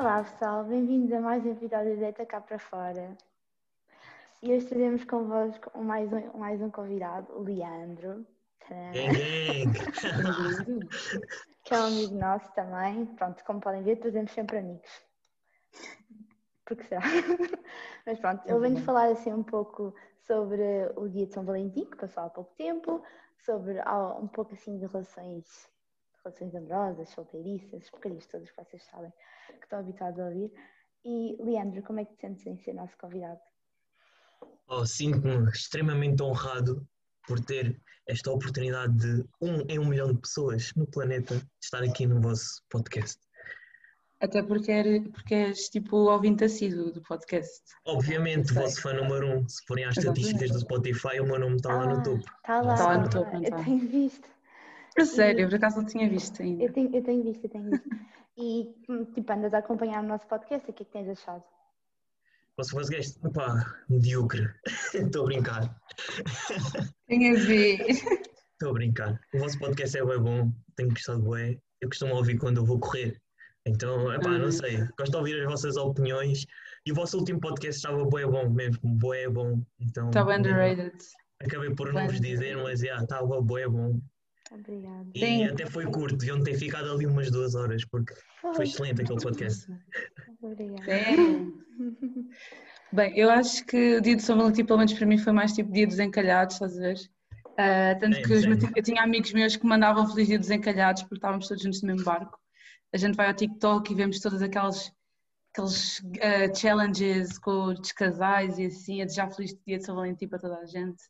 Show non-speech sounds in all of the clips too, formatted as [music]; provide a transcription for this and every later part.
Olá pessoal, bem-vindos a mais um episódio de Deita Cá para Fora. E hoje estaremos convosco mais um, mais um convidado, o Leandro. [laughs] Que é um amigo nosso também. Pronto, como podem ver, trazemos sempre amigos. Porque será? [laughs] Mas pronto, ele vem-nos falar assim um pouco sobre o dia de São Valentim, que passou há pouco tempo, sobre um pouco assim de relações, relações amorosas, solteiriças, as porcarias todas que vocês sabem, que estão habituados a ouvir. E Leandro, como é que te sentes em ser nosso convidado? Oh, Sinto-me extremamente honrado por ter esta oportunidade de um em um milhão de pessoas no planeta estar aqui no vosso podcast. Até porque, er, porque és tipo ouvinte assíduo do podcast. Obviamente, vosso fã número um, se forem às estatísticas do Spotify, o meu nome está lá no topo. Está lá, Está lá no topo, não eu está? tenho visto. A sério, por acaso não tinha visto ainda. Eu tenho, eu tenho visto, eu tenho visto. E hum, tipo, andas a acompanhar o nosso podcast, o que é que tens achado? Vosso podcast, opá, medíocre. [laughs] Estou a brincar, Tenho a ver. estou a brincar. O vosso podcast é bem bom, tenho gostado bué. Eu costumo ouvir quando eu vou correr. Então, epá, não Uhum. sei, gosto de ouvir as vossas opiniões. E o vosso último podcast estava bué bom mesmo, bué bom. Então, Estava underrated. Acabei por não vos Bem. dizer, mas estava bué bom. Obrigada. E Sim. até foi curto, deviam ter ficado ali umas duas horas, porque foi excelente aquele podcast. Obrigada. Sério? Bem, eu acho que o dia de São Valentim, pelo menos para mim, foi mais tipo dia dos encalhados, estás a ver? Ah, tanto Sim, que os sim. meus- eu tinha amigos meus que mandavam Feliz Dia dos Encalhados porque estávamos todos juntos no mesmo barco. A gente vai ao TikTok e vemos todas aquelas aqueles ah, challenges com os casais e assim, a desejar Feliz Dia de São Valentim para toda a gente.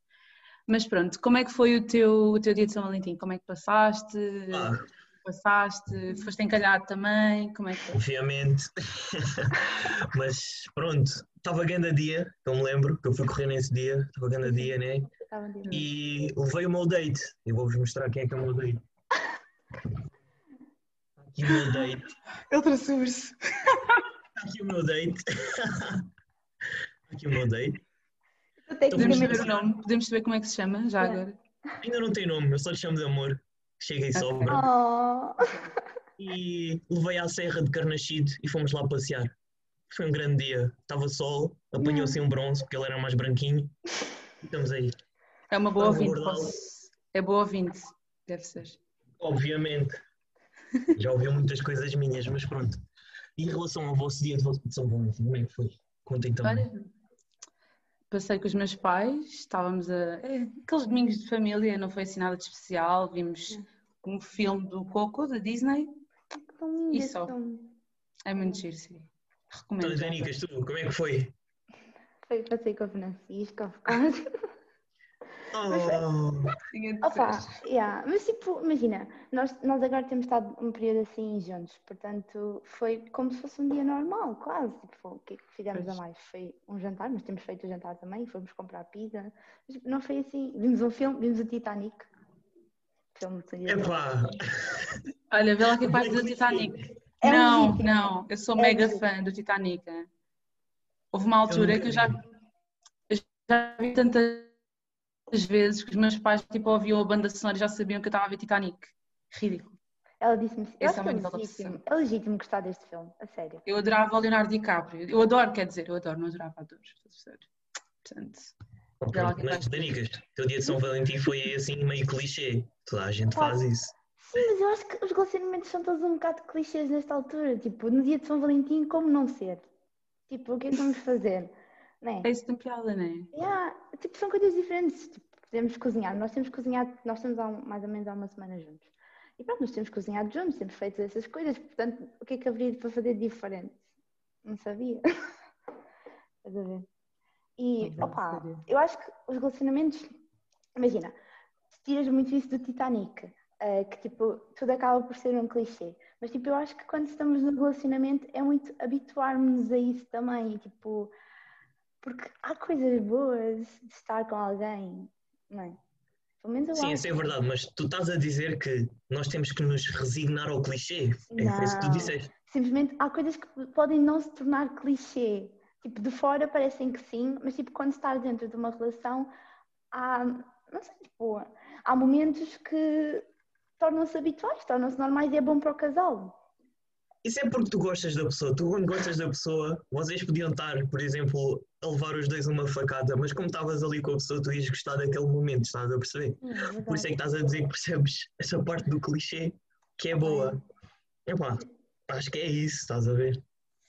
Mas pronto, como é que foi o teu, o teu dia de São Valentim? Como é que passaste? Ah, Passaste? Foste encalhado também? Como é que foi? obviamente. [laughs] mas pronto, estava grande dia, eu me lembro, que eu fui correr nesse dia, estava grande dia, né? E levei o meu date. Eu vou-vos mostrar quem é que é o meu date. Aqui o meu date. Ele trouxe Aqui o meu date. [laughs] Aqui o meu date. Podemos saber- o nome? Podemos saber como é que se chama já É. agora? Ainda não tem nome, eu só lhe chamo de amor. Chega e sobra. Oh, e levei à Serra de Carnaxide e fomos lá passear. Foi um grande dia. Estava sol, apanhou-se um bronze porque ele era mais branquinho. E estamos aí. É uma boa ouvinte. posso- É boa ouvinte, deve ser. Obviamente. [laughs] Já ouviu muitas coisas minhas, mas pronto. E em relação ao vosso dia de São Valentim, como é que foi? Contem também. Olha, passei com os meus pais, estávamos a. é, aqueles domingos de família, não foi assim nada de especial. Vimos um filme do Coco, da Disney. E só? É muito giro, sim. Recomendo. Então, já. Danicas, tu, como é que foi? Foi passei com o Francisco, of course. Oh, Tinha de Opa, yeah. mas tipo, imagina, nós, nós agora temos estado um período assim juntos, portanto foi como se fosse um dia normal, quase. Tipo, o que é que fizemos a Pois. mais? Foi um jantar, mas temos feito o jantar também, fomos comprar pizza, mas tipo, não foi assim. Vimos um filme, vimos o Titanic. Filme de epá, Olha, vê lá que é parte do Titanic. não, legítimo. não, eu sou É mega legítimo. fã do Titanic. é. Houve uma altura que eu já, vi. eu já vi tantas vezes que os meus pais tipo, ouviam a banda sonora e já sabiam que eu estava a ver Titanic. Ridículo. Ela disse-me, é é legítimo, é legítimo gostar deste filme, a sério. Eu adorava o Leonardo DiCaprio. Eu adoro, quer dizer, eu adoro, não adorava atores. Portanto, mas faz. Danicas, teu dia de São Valentim foi assim meio clichê. Toda a gente faz isso. Sim, mas eu acho que os relacionamentos são todos um bocado clichês nesta altura. Tipo, no dia de São Valentim, como não ser? Tipo, o que é que vamos fazer? Né? é isso tem piada, não é? Yeah, tipo, são coisas diferentes. Tipo, podemos cozinhar. Nós temos cozinhado, nós estamos há mais ou menos há uma semana juntos. E pronto, nós temos cozinhado juntos, temos feito essas coisas. Portanto, o que é que haveria para fazer diferente? Não sabia. [laughs] Estás a ver? E, opa, eu acho que os relacionamentos, imagina, se tiras muito isso do Titanic, eh, que tipo, tudo acaba por ser um clichê. Mas tipo, eu acho que quando estamos no relacionamento é muito habituarmos a isso também. E, tipo, porque há coisas boas de estar com alguém, não é? Pelo menos eu Sim, acho. isso é verdade, mas tu estás a dizer que nós temos que nos resignar ao clichê. É foi isso que tu Não. disseste. Simplesmente há coisas que podem não se tornar clichê. Tipo, de fora parecem que sim, mas tipo, quando estás dentro de uma relação, há, não sei, tipo, há momentos que tornam-se habituais, tornam-se normais e é bom para o casal. Isso é porque tu gostas da pessoa. Tu, quando gostas da pessoa, vocês podiam estar, por exemplo, a levar os dois uma facada, mas como estavas ali com a pessoa, tu ias gostar daquele momento, estás a perceber? Hum, Por isso é que estás a dizer que percebes essa parte do clichê que é boa. Epá, acho que é isso, estás a ver?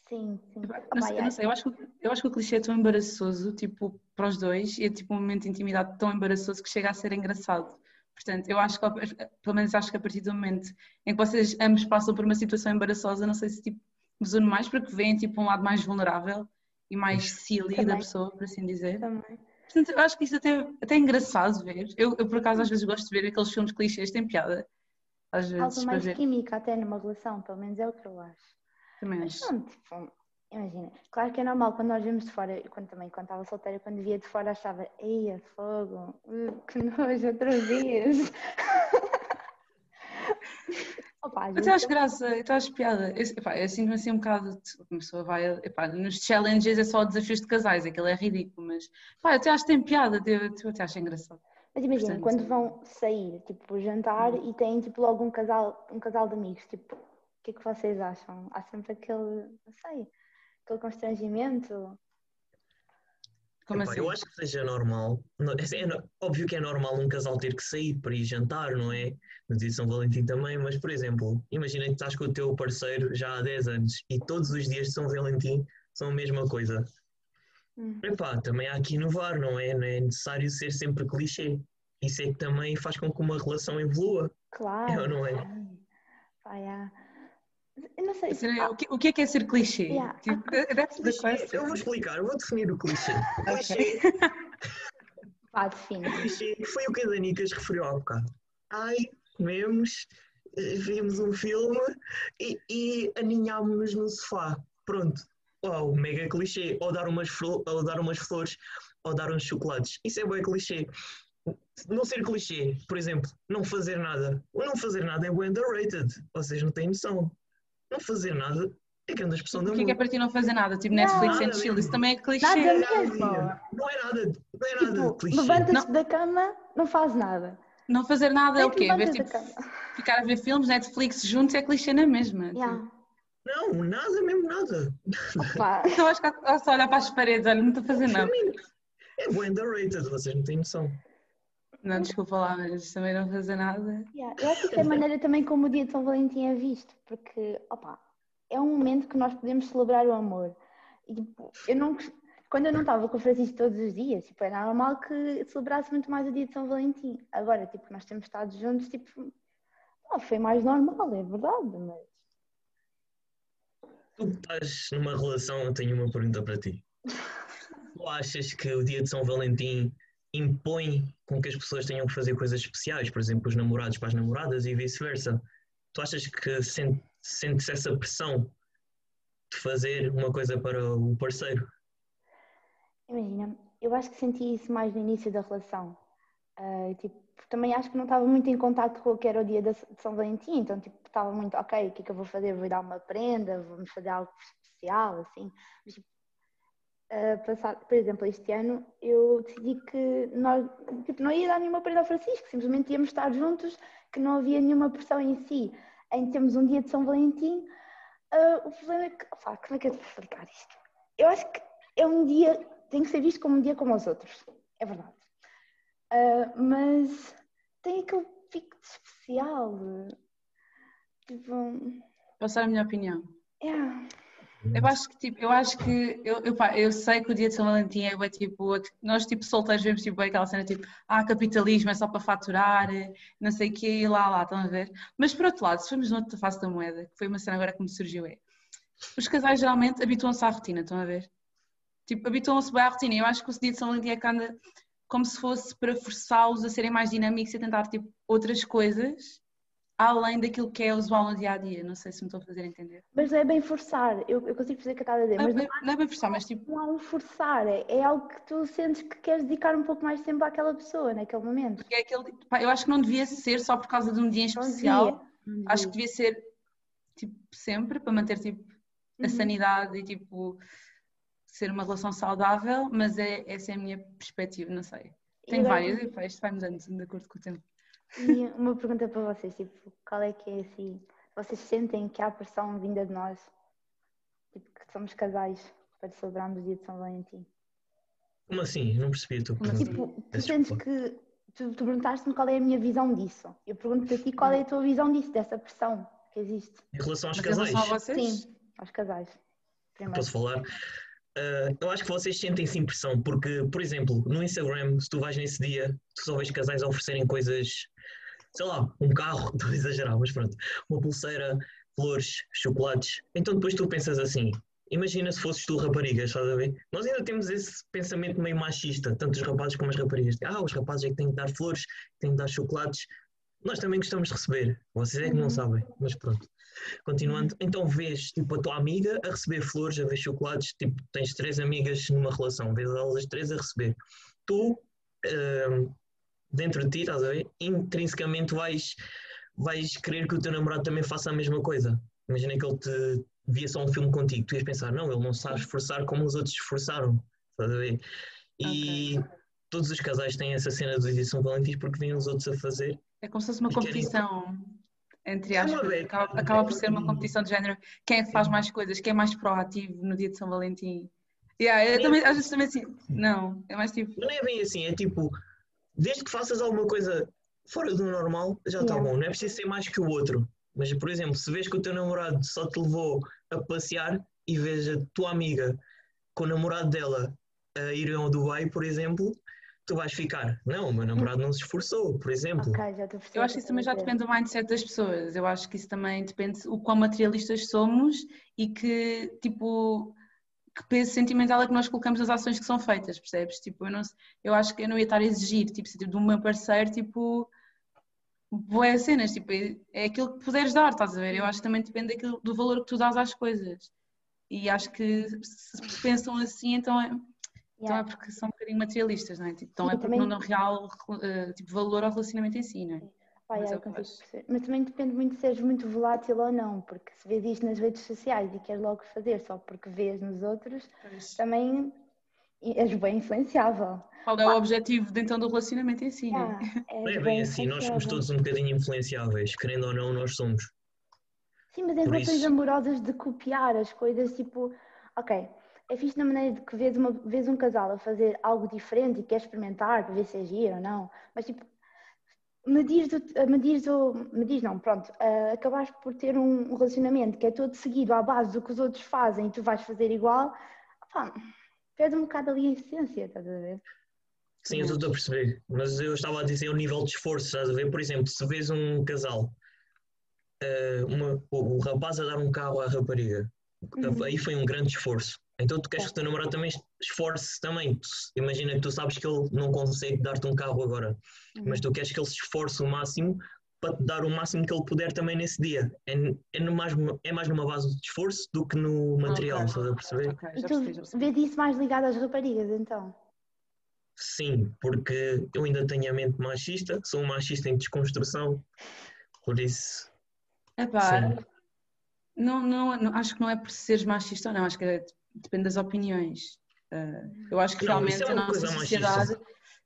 Sim, sim. Não sei, não sei, eu, acho que, eu acho que o clichê é tão embaraçoso, tipo, para os dois, e é tipo um momento de intimidade tão embaraçoso que chega a ser engraçado. Portanto, eu acho que, pelo menos acho que a partir do momento em que vocês ambos passam por uma situação embaraçosa, não sei se tipo, vos une mais, porque veem tipo um lado mais vulnerável e mais silly da Também. pessoa, por assim dizer. Também. Portanto, eu acho que isso até, até é engraçado ver. Eu, eu, por acaso, às vezes gosto de ver aqueles filmes clichês, tem piada. Às vezes, para mais química até numa relação, pelo menos é o que eu acho. Também Mas acho. não, tipo, imagina, claro que é normal quando nós vemos de fora, quando também, quando estava solteira, quando via de fora achava, eia, fogo, uh, que nojo, outra vez. [laughs] Opa, até acho graça, eu até acho piada. Eu, epá, eu sinto-me assim um bocado. Uma pessoa vai. Epá, nos challenges é só desafios de casais, aquilo é ridículo, mas. Pá, eu até acho que tem piada, eu, eu até acho engraçado. Mas imagina, Portanto- quando vão sair, tipo, jantar e têm tipo logo um casal, um casal de amigos, tipo, o que é que vocês acham? Há sempre aquele, não sei, aquele constrangimento. Como Epá, assim? Eu acho que seja normal. Não, é, é óbvio que é normal um casal ter que sair para ir jantar, não é? No dia de São Valentim também, mas, por exemplo, imagina que estás com o teu parceiro já há 10 anos e todos os dias de São Valentim são a mesma coisa. Hum. Epá, também há que inovar, não é? Não é necessário ser sempre clichê. Isso é que também faz com que uma relação evolua. Claro. É ou não é? yeah. Eu não sei. A cena é, ah, O que, o que é que é ser clichê? Yeah, Tipo, [laughs] that's the Clichê, question. eu vou explicar, eu vou definir o clichê. [laughs] Pá, [laughs] define. clichê foi o que a Danicas referiu há bocado. Ai, comemos, eh, vimos um filme e, e aninhámos-nos no sofá. Pronto. Uau, mega clichê. Ou dar, umas flo- ou dar umas flores, ou dar uns chocolates. Isso é bem clichê. Não ser clichê, por exemplo, não fazer nada. O não fazer nada é bem underrated. Vocês não têm noção. Não fazer nada é grande expressão de O que é que é para ti não fazer nada? Tipo Não, Netflix nada and chill, isso também é clichê. Nada Não, mesmo. Não é nada, não é nada Tipo, clichê. levanta-te da cama, não faz nada. Não fazer nada é Nem o quê? Ver, tipo, da cama. ficar a ver filmes, Netflix juntos é clichê na mesma. tipo. Yeah. Não, nada mesmo, nada. [laughs] Então acho que só olhar para as paredes, olha, não estou a fazer nada. É bem underrated, vocês não têm noção. Não, desculpa lá, mas também não fazer nada. yeah. Eu acho que isso é a maneira também como o dia de São Valentim é visto, porque, opa, é um momento que nós podemos celebrar o amor. E, tipo, eu não, quando eu não estava com o Francisco todos os dias, tipo, era normal que celebrasse muito mais o dia de São Valentim. Agora, tipo, nós temos estado juntos, tipo, ah, foi mais normal, é verdade, mas Tu estás numa relação, eu tenho uma pergunta para ti. [laughs] Tu achas que o dia de São Valentim impõe com que as pessoas tenham que fazer coisas especiais, por exemplo, os namorados para as namoradas e vice-versa? Tu achas que sen- sentes essa pressão de fazer uma coisa para o parceiro? Imagina, eu acho que senti isso mais no início da relação. Ah, tipo, também acho que não estava muito em contato com o que era o dia de São Valentim, então tipo, estava muito, ok, o que é que eu vou fazer? Vou dar uma prenda, vamos fazer algo especial, assim. Mas, tipo, passar, por exemplo, este ano eu decidi que nós, tipo, não ia dar nenhuma prenda ao Francisco, simplesmente íamos estar juntos, que não havia nenhuma pressão em si. Em termos um dia de São Valentim, ah, o problema é que, opá, como é que eu te vou explicar isto? Eu acho que é um dia, tem que ser visto como um dia como os outros, é verdade. Ah, mas tem aquele pico de especial. Tipo, Passar a minha opinião. yeah. Eu acho que, tipo, eu acho que, eu, eu, pá, eu sei que o dia de São Valentim é bué, tipo, nós tipo solteiros vemos tipo aquela cena tipo, ah, capitalismo é só para faturar, não sei o quê, e lá, lá, estão a ver? Mas por outro lado, se formos noutra face da moeda, que foi uma cena agora que me surgiu, é, os casais geralmente habituam-se à rotina, estão a ver? Tipo, habituam-se bem à rotina, eu acho que o dia de São Valentim é que anda como se fosse para forçá-los a serem mais dinâmicos e a tentar, tipo, outras coisas, além daquilo que é usual no dia-a-dia, não sei se me estou a fazer entender. Mas não é bem forçar, eu, eu consigo o que a dizer, Não é mas bem- não é bem forçar, mas tipo, não há um forçar, é, é algo que tu sentes que queres dedicar um pouco mais de tempo àquela pessoa naquele momento. Porque é aquele, pá, eu acho que não devia ser só por causa de um dia em Não especial. não Acho que devia. ser tipo sempre para manter tipo a Uhum. sanidade e tipo ser uma relação saudável, mas é, essa é a minha perspectiva, não sei. Tem várias, e isto vai mudando de acordo com o tempo. E uma pergunta para vocês, tipo, qual é que é assim, vocês sentem que há pressão vinda de nós, tipo, que somos casais para celebrarmos o dia de São Valentim. Como assim? Não percebi a tua pergunta. Tipo, tu sentes que tu, tu perguntaste-me qual é a minha visão disso. Eu pergunto a ti qual é a tua visão disso, dessa pressão que existe. Em relação aos Mas casais, relação a vocês? Sim, aos casais. Primeiro. posso falar? Ah, eu acho que vocês sentem-se impressão, porque, por exemplo, no Instagram, se tu vais nesse dia, tu só vês casais a oferecerem coisas, sei lá, um carro, [laughs] estou a exagerar, mas pronto, uma pulseira, flores, chocolates. Então depois tu pensas assim, imagina se fosses tu rapariga, estás a ver? Nós ainda temos esse pensamento meio machista, tanto os rapazes como as raparigas. Ah, os rapazes é que têm que dar flores, têm que dar chocolates. Nós também gostamos de receber, vocês é que não Uhum. sabem, mas pronto. Continuando, então vês tipo a tua amiga a receber flores, a ver chocolates, tipo tens três amigas numa relação, vês elas as três a receber. Tu, hum, dentro de ti, estás a ver, intrinsecamente vais, vais querer que o teu namorado também faça a mesma coisa. Imagina que ele te via só um filme contigo, tu ias pensar, não, ele não sabe esforçar como os outros esforçaram, estás a ver? E todos os casais têm essa cena do dia de São porque vêm os outros a fazer É como se fosse uma E querem- competição. Entre É uma aspas, vez. acaba, acaba por ser uma competição de género. Quem é que faz mais coisas? Quem é mais proativo no dia de São Valentim? Yeah, eu também, às vezes também assim, não, é mais tipo, Não é bem assim, é tipo, desde que faças alguma coisa fora do normal, já está bom. Não é preciso ser mais que o outro. Mas, por exemplo, se vês que o teu namorado só te levou a passear e vês a tua amiga com o namorado dela a ir ao Dubai, por exemplo, tu vais ficar, não, o meu namorado não se esforçou, por exemplo. Ok, já estou a perceber eu acho que isso também já depende do mindset das pessoas. Eu acho que isso também depende o quão materialistas somos e que, tipo, que peso sentimental é que nós colocamos nas ações que são feitas, percebes? Tipo, eu, não, eu acho que eu não ia estar a exigir, tipo, se, tipo, do meu parceiro, tipo, boas cenas, tipo, é, é aquilo que puderes dar, estás a ver? Eu acho que também depende daquilo, do valor que tu dás às coisas. E acho que se pensam assim, então é, então é porque são um bocadinho materialistas, não é? Tipo, então Sim, é porque também- não dão real eh, tipo, valor ao relacionamento em si, não é? Mas é perceber. Mas também depende muito se és muito volátil ou não, porque se vês isto nas redes sociais e queres logo fazer só porque vês nos outros, também és bem influenciável. Qual é o objetivo então do relacionamento em si, não é? [laughs] És é bem assim, nós somos todos um bocadinho influenciáveis, querendo ou não, nós somos. Sim, mas em Por relações amorosas de copiar as coisas, tipo, ok, é fixe na maneira de que vês, uma, vês um casal a fazer algo diferente e queres experimentar, para ver se é giro ou não, mas tipo, medires, medires, medires não, pronto, ah, acabaste por ter um relacionamento que é todo seguido à base do que os outros fazem e tu vais fazer igual, pá, perde um bocado ali a essência, estás a ver? Sim, eu estou a perceber, mas eu estava a dizer o nível de esforço, estás a ver? Por exemplo, se vês um casal, eh, uma- o, o rapaz a dar um carro à rapariga, Uhum. aí foi um grande esforço. Então tu queres que o teu namorado também esforce também. Imagina que tu sabes que ele não consegue dar-te um carro agora, mas tu queres que ele se esforce o máximo para te dar o máximo que ele puder também nesse dia. É, é, no mais, é mais numa base de esforço do que no material, estás a perceber? Ok, E já tu percebi, já percebi. vês isso mais ligado às raparigas, então? Sim, porque eu ainda tenho a mente machista, sou um machista em desconstrução, por isso. Epá, não, não, não- acho que não é por seres machista ou não, acho que é- depende das opiniões. Ah, eu acho que Não, realmente é a nossa sociedade,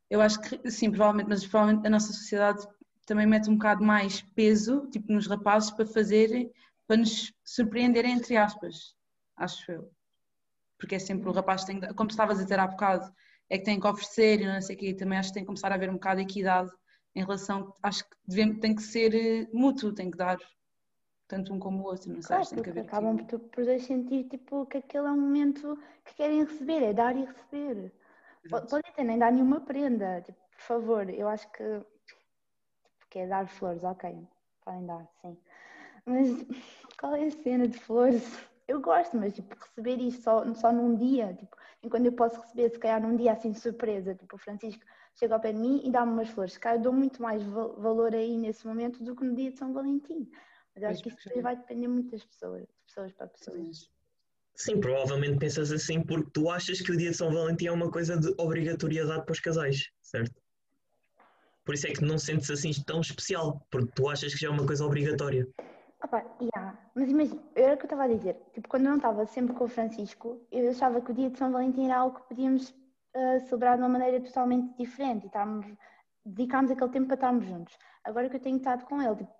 eu acho que sim, provavelmente, mas provavelmente a nossa sociedade também mete um bocado mais peso, tipo, nos rapazes para fazerem, para nos surpreenderem, entre aspas, acho eu. Porque é sempre o rapaz que tem, que- como estavas a dizer há bocado, é que tem que oferecer e não sei o quê, também acho que tem que começar a haver um bocado de equidade em relação, acho que devemos, tem que ser eh, mútuo, tem que dar tanto um como o outro, não Claro, que tem que porque haver acabam por, por sentir tipo, que aquele é um momento que querem receber, é dar e receber. Exato. Podem até nem dar nenhuma prenda, tipo, por favor, eu acho que, tipo, que é dar flores, ok, podem dar, sim. Mas [laughs] qual é a cena de flores? Eu gosto, mas tipo, receber isto só, só num dia, tipo, enquanto eu posso receber, se calhar num dia assim de surpresa, tipo, o Francisco chega ao pé de mim e dá-me umas flores, se calhar eu dou muito mais val- valor aí nesse momento do que no dia de São Valentim. Mas acho que isso depois vai depender muito das pessoas, de pessoas para pessoas. Sim, provavelmente pensas assim porque tu achas que o dia de São Valentim é uma coisa de obrigatoriedade para os casais, certo? Por isso é que não sentes assim tão especial, porque tu achas que já é uma coisa obrigatória. Opa, yeah. Mas imagina, era o que eu estava a dizer. Tipo, quando eu não estava sempre com o Francisco, eu achava que o dia de São Valentim era algo que podíamos ah, celebrar de uma maneira totalmente diferente e estarmos, dedicarmos aquele tempo para estarmos juntos. Agora que eu tenho estado com ele, tipo,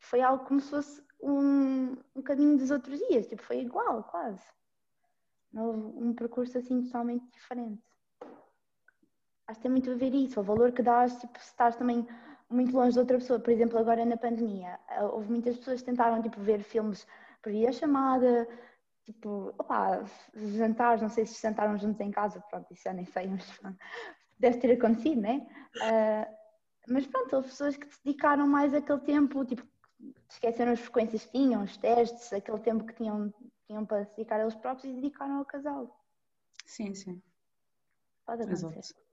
foi algo como se fosse um, um caminho dos outros dias, tipo, foi igual, quase. Não houve um percurso assim totalmente diferente. Acho que tem muito a ver isso, o valor que dás, tipo, se estás também muito longe de outra pessoa, por exemplo, agora na pandemia, eh, houve muitas pessoas que tentaram, tipo, ver filmes por videochamada, tipo, opá, jantares, não sei se jantaram juntos em casa, pronto, isso já nem sei, mas deve ter acontecido, né? Uh, mas pronto, houve pessoas que dedicaram mais àquele tempo, tipo, esqueceram as frequências que tinham, os testes, aquele tempo que tinham, tinham para se dedicar a eles próprios e dedicaram ao casal. Sim, sim. Pode acontecer. Exato.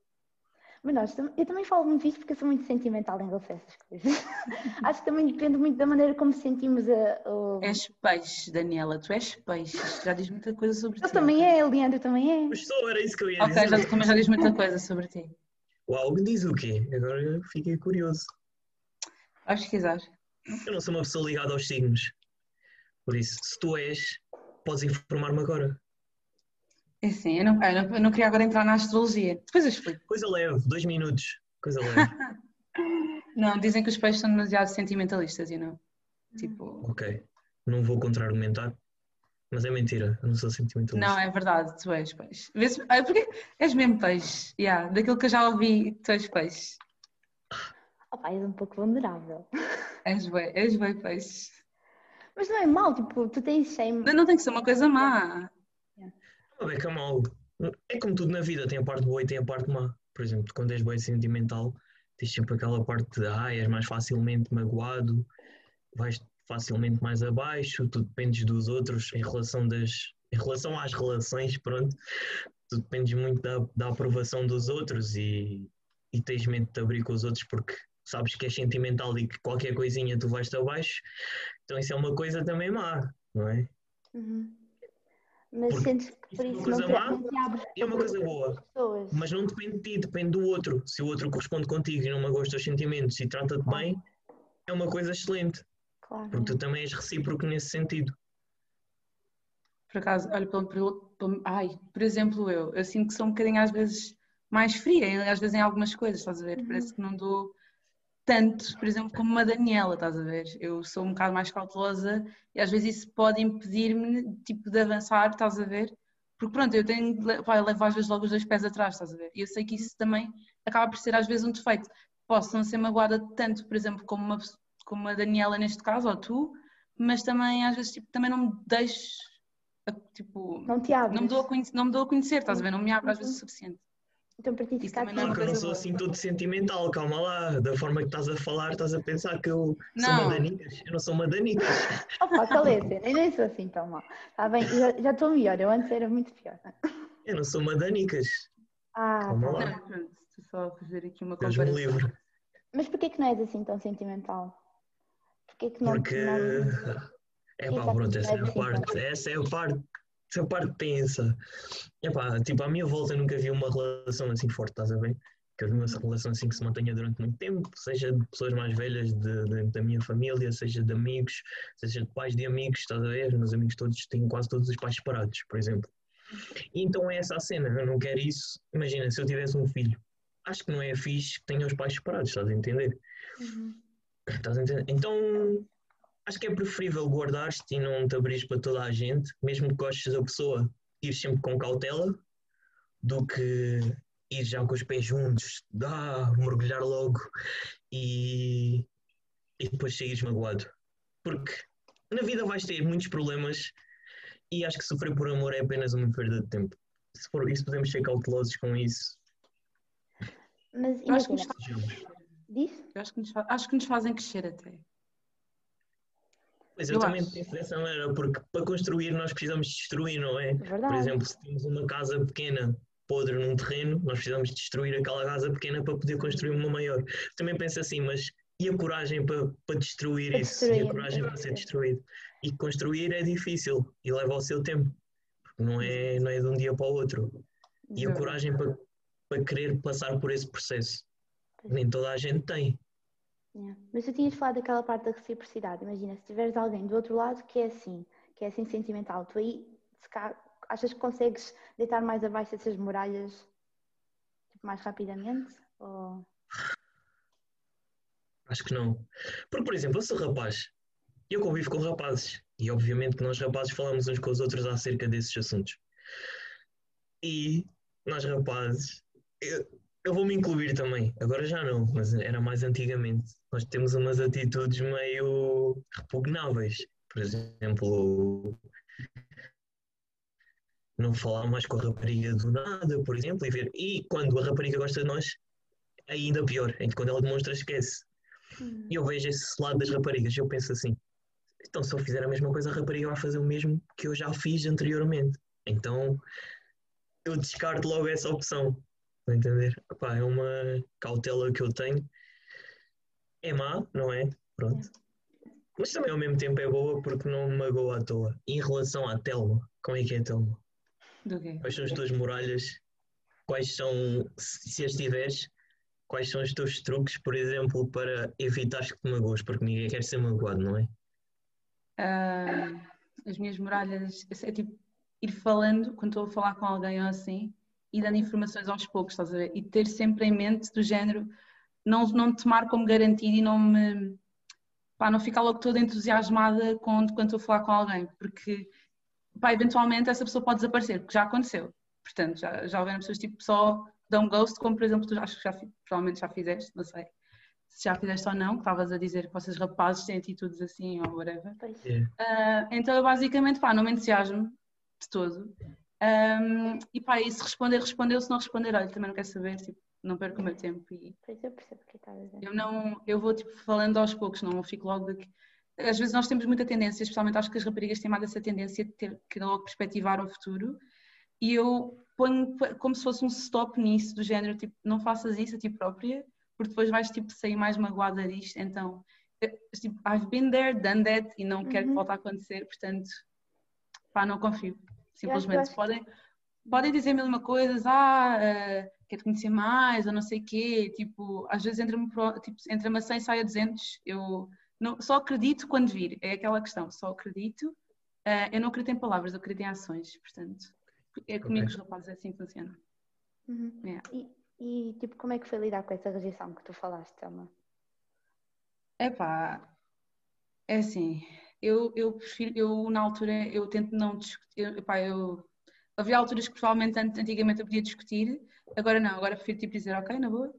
Mas nós, eu também falo muito isto porque eu sou muito sentimental em relação a essas coisas. [laughs] Acho que também depende muito da maneira como sentimos a. a... És peixe, Daniela, tu és peixe. Já diz muita coisa sobre eu ti. também é, Leandro também é. Mas só era isso que eu ia okay, dizer. Ok, já, também já diz muita coisa sobre ti. Uau, diz o quê? Agora fiquei curioso. Vais pesquisar. Eu não sou uma pessoa ligada aos signos. Por isso, se tu és, podes informar-me agora. É sim, eu não, eu, não, eu não, queria agora entrar na astrologia. Depois eu explico. Coisa leve, dois minutos. Coisa leve. [laughs] não, dizem que os peixes são demasiado sentimentalistas e não. Tipo... Ok. Não vou contra-argumentar, mas é mentira. Eu não sou sentimentalista. Não, é verdade, tu és peixe. Vês, ah, porque és mesmo peixe. Yeah, daquilo que eu já ouvi, tu és peixe. Opa, és um pouco vulnerável. [laughs] És bem, és bem peixe. Mas não é mau, tipo, tu tens shame. Não, não tem que ser uma coisa má. Não é que é mau. É como tudo na vida, tem a parte boa e tem a parte má. Por exemplo, quando és bem sentimental, tens sempre aquela parte de ah, és mais facilmente magoado, vais facilmente mais abaixo, tu dependes dos outros em relação das em relação às relações, pronto, tu dependes muito da, da aprovação dos outros e, e tens medo de te abrir com os outros porque sabes que és sentimental e que qualquer coisinha tu vais-te abaixo, então isso é uma coisa também má, não é? Uhum. Mas Porque sentes que por isso, isso não, má, não te abres É uma coisa boa, pessoas. mas não depende de ti, depende do outro. Se o outro corresponde contigo e não magoa os teus sentimentos e trata-te claro. bem, é uma coisa excelente. Claro. Porque tu também és recíproco nesse sentido. Por acaso, olha, pelo, pelo, pelo, ai, por exemplo, eu, eu sinto que sou um bocadinho às vezes mais fria, às vezes em algumas coisas, estás a ver? Uhum. Parece que não dou tanto, por exemplo, como uma Daniela, estás a ver? Eu sou um bocado mais cautelosa e às vezes isso pode impedir-me tipo, de avançar, estás a ver? Porque pronto, eu tenho, vai, levo às vezes logo os dois pés atrás, estás a ver? E eu sei que isso também acaba por ser às vezes um defeito. Posso não ser magoada tanto, por exemplo, como uma, como a Daniela neste caso, ou tu, mas também às vezes tipo, também não me deixo, tipo, não te abres. Não me dou a conhecer, não me dou a conhecer estás a ver? Não me abro às vezes o suficiente. Então para ti ficar não, eu não sou assim todo sentimental, calma lá, da forma que estás a falar, estás a pensar que eu não. sou uma danicas, eu não sou uma danicas. [laughs] Opa, calece, eu nem sou assim tão mal. Está bem, já estou melhor, eu antes era muito pior. Eu não sou uma danicas. Ah, calma tá. lá. Não, pronto, estou só a fazer aqui uma comparação. livre. Mas porquê que não és assim tão sentimental? Porquê que não... Porque... Não... É pá, pronto, essa é a parte, essa é a parte essa parte tensa. Epá, tipo, à minha volta eu nunca vi uma relação assim forte, estás a ver? Que eu vi uma relação assim que se mantenha durante muito tempo, seja de pessoas mais velhas de, de, da minha família, seja de amigos, seja de pais de amigos, estás a ver? Meus amigos todos têm quase todos os pais separados, por exemplo. E então é essa a cena, eu não quero isso. Imagina, se eu tivesse um filho, acho que não é fixe que tenha os pais separados, estás a entender? Uhum. Estás a entender? Então acho que é preferível guardar-te e não te abrir para toda a gente, mesmo que gostes da pessoa, ir sempre com cautela, do que ir já com os pés juntos, dá, mergulhar logo e, e depois saíres magoado. Porque na vida vais ter muitos problemas e acho que sofrer por amor é apenas uma perda de tempo. Se for isso, podemos ser cautelosos com isso. Mas acho que, nos, acho, que nos, acho que nos fazem crescer até. Mas eu, eu também acho. penso dessa maneira, porque para construir nós precisamos destruir, não é? Verdade. Por exemplo, se temos uma casa pequena podre num terreno, nós precisamos destruir aquela casa pequena para poder construir uma maior. Também penso assim, mas e a coragem para, para destruir para isso? Destruir. E a coragem para ser destruído? E construir é difícil e leva o seu tempo, porque não é, não é de um dia para o outro. E a coragem para, para querer passar por esse processo, nem toda a gente tem. Yeah. Mas tu tinhas falado daquela parte da reciprocidade. Imagina, se tiveres alguém do outro lado que é assim, que é assim sentimental, tu aí cá, achas que consegues deitar mais abaixo essas muralhas tipo, mais rapidamente? Ou... Acho que não. Porque, por exemplo, eu sou rapaz eu convivo com rapazes e obviamente nós rapazes falamos uns com os outros acerca desses assuntos. E nós rapazes, eu, eu vou me incluir também, agora já não, mas era mais antigamente. Nós temos umas atitudes meio repugnáveis. Por exemplo, não falar mais com a rapariga do nada, por exemplo, e ver. E quando a rapariga gosta de nós, ainda pior, quando ela demonstra, esquece. E eu vejo esse lado das raparigas eu penso assim: então se eu fizer a mesma coisa, a rapariga vai fazer o mesmo que eu já fiz anteriormente. Então eu descarto logo essa opção. Estão a entender? Epá, é uma cautela que eu tenho. É má, não é? Pronto. Mas também ao mesmo tempo é boa porque não me magoa à toa. Em relação à Telma, como é que é a Telma? Quais são as tuas muralhas? Quais são, se as tiveres, quais são os teus truques, por exemplo, para evitar que te magoes? Porque ninguém quer ser magoado, não é? Ah, as minhas muralhas é tipo ir falando quando estou a falar com alguém ou assim e dando informações aos poucos, estás a ver? E ter sempre em mente do género, não, não tomar como garantido e não me. Pá, não ficar logo toda entusiasmada quando, quando estou a falar com alguém, porque pá, eventualmente essa pessoa pode desaparecer, porque já aconteceu. Portanto, já, já houveram pessoas tipo só dão ghost, como por exemplo tu acho que já, provavelmente já fizeste, não sei se já fizeste ou não, que estavas a dizer que vocês rapazes têm atitudes assim ou whatever. Uh, então eu basicamente pá, não me entusiasmo de todo. Um, e pá, e se responder, respondeu, se não responder, olha, também não quero saber, tipo, não perco o meu tempo. E Pois eu percebo o que estás a dizer. eu não, eu vou tipo falando aos poucos, não fico logo daqui. Às vezes nós temos muita tendência, especialmente acho que as raparigas têm mais essa tendência de ter que logo perspectivar o futuro. E eu ponho como se fosse um stop nisso, do género, tipo, não faças isso a ti própria, porque depois vais tipo sair mais magoada disto. Então, eu, tipo, I've been there, done that, e não quero que Uhum. volte a acontecer, portanto, pá, não confio. Que Simplesmente podem, podem dizer mil uma coisas, ah, uh, quero conhecer mais, ou não sei o quê, tipo, às vezes entra-me tipo, entra maçã e sai a 200, eu não, só acredito quando vir, é aquela questão, só acredito, uh, eu não acredito em palavras, eu acredito em ações, portanto, é comigo Ok. os rapazes é assim que funciona. Uhum. Yeah. E, e, tipo, como é que foi lidar com essa rejeição que tu falaste, Thelma? Epá, é assim, eu, eu prefiro, eu na altura, eu tento não discutir, epá, eu, havia alturas que provavelmente ant- antigamente eu podia discutir, agora não, agora prefiro tipo dizer, ok, na boa,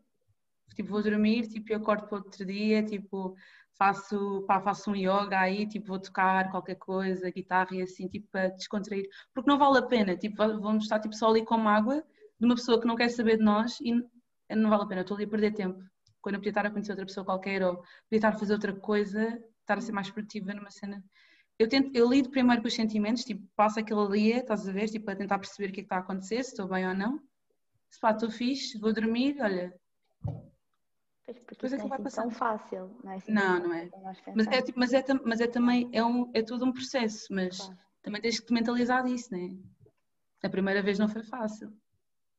tipo vou dormir, tipo eu acordo para outro dia, tipo faço, pá, faço um yoga aí, tipo vou tocar qualquer coisa, guitarra e assim, tipo para descontrair, porque não vale a pena, tipo va- vamos estar tipo só ali com mágoa de uma pessoa que não quer saber de nós e não vale a pena, estou ali a perder tempo, quando eu podia estar a conhecer outra pessoa qualquer ou podia estar a fazer outra coisa, estar a ser mais produtiva numa cena. Eu, tento, eu lido primeiro com os sentimentos, tipo, passo aquele dia, estás a ver, tipo, para tentar perceber o que é que está a acontecer, se estou bem ou não. Se pá, estou fixe, vou dormir, olha. Pois, porque Depois não é vai assim tão fácil, não é assim Não, não é. Mas é, tipo- mas é, mas é também, é, um, é todo um processo, mas Claro. também tens que te mentalizar disso, né? A primeira vez não foi fácil.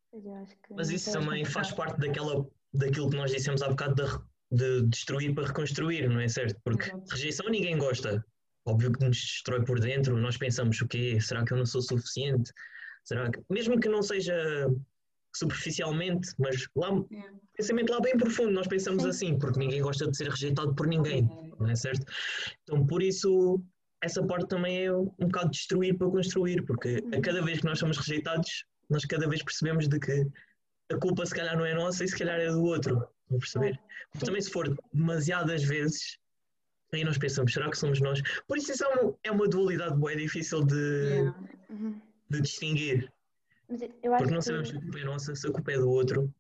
Pois eu acho que Mas não isso também faz parte daquela, daquilo que nós dissemos há bocado de, de destruir para reconstruir, não é certo? Porque rejeição ninguém gosta. Óbvio que nos destrói por dentro, nós pensamos o quê? Será que eu não sou suficiente? Será que, mesmo que não seja superficialmente, mas lá, Yeah. pensamento lá bem profundo, nós pensamos Sim. assim, porque ninguém gosta de ser rejeitado por ninguém, não é certo? Então, por isso, essa parte também é um bocado destruir para construir, porque a cada vez que nós somos rejeitados, nós cada vez percebemos de que a culpa se calhar não é nossa e se calhar é do outro, vão perceber? Sim. também se for demasiadas vezes, aí nós pensamos, será que somos nós? Por isso isso é uma, é uma dualidade bem difícil de, Yeah. Uhum. de distinguir, Mas eu acho porque não que, sabemos se a culpa é nossa, se a culpa é do outro.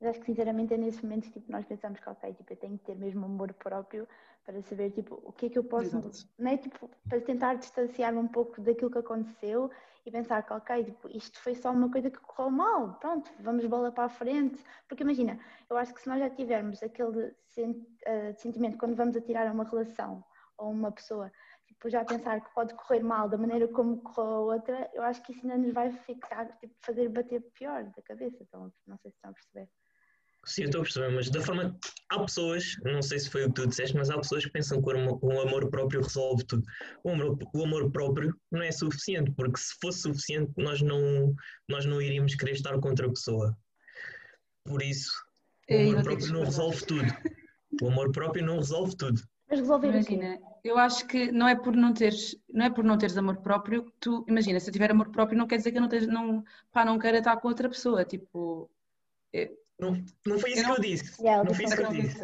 mas acho que sinceramente é nesses momentos tipo, nós pensamos que ok, tipo, eu tenho que ter mesmo amor próprio para saber tipo, o que é que eu posso, Exato. não é, tipo, para tentar distanciar-me um pouco daquilo que aconteceu e pensar que ok, tipo, isto foi só uma coisa que correu mal, pronto, vamos bola para a frente. Porque imagina, eu acho que se nós já tivermos aquele sen- eh, sentimento quando vamos atirar a uma relação ou uma pessoa, tipo, já pensar que pode correr mal da maneira como correu a outra, eu acho que isso ainda nos vai ficar, tipo, fazer bater pior da cabeça. Então, não sei se estão a perceber. Sim, eu estou a perceber, mas da forma. Há pessoas, não sei se foi o que tu disseste, mas há pessoas que pensam que o amor, próprio resolve tudo. O amor, o amor próprio não é suficiente, porque se fosse suficiente, nós não, nós não iríamos querer estar com outra pessoa. Por isso, o Ei, amor próprio não resolve tudo. O amor próprio não resolve tudo. Mas resolver Imagina, eu acho que não é por não teres, não é por não teres amor próprio que tu, imagina, se eu tiver amor próprio não quer dizer que eu não, esteja, não, pá, não quero estar com outra pessoa, tipo... eu- Não, não foi isso Eu não- que eu disse. Yeah, não foi isso que eu não disse.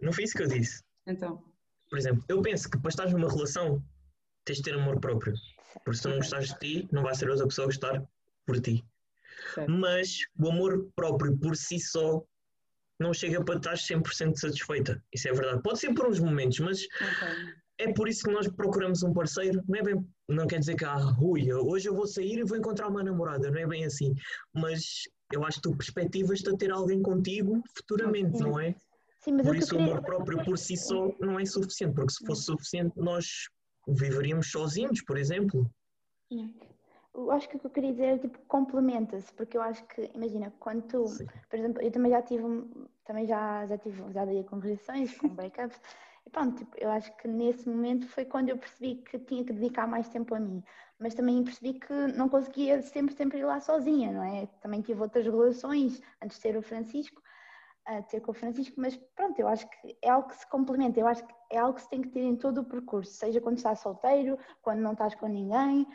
Não foi isso que eu disse. Então, Por exemplo, eu penso que para estar numa relação tens de ter amor próprio. Porque se tu não gostares de ti, não vai ser outra pessoa a gostar por ti. certo. Mas o amor próprio por si só não chega para estar 100% satisfeita. Isso é verdade. Pode ser por uns momentos, mas Ok. é por isso que nós procuramos um parceiro. Não é bem, não quer dizer que ah, ui, hoje eu vou sair e vou encontrar uma namorada, não é bem assim. Mas eu acho que tu perspectivas-te a ter alguém contigo futuramente, Sim. não é? Sim, mas Por o isso o queria... amor próprio por si só não é suficiente, porque se fosse suficiente nós viveríamos sozinhos, por exemplo. Eu acho que o que eu queria dizer é tipo, complementa-se, porque eu acho que, imagina, quando tu, Sim. por exemplo, eu também já tive, também já, já tive, já dei com relações, com breakups, e pronto, tipo, eu acho que nesse momento foi quando eu percebi que tinha que dedicar mais tempo a mim, mas também percebi que não conseguia sempre, sempre ir lá sozinha, não é? Também tive outras relações antes de ter o Francisco, a ter com o Francisco, mas pronto, eu acho que é algo que se complementa, eu acho que é algo que se tem que ter em todo o percurso, seja quando estás solteiro, quando não estás com ninguém,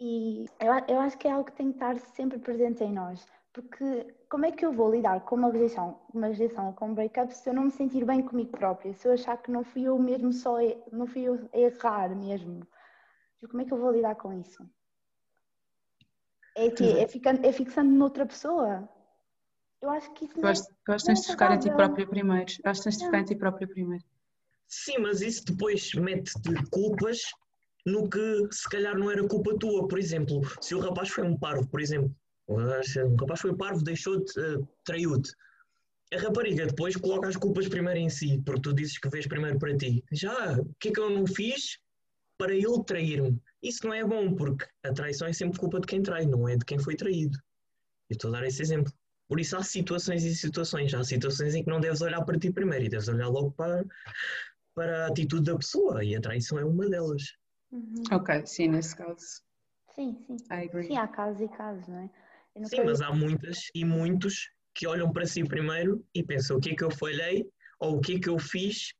e eu, eu acho que é algo que tem que estar sempre presente em nós, porque como é que eu vou lidar com uma rejeição, uma rejeição ou com um breakup se eu não me sentir bem comigo própria, se eu achar que não fui eu mesmo só, não fui eu a errar mesmo, como é que eu vou lidar com isso? É, que, é, ficando, é fixando noutra pessoa? Eu acho que isso Eu não é, que é tens de focar em ti próprio primeiro. Eu acho que tens de focar em ti próprio primeiro. Sim, mas isso depois mete-te culpas no que se calhar não era culpa tua. Por exemplo, se o rapaz foi um parvo, por exemplo, o rapaz foi parvo, deixou-te, eh, traiu-te. A rapariga depois coloca as culpas primeiro em si, porque tu dizes que vês primeiro para ti. Já, o que é que eu não fiz para ele trair-me? Isso não é bom, porque a traição é sempre culpa de quem trai, não é de quem foi traído. Eu estou a dar esse exemplo. Por isso há situações e situações. Há situações em que não deves olhar para ti primeiro e deves olhar logo para, para a atitude da pessoa e a traição é uma delas. Uhum. Ok, sim, nesse caso. Sim, sim. I agree. Sim, há casos e casos, não é? Sim, mas há muitas e muitos que olham para si primeiro e pensam o que é que eu falhei, ou o que é que eu fiz,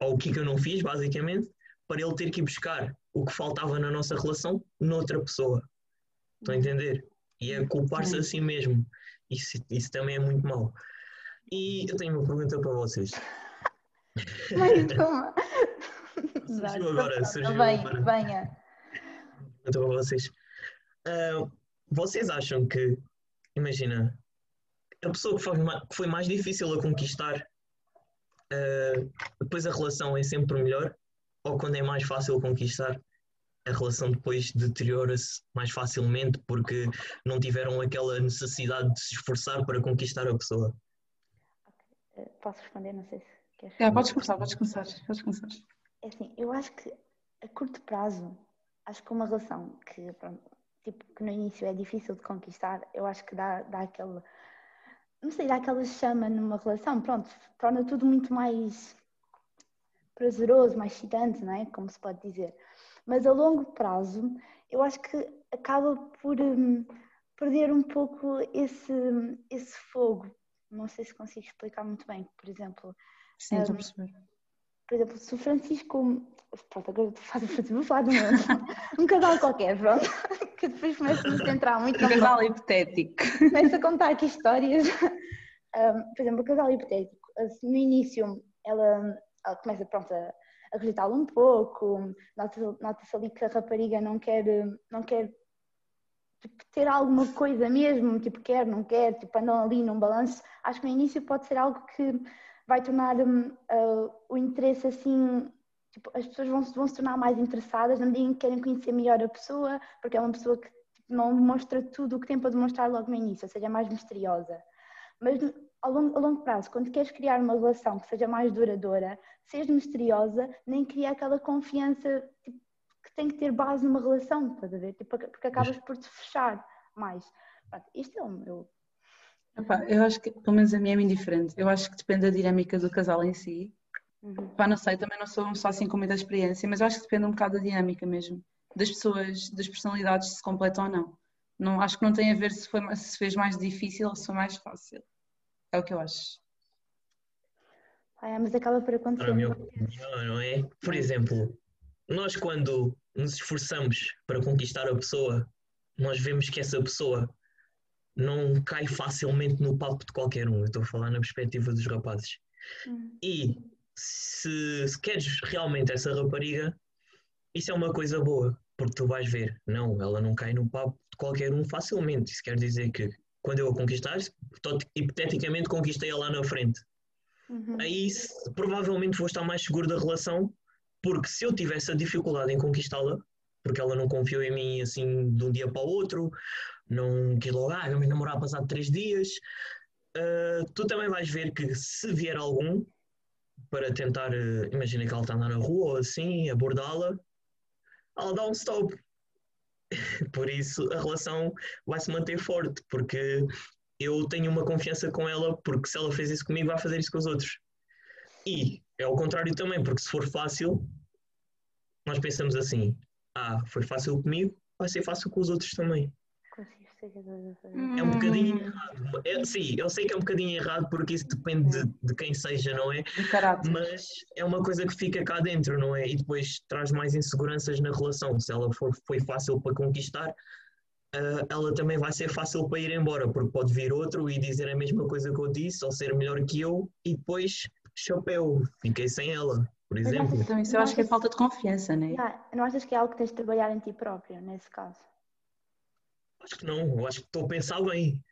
ou o que é que eu não fiz, basicamente, para ele ter que ir buscar o que faltava na nossa relação noutra pessoa. Estão a entender? E é culpar-se a si mesmo. Isso, isso também é muito mau. E eu tenho uma pergunta para vocês. Mais [laughs] uma. Surgiu agora, surgiu Venha, agora. venha. Então, a vocês. Ah, vocês acham que, imagina, a pessoa que foi, que foi mais difícil a conquistar, ah, depois a relação é sempre melhor? Ou quando é mais fácil conquistar, a relação depois deteriora-se mais facilmente porque não tiveram aquela necessidade de se esforçar para conquistar a pessoa? Eh, Posso responder? Não sei se queres. É, podes começar, podes começar. Podes começar. É assim, eu acho que a curto prazo, acho que uma relação que, pronto, tipo, que no início é difícil de conquistar, eu acho que dá, dá aquele, não sei, dá aquela chama numa relação, pronto, torna tudo muito mais prazeroso, mais excitante, não é? Como se pode dizer. Mas a longo prazo, eu acho que acaba por hum, perder um pouco esse, esse fogo. Não sei se consigo explicar muito bem. Por exemplo, Sim, estou a Um, perceber. Por exemplo, se o Francisco. Pronto, agora estou a fazer Francisco, [laughs] vou falar de um, um casal qualquer, pronto. [laughs] Que depois começa a me centrar muito Um casal hipotético. começa a contar aqui histórias. [laughs] Um, por exemplo, o casal hipotético, assim, no início ela, ela começa pronto, a, a rejeitá-lo um pouco, nota- nota-se ali que a rapariga não quer, não quer tipo, ter alguma coisa mesmo, tipo, quer, não quer, tipo, andam ali num balanço. Acho que no início pode ser algo que vai tornar ah, o interesse assim. Tipo, as pessoas vão, se- vão se tornar mais interessadas na medida em que querem conhecer melhor a pessoa, porque é uma pessoa que tipo, não demonstra tudo o que tem para demonstrar logo no início, ou seja, é mais misteriosa. Mas ao longo, a longo prazo, quando queres criar uma relação que seja mais duradoura, seres misteriosa, nem cria aquela confiança tipo, que tem que ter base numa relação, estás a ver? Tipo, porque acabas por te fechar mais. Pronto, isto é o meu. Epá, eu acho que, pelo menos a mim é indiferente. Eu acho que depende da dinâmica do casal em si. Uhum. Pá, não sei, também não sou só assim com muita experiência, mas eu acho que depende um bocado da dinâmica mesmo. Das pessoas, das personalidades, se completam ou não. não acho que não tem a ver se, foi, se fez mais difícil ou se foi mais fácil. É o que eu acho. Ah, mas acaba por Para a acontecer. minha opinião, não é? Por exemplo, nós quando nos esforçamos para conquistar a pessoa, nós vemos que essa pessoa não cai facilmente no papo de qualquer um. Eu estou a falar na perspectiva dos rapazes. Hum. E se, se queres realmente essa rapariga, isso é uma coisa boa, porque tu vais ver, não, ela não cai no papo de qualquer um facilmente. Isso quer dizer que quando eu a conquistar, hipoteticamente conquistei-a lá na frente. Uhum. Aí provavelmente vou estar mais seguro da relação, porque se eu tivesse a dificuldade em conquistá-la, porque ela não confiou em mim assim de um dia para o outro, não quis logo, ah, vamos namorar passado três dias, ah, tu também vais ver que se vier algum para tentar, eh, imagina que ela está na rua ou assim, abordá-la, ela dá um stop. [laughs] Por isso a relação vai se manter forte, porque eu tenho uma confiança com ela, porque se ela fez isso comigo, vai fazer isso com os outros. E é ao contrário também, porque se for fácil, nós pensamos assim: ah, foi fácil comigo, vai ser fácil com os outros também. A fazer. É um bocadinho Hum, errado. É, sim, eu sei que é um bocadinho errado, porque isso depende de, de quem seja, não é? Mas é uma coisa que fica cá dentro, não é? E depois traz mais inseguranças na relação. Se ela for, foi fácil para conquistar, ah, ela também vai ser fácil para ir embora, porque pode vir outro e dizer a mesma coisa que eu disse, ou ser melhor que eu, e depois, chapéu, fiquei sem ela, por Mas exemplo. Então isso eu acho que é falta de confiança, não é? Já, não achas que é algo que tens de trabalhar em ti próprio, nesse caso? Acho que não, eu acho que estou a pensar bem.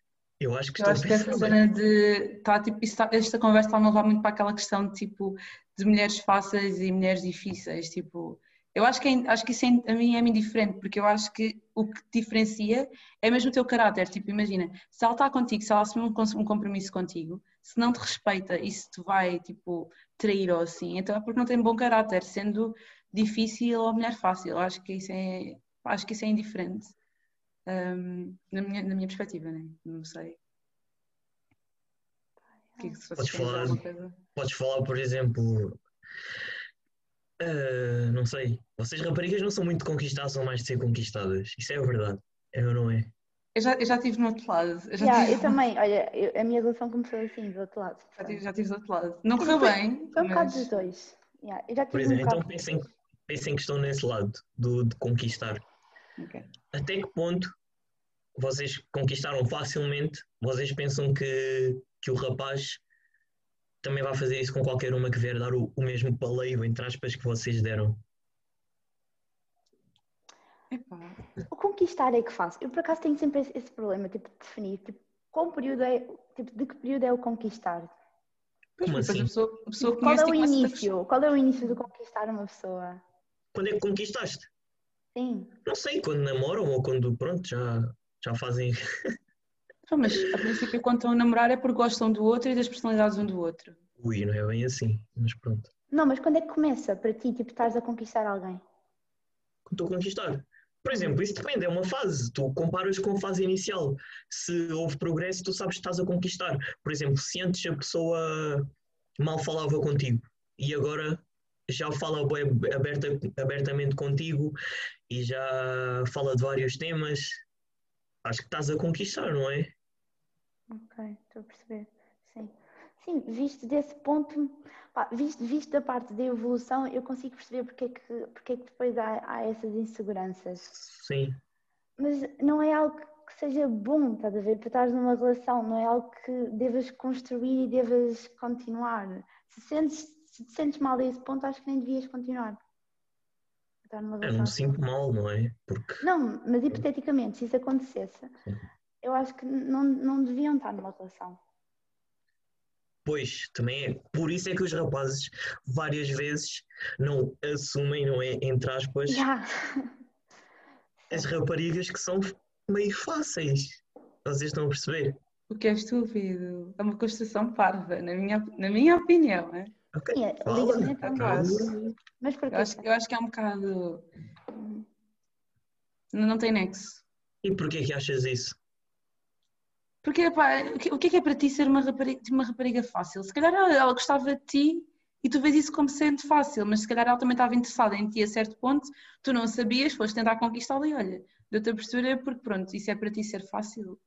Eu acho que Eu estou acho a que essa pensar bem. cena de. Tá, tipo, isso tá- esta conversa está a me levar muito para aquela questão de tipo de mulheres fáceis e mulheres difíceis. Tipo, eu acho que, é, acho que isso é, a mim é-me indiferente, porque eu acho que o que te diferencia é mesmo o teu caráter. Tipo, imagina, se ela está contigo, se ela assume um, compromisso contigo, se não te respeita e se te vai tipo trair ou assim, então é porque não tem bom caráter, sendo difícil ou mulher fácil. Acho que isso é, acho que isso é indiferente. hum, na, minha, na minha perspectiva, né? não sei. Que é que Podes falar. Podes falar, por exemplo, ah, não sei, vocês raparigas não são muito conquistadas, são mais de ser conquistadas. Isso é verdade, é ou não é? Eu já, eu já estive no outro lado. Eu já, Já, tive, eu também, olha, eu- a minha relação começou assim, do outro lado. já, tive, já tive do outro lado. Não correu bem. Foi um bocado mas- dos dois. Já, eu já Por tive um exemplo, então bocado. pensem, pensem que estão nesse lado do, de conquistar. Ok. Até que ponto vocês conquistaram facilmente, vocês pensam que, que o rapaz também vai fazer isso com qualquer uma que vier dar o, o mesmo paleio, entre aspas, que vocês deram? Epá, O conquistar é que faço. Eu por acaso tenho sempre esse, esse problema, tipo, de definir, tipo, qual período é, tipo, de que período é o conquistar? Pois, Como assim? a pessoa, a pessoa Tipo, qual é conhece o e começa a início? Qual é o início de conquistar uma pessoa? Quando é que conquistaste? Sim. Não sei, quando namoram ou quando, pronto, já, já fazem. Não, mas a princípio quando estão a namorar é porque gostam do outro e das personalidades um do outro. Ui, não é bem assim, mas pronto. Não, mas quando é que começa para ti, tipo, estás a conquistar alguém? Quando estou a conquistar. Por exemplo, isso depende, é uma fase. Tu comparas com a fase inicial. Se houve progresso, tu sabes que estás a conquistar. Por exemplo, se antes a pessoa mal falava contigo e agora já fala aberta, abertamente contigo e já fala de vários temas, acho que estás a conquistar, não é? Ok, estou a perceber. Sim. Sim, visto desse ponto, pá, visto, visto da parte da evolução, eu consigo perceber porque é que, porque é que depois há, há essas inseguranças. Sim. Mas não é algo que seja bom, estás a ver? Para estar numa relação, não é algo que devas construir e devas continuar. Se, sentes, se te sentes mal a esse ponto, acho que nem devias continuar. Estar numa Eu relação. me sinto mal, não é? Porque Não, mas hipoteticamente, se isso acontecesse, Sim. Eu acho que não, não deviam estar numa relação. Pois, também é. Por isso é que os rapazes várias vezes não assumem, não é? Entre aspas, Já. as raparigas que são meio fáceis. Vocês estão a perceber? O que é estúpido. É uma construção parva, na minha, na minha opinião. É? Ok. Fala, ligamento é caso. Mas porquê? Eu, acho, eu acho que é um bocado. Não, não tem nexo. E porquê que achas isso? Porque, o que é que é para ti ser uma rapariga, uma rapariga fácil? Se calhar ela, ela gostava de ti e tu vês isso como sendo fácil, mas se calhar ela também estava interessada em ti a certo ponto, tu não sabias, foste tentar conquistá-la e olha, deu-te a perceber porque pronto, isso é para ti ser fácil.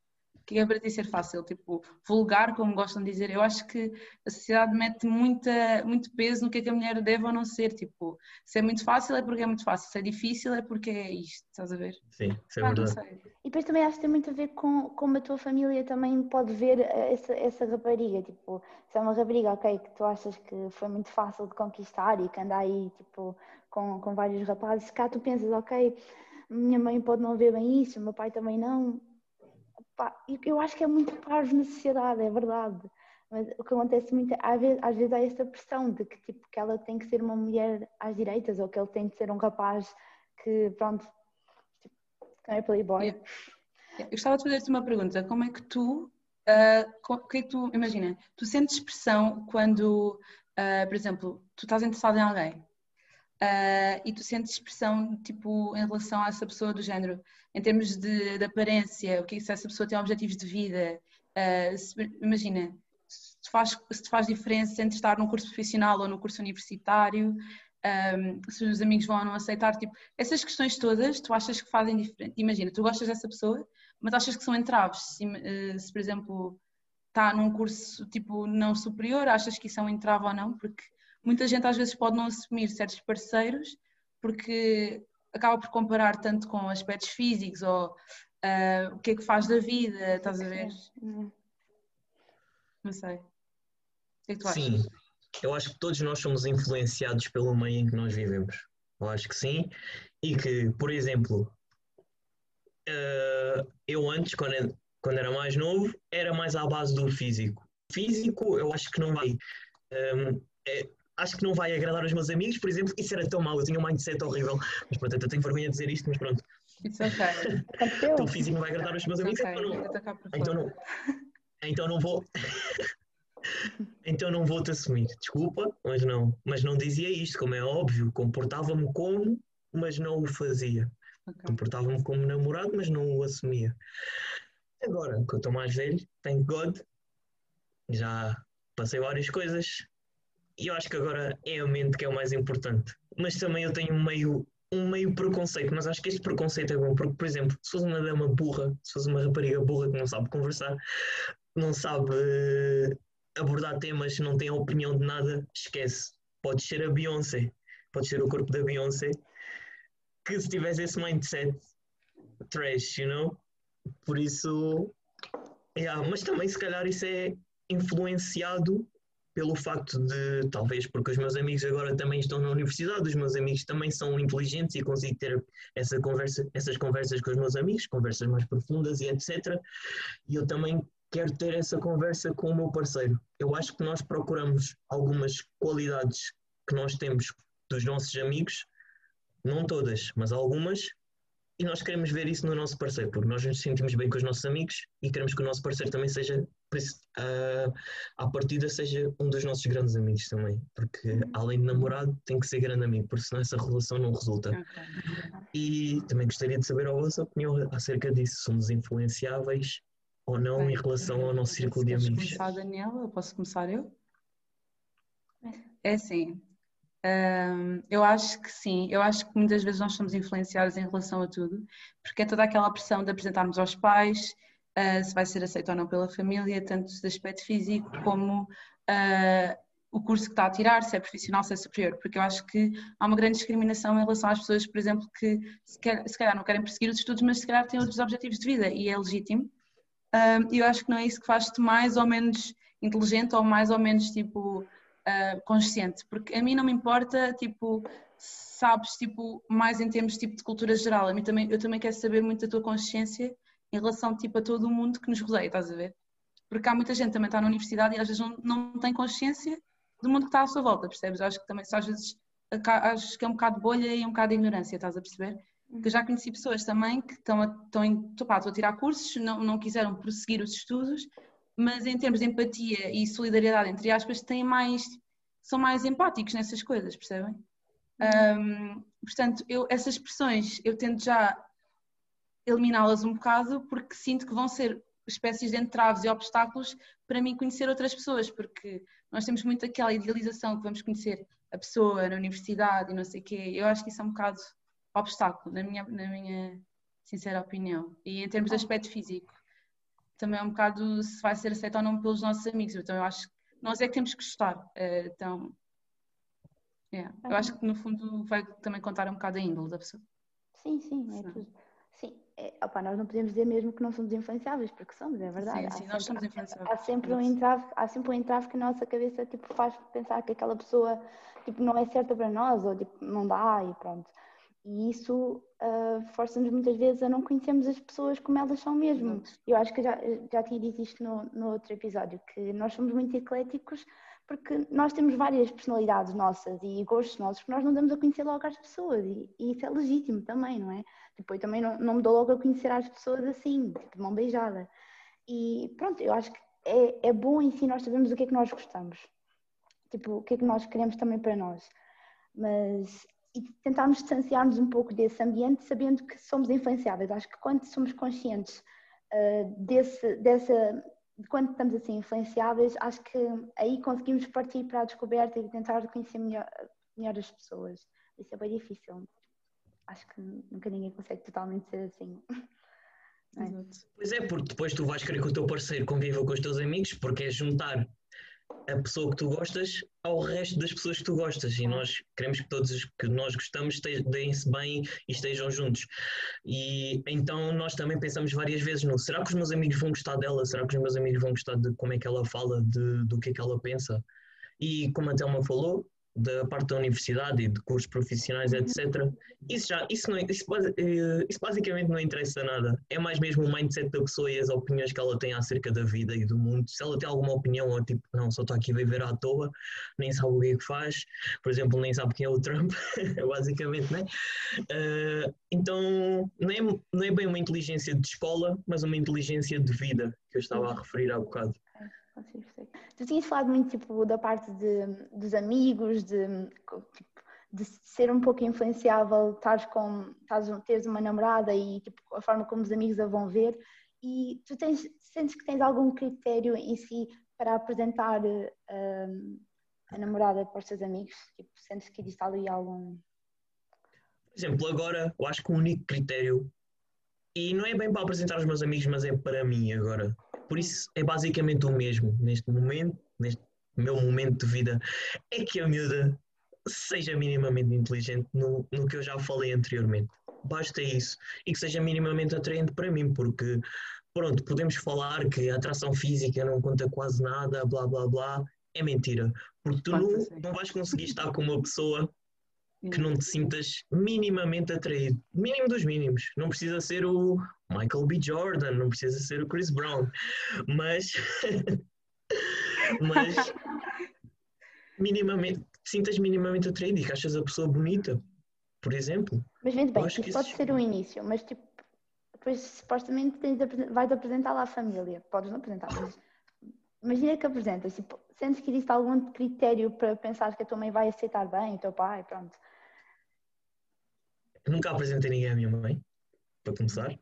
O que é para ti ser fácil? Tipo, vulgar, como gostam de dizer. Eu acho que a sociedade mete muita, muito peso no que é que a mulher deve ou não ser. Tipo, se é muito fácil é porque é muito fácil, se é difícil é porque é isto, estás a ver? Sim, isso é ah, verdade. E depois também acho que tem muito a ver com como a tua família também pode ver essa, essa rapariga. Tipo, se é uma rapariga, ok, que tu achas que foi muito fácil de conquistar e que anda aí, tipo, com, com vários rapazes, cá tu pensas, ok minha mãe pode não ver bem isso, meu pai também não. Pá, eu acho que é muito parvo na sociedade, é verdade. Mas o que acontece muito, às vezes, às vezes há essa pressão de que, tipo, que ela tem que ser uma mulher às direitas ou que ele tem que ser um rapaz que, pronto, tipo, não é playboy. Eu gostava de fazer-te uma pergunta. Como é que tu, uh, é que tu, imagina, tu sentes pressão quando, uh, por exemplo, tu estás interessado em alguém Uh, e tu sentes expressão tipo em relação a essa pessoa do género, em termos de, de aparência, o que é se essa pessoa tem objetivos de vida, uh, se, imagina, se te, faz, se faz diferença entre estar num curso profissional ou num curso universitário, um, ah, se os amigos vão ou não aceitar, tipo, essas questões todas tu achas que fazem diferença, imagina, tu gostas dessa pessoa, mas achas que são entraves, se, se por exemplo está num curso tipo não superior, achas que isso é um entrave ou não, porque muita gente às vezes pode não assumir certos parceiros porque acaba por comparar tanto com aspectos físicos ou uh, o que é que faz da vida, estás a ver? Não sei. O que é que tu achas? Sim, eu acho que todos nós somos influenciados pelo meio em que nós vivemos. Eu acho que sim. E que, por exemplo, uh, eu antes, quando, quando era mais novo, era mais à base do físico. Físico, eu acho que não vai. Um, é, acho que não vai agradar os meus amigos, por exemplo, isso era tão mau, eu tinha um mindset horrível. Mas pronto, eu tenho vergonha de dizer isto, mas pronto. It's okay. o físico não vai agradar os meus amigos, okay. então, não, então não. Então não vou. [laughs] então não vou-te assumir. Desculpa, mas não. Mas não dizia isto, como é óbvio. Comportava-me como, mas não o fazia. Okay. Comportava-me como namorado, mas não o assumia. Agora, que eu estou mais velho, thank God, já passei várias coisas, e eu acho que agora é a mente que é o mais importante. Mas também eu tenho meio, um meio preconceito, mas acho que este preconceito é bom, porque, por exemplo, se fosse uma dama burra, se fosse uma rapariga burra que não sabe conversar, não sabe eh, abordar temas, não tem opinião de nada, esquece. Pode ser a Beyoncé, pode ser o corpo da Beyoncé, que se tivesse esse mindset trash, you know? Por isso, yeah, mas também se calhar isso é influenciado pelo facto de, talvez porque os meus amigos agora também estão na universidade, os meus amigos também são inteligentes e consigo ter essa conversa, essas conversas com os meus amigos, conversas mais profundas e etc. E eu também quero ter essa conversa com o meu parceiro. Eu acho que nós procuramos algumas qualidades que nós temos dos nossos amigos, não todas, mas algumas, e nós queremos ver isso no nosso parceiro, porque nós nos sentimos bem com os nossos amigos e queremos que o nosso parceiro também seja, uh, à partida, seja um dos nossos grandes amigos também, porque uhum. além de namorado tem que ser grande amigo, porque senão essa relação não resulta. E também gostaria de saber a vossa opinião acerca disso, somos influenciáveis ou não Bem, em relação ao nosso círculo de amigos. Posso começar, Daniela? Posso começar eu? É assim, um, eu acho que sim, eu acho que muitas vezes nós somos influenciados em relação a tudo, porque é toda aquela pressão de apresentarmos aos pais, uh, se vai ser aceito ou não pela família, tanto de aspecto físico como uh, o curso que está a tirar, se é profissional, se é superior, porque eu acho que há uma grande discriminação em relação às pessoas, por exemplo, que se, quer, se calhar não querem perseguir os estudos, mas se calhar têm outros objetivos de vida e é legítimo. E eu acho que não é isso que faz-te mais ou menos inteligente ou mais ou menos tipo uh, consciente, porque a mim não me importa, tipo, sabes, tipo, mais em termos tipo, de cultura geral, a mim também, eu também quero saber muito da tua consciência em relação, tipo, a todo o mundo que nos rodeia, estás a ver? Porque há muita gente que também está na universidade e às vezes não, não tem consciência do mundo que está à sua volta, percebes? Acho que também, às vezes, acho que é um bocado de bolha e um bocado de ignorância, estás a perceber? Que já conheci pessoas também que estão a, estão, em, estão a tirar cursos, não, não quiseram prosseguir os estudos mas em termos de empatia e solidariedade, entre aspas, têm mais, são mais empáticos nessas coisas, percebem? Um, portanto, eu, essas expressões eu tento já eliminá-las um bocado porque sinto que vão ser espécies de entraves e obstáculos para mim conhecer outras pessoas, porque nós temos muito aquela idealização que vamos conhecer a pessoa na universidade e não sei o quê. Eu acho que isso é um bocado obstáculo, na minha, na minha sincera opinião. E em termos de aspecto físico. Também é um bocado se vai ser aceito ou não pelos nossos amigos. Então eu acho que nós é que temos que gostar. Uh, então, yeah. eu acho que no fundo vai também contar um bocado a índole da pessoa. Sim, sim, é tudo. Sim, é, opa, nós não podemos dizer mesmo que não somos influenciáveis, porque somos, é verdade. Sim, sim nós somos influenciáveis. Há sempre, um entrave, há sempre um entrave que a nossa cabeça tipo, faz pensar que aquela pessoa tipo, não é certa para nós, ou tipo, não dá e pronto. E isso uh, força-nos muitas vezes a não conhecermos as pessoas como elas são mesmo. Eu acho que já, já tinha dito isto no, no outro episódio, que nós somos muito ecléticos porque nós temos várias personalidades nossas e gostos nossos que nós não damos a conhecer logo às pessoas e, e isso é legítimo também, não é? Depois também não, não me dou logo a conhecer as pessoas assim, tipo, de mão beijada. E pronto, eu acho que é, é bom em si nós sabermos o que é que nós gostamos, tipo, o que é que nós queremos também para nós. Mas e tentarmos distanciar-nos um pouco desse ambiente, sabendo que somos influenciáveis. Acho que quando somos conscientes uh, desse, dessa, de quando estamos assim influenciáveis, acho que aí conseguimos partir para a descoberta e tentar conhecer melhor, melhor as pessoas. Isso é bem difícil. Acho que nunca ninguém consegue totalmente ser assim. [laughs] É? Pois é, porque depois tu vais querer que o teu parceiro conviva com os teus amigos, porque é juntar a pessoa que tu gostas ao resto das pessoas que tu gostas e nós queremos que todos os que nós gostamos deem-se bem e estejam juntos. E então nós também pensamos várias vezes no será que os meus amigos vão gostar dela? Será que os meus amigos vão gostar de como é que ela fala, de, do que é que ela pensa? E como a Thelma falou, da parte da universidade e de cursos profissionais, etc. Isso já, isso, não, isso, eh, isso, basicamente não interessa nada. É mais mesmo o mindset da pessoa e as opiniões que ela tem acerca da vida e do mundo. Se ela tem alguma opinião, ou tipo, não, só estou aqui a viver à toa, nem sabe o que é que faz, por exemplo, nem sabe quem é o Trump, [laughs] basicamente, né? Uh, então, não é, não é bem uma inteligência de escola, mas uma inteligência de vida que eu estava a referir há bocado. Tu tinhas falado muito tipo, da parte de, dos amigos, de, tipo, de ser um pouco influenciável, estares com, estares, teres uma namorada e tipo, a forma como os amigos a vão ver. E tu tens, sentes que tens algum critério em si para apresentar um, a namorada para os teus amigos? Tipo, sentes que existe ali algum. Por exemplo, agora eu acho que o único critério, e não é bem para apresentar aos meus amigos, mas é para mim agora. Por isso é basicamente o mesmo neste momento, neste meu momento de vida, é que a miúda seja minimamente inteligente no, no que eu já falei anteriormente. Basta isso. E que seja minimamente atraente para mim, porque, pronto, podemos falar que a atração física não conta quase nada, blá blá blá. É mentira. Porque tu não, não vais conseguir estar com uma pessoa que não te sintas minimamente atraído. Mínimo dos mínimos. Não precisa ser o Michael B. Jordan, não precisa ser o Chris Brown. Mas. [laughs] mas. minimamente. Te sintas minimamente atraído e que achas a pessoa bonita, por exemplo. Mas vende bem, isso pode ser um início, mas tipo. Depois supostamente tens de, vais apresentar lá à família. Podes não apresentar, mas. Imagina que apresentas, tipo, sentes que existe algum critério para pensar que a tua mãe vai aceitar bem, o teu pai, pronto. Nunca apresentei ninguém à minha mãe, para começar,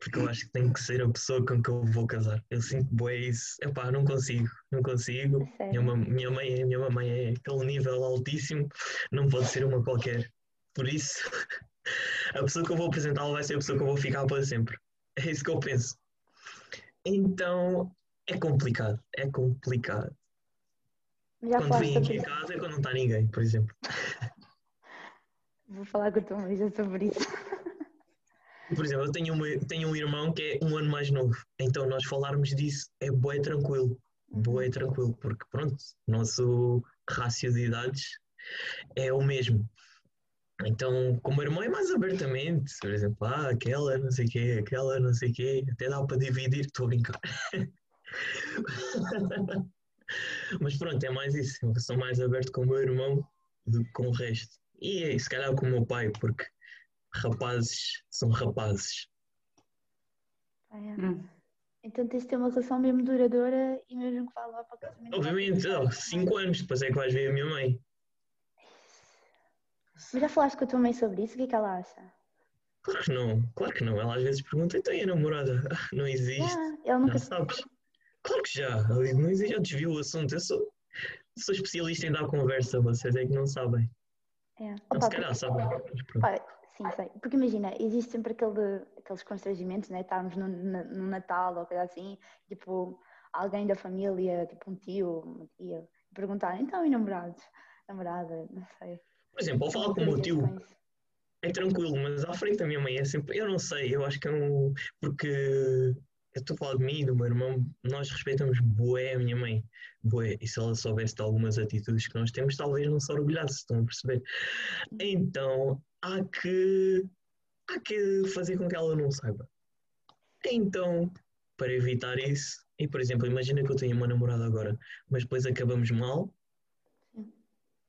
porque eu acho que tem que ser a pessoa com que eu vou casar. Eu sinto boé isso. Epá, não consigo, não consigo. Minha, minha, mãe, minha mamãe é aquele nível altíssimo, não pode ser uma qualquer. Por isso, [laughs] a pessoa que eu vou apresentar vai ser a pessoa que eu vou ficar para sempre. É isso que eu penso. Então, é complicado, é complicado. Já quando vem aqui a casa é quando não está ninguém, por exemplo. [laughs] Vou falar com a tua mãe sobre isso. Por exemplo, eu tenho, uma, tenho um irmão que é um ano mais novo, então nós falarmos disso é bué tranquilo, bué uhum. tranquilo, porque pronto, nosso rácio de idades é o mesmo. Então, com o meu irmão é mais abertamente, por exemplo, ah, aquela não sei o quê, aquela não sei o quê, até dá para dividir, estou a brincar. [laughs] Mas pronto, é mais isso, eu sou mais aberto com o meu irmão do que com o resto. E se calhar com o meu pai, porque rapazes são rapazes. Ah, é. hum. Então tens de ter uma relação mesmo duradoura e mesmo que vá lá para o casamento. Obviamente, oh, cinco anos, depois é que vais ver a minha mãe. Mas já falaste com a tua mãe sobre isso? O que é que ela acha? Claro que não, claro que não. Ela às vezes pergunta, então e a namorada? [laughs] Não existe. Ah, ela nunca... Já sabes. Claro que já. Não existe, já desvio o assunto. Eu sou, sou especialista em dar conversa, vocês é que não sabem. É. Opa, se calhar sabem. sim, sei. Porque imagina, existe sempre aquele, aqueles constrangimentos, né? Estarmos no, no Natal ou coisa assim, tipo, alguém da família, tipo um tio, uma tia, perguntar, então, e namorados? Namorada, não sei. Por exemplo, ao falar com o meu tio, é tranquilo, mas à frente da minha mãe é sempre. Eu não sei, eu acho que é um. Porque eu estou a falar de mim e do meu irmão, nós respeitamos bué a minha mãe. Bué, e se ela soubesse de algumas atitudes que nós temos, talvez não se orgulhasse, estão a perceber? Então, há que. Há que fazer com que ela não saiba. Então, para evitar isso, e por exemplo, imagina que eu tenho uma namorada agora, mas depois acabamos mal,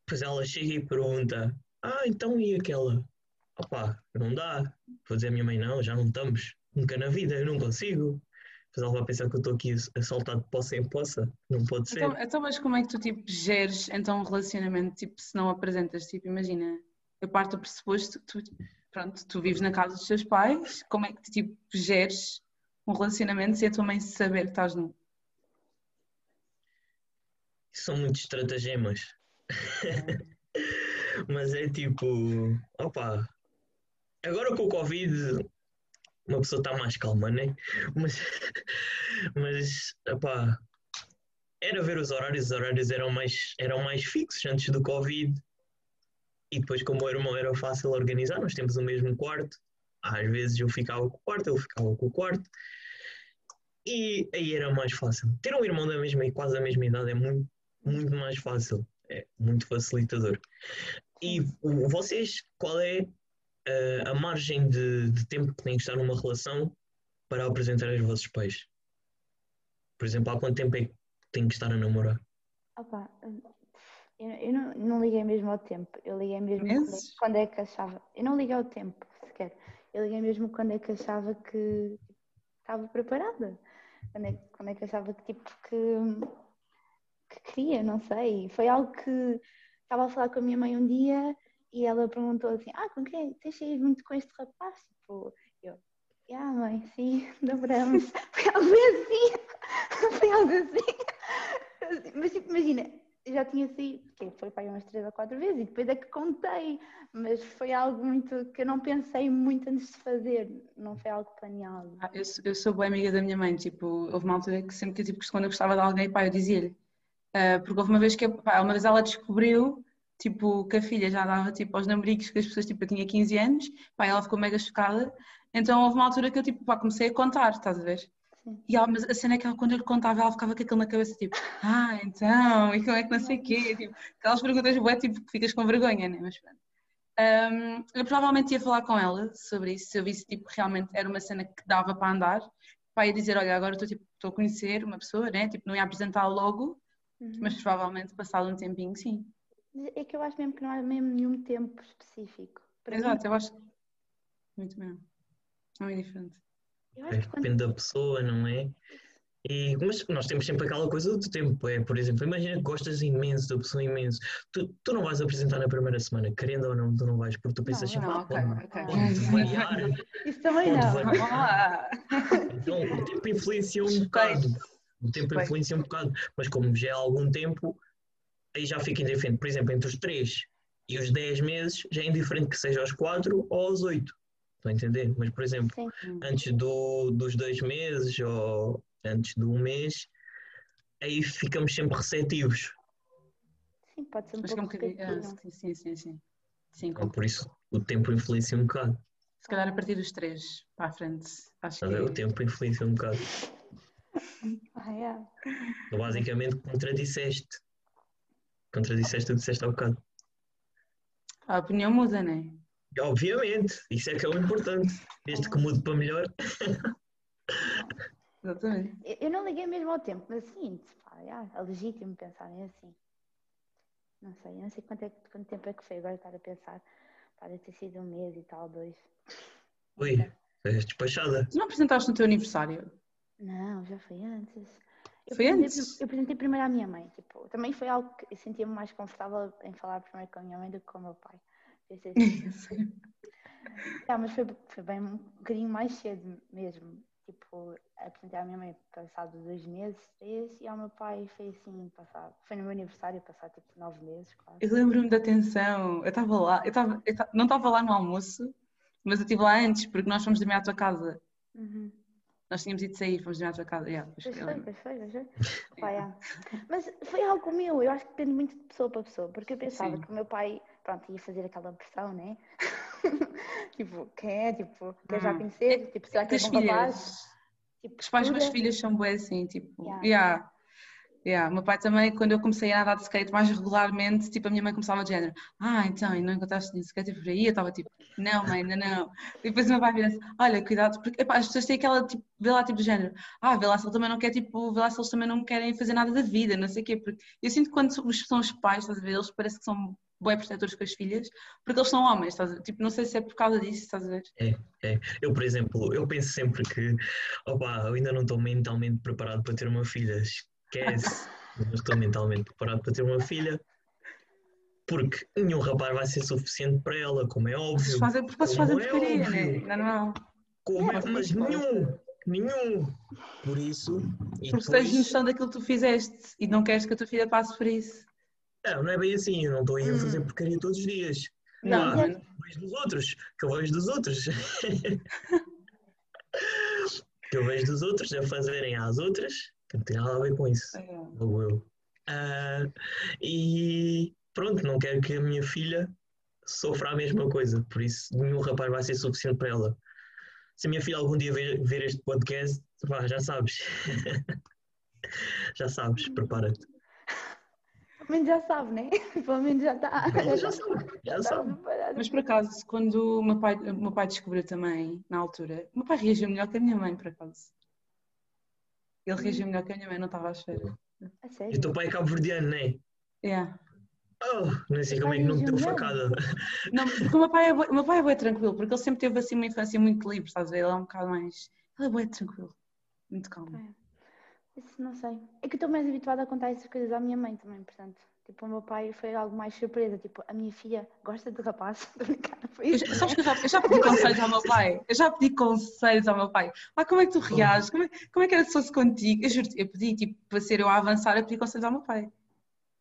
depois ela chega e pergunta: Ah, então e aquela? Opá, não dá. Vou dizer à minha mãe: Não, já não estamos. Nunca na vida, eu não consigo. Depois ela vai pensar que eu estou aqui a saltar de poça em poça. Não pode ser. Então, então, mas como é que tu tipo, geres então um relacionamento tipo, se não apresentas? Tipo, imagina, eu parto do pressuposto que tu, pronto, tu vives na casa dos teus pais, como é que tu tipo, geres um relacionamento sem a tua mãe saber que estás nu? São muitos estratagemas. [laughs] Mas é tipo, opa, agora com o Covid uma pessoa está mais calma, né? Mas, [laughs] mas era ver os horários, os horários eram mais, eram mais fixos antes do Covid. E depois, como o irmão era fácil organizar, nós temos o mesmo quarto. Às vezes eu ficava com o quarto, ele ficava com o quarto. E aí era mais fácil. Ter um irmão da mesma e quase da mesma idade é muito, muito mais fácil é muito facilitador. E vocês, qual é uh, a margem de, de, tempo que têm que estar numa relação para apresentar aos vossos pais? Por exemplo, há quanto tempo é que têm que estar a namorar? Opa, eu, eu não, não, liguei mesmo ao tempo, eu liguei mesmo Meses? quando é que achava. Eu não liguei ao tempo sequer, eu liguei mesmo quando é que achava que estava preparada. Quando é, quando é que achava que tipo que que queria, não sei. Foi algo que estava a falar com a minha mãe um dia e ela perguntou assim: Ah, com quem? Tens saído muito com este rapaz? Tipo, eu, ah, mãe, sim, [laughs] namoramos. [laughs] Foi algo assim. [laughs] Foi algo assim. Mas tipo, imagina, já tinha saído, que foi para aí umas três ou quatro vezes e depois é que contei, mas foi algo muito que eu não pensei muito antes de fazer, não foi algo planeado. Ah, eu, eu sou boa amiga da minha mãe, tipo, houve uma altura que sempre que tipo, quando eu gostava de alguém, pá, eu dizia-lhe, Uh, porque houve uma vez que pá, uma vez ela descobriu tipo, que a filha já dava tipo, aos namoricos que as pessoas, tipo, eu tinha 15 anos, pá, ela ficou mega chocada. Então houve uma altura que eu tipo, pá, comecei a contar, estás a ver? E ela, mas a cena é que ela, quando eu lhe contava, ela ficava com aquilo na cabeça, tipo, ah, então, e como é que não sei o quê? Tipo, aquelas perguntas bué, tipo, que ficas com vergonha, né? Mas pronto. Um, eu provavelmente ia falar com ela sobre isso, se eu visse, tipo, realmente era uma cena que dava para andar. Pá, ia dizer, olha, agora estou, tipo, estou a conhecer uma pessoa, né? Tipo, não ia apresentar logo, Uhum. Mas provavelmente passado um tempinho, sim. É que eu acho mesmo que não há mesmo nenhum tempo específico. Exato, mim. eu acho. Muito mesmo. É muito diferente. É, depende da pessoa, não é? E, mas nós temos sempre aquela coisa do tempo. É, por exemplo, imagina que gostas imenso da pessoa imenso. Tu, tu não vais apresentar na primeira semana, querendo ou não, tu não vais, porque tu pensas sempre, ah, okay, pode, okay. pode [laughs] variar. Isso também não. Variar. Então o tempo influencia um bocado. O tempo influencia um bocado, mas como já é há algum tempo, aí já fica indiferente. Por exemplo, entre os 3 e os 10 meses, já é indiferente que seja aos 4 ou aos 8. Estão a entender? Mas, por exemplo, Sim. antes do, dos 2 meses ou antes do um mês, aí ficamos sempre receptivos. Sim, pode ser um pouco um bocadinho. Ah, sim, sim, sim. sim então, por isso, o tempo influencia um bocado. Se calhar a partir dos 3 para a frente. Acho que... O tempo influencia um bocado. Ah, é. Tu basicamente contradisseste. O que disseste há bocado. A opinião muda, não é? Obviamente, isso é que é o importante. Desde que mude para melhor. [laughs] Exatamente. Eu não liguei mesmo ao tempo, mas assim, pá, é, é legítimo pensarem assim. Não sei, não sei quanto, é, quanto tempo é que foi agora estar a pensar. Pode ter sido um mês e tal, dois. Ui, és despachada. Tu não apresentaste no teu aniversário? Não, já foi antes. Eu foi antes? Eu apresentei primeiro à minha mãe. Tipo, também foi algo que eu sentia-me mais confortável em falar primeiro com a minha mãe do que com o meu pai. [laughs] Assim. é, mas foi, foi bem um bocadinho mais cedo mesmo. Tipo, apresentei à minha mãe passado dois meses, três, e ao meu pai foi assim, passado. Foi no meu aniversário, passado tipo nove meses, quase. Eu lembro-me da tensão. Eu estava lá, eu, tava, eu não estava lá no almoço, Mas eu estive lá antes, porque nós fomos dormir à tua casa. Uhum. Nós tínhamos ido sair, fomos à tua casa. Yeah, Pois foi, pois foi, pois foi. [laughs] Pá, yeah. Mas foi algo meu, eu acho que depende muito de pessoa para pessoa, porque eu pensava Sim. que o meu pai, pronto, ia fazer aquela pressão, né? [laughs] tipo, quem é? Tipo, quer já Hum. conhecer? Tipo, será que é bom filhas, Tipo, os pais das estuda? filhas são bué assim, tipo, Yeah. yeah. Yeah. O meu pai também, quando eu comecei a andar de skate mais regularmente, tipo, a minha mãe começava de género, ah, então, e não encontraste nenhum skate por aí? Eu estava tipo, não, mãe, ainda não. E depois o meu pai vira-se, olha, cuidado, porque epá, as pessoas têm aquela, tipo, vê lá, tipo, de género, ah, vê lá se ele também não quer, tipo, vê lá se eles também não querem fazer nada da vida, não sei o quê, porque eu sinto que quando são os pais, estás a ver, eles parece que são bué protetores com as filhas, porque eles são homens, estás a ver? Tipo, não sei se é por causa disso, estás a ver? Eu, por exemplo, eu penso sempre que, opa, eu ainda não estou mentalmente preparado para ter uma filha. Esquece, eu não estou mentalmente preparado para ter uma filha. Porque nenhum rapaz vai ser suficiente para ela, como é óbvio. Vocês fazem, vocês fazem é porcaria, óbvio. né? Não, não. Como É, é, mas nenhum, nenhum. Por isso, e Porque tens depois, noção daquilo que tu fizeste e não queres que a tua filha passe por isso. não, não é bem assim, eu não estou aí a fazer Hum. porcaria todos os dias. Não, Ah, eu vejo dos outros, que eu vejo dos outros. [laughs] que eu vejo dos outros a fazerem às outras, que não tem nada a ver com isso. é. ou eu. Ah, e pronto, não quero que a minha filha sofra a mesma coisa, por isso nenhum rapaz vai ser suficiente para ela. Se a minha filha algum dia ver, ver este podcast, pá, já sabes. [laughs] já sabes, prepara-te. Pelo menos já sabe, né? [laughs] Pelo menos já está. [laughs] Já sabe, já está sabe. Mas por acaso, quando o meu pai, o meu pai descobriu também, na altura, o meu pai reagiu melhor que a minha mãe, por acaso. Ele reagiu melhor que a minha mãe, não estava à espera. A E o sério? teu pai é cabo-verdiano, não é? Yeah. Oh, não sei como é que não te deu facada. Não, porque o meu pai é o meu pai é bué tranquilo, porque ele sempre teve assim uma infância muito livre, estás a ver? Ele é um bocado mais. Ele é bué tranquilo, muito calmo. Isso não sei. É que eu estou mais habituada a contar essas coisas à minha mãe também, portanto. Tipo, o meu pai foi algo mais surpresa. Tipo, a minha filha gosta de rapaz. [laughs] Eu, já- sabes que eu já, eu já pedi [laughs] conselhos ao meu pai. Eu já pedi conselhos ao meu pai. Ah, como é que tu reages? Como é, como é que era se fosse contigo? Eu juro eu pedi, tipo, para ser eu a avançar, eu pedi conselhos ao meu pai.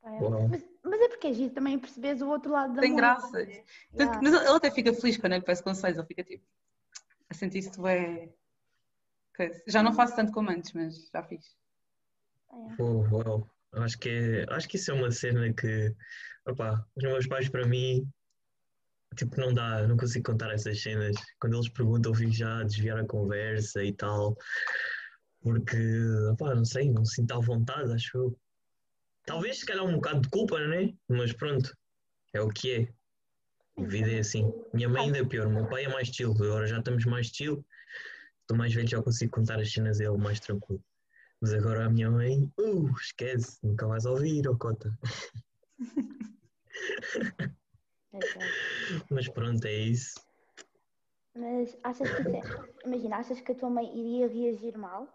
É. Mas, mas é porque é giro também percebes o outro lado da Tem graça. Que- Yeah. Mas ele até fica feliz quando eu lhe peço conselhos, ele fica tipo, a sentir-se tu é. Já não faço tanto como antes, mas já fiz. Oh, uau. Acho que, é, acho que isso é uma cena que, opá, os meus pais para mim, tipo, não dá, não consigo contar essas cenas. Quando eles perguntam, eu fico já a desviar a conversa e tal, porque, opá, não sei, não sinto à vontade, acho eu. Talvez se calhar um bocado de culpa, não é? Mas pronto, é o que é. A vida é assim. Minha mãe ainda é pior, meu pai é mais chill, agora já estamos mais chill. Estou mais velho, já consigo contar as cenas a ele mais tranquilo. Mas agora a minha mãe, uh, esquece, nunca vais ouvir, oh cota. É. Mas pronto, é isso. Mas achas que, se- imagina, achas que a tua mãe iria reagir mal?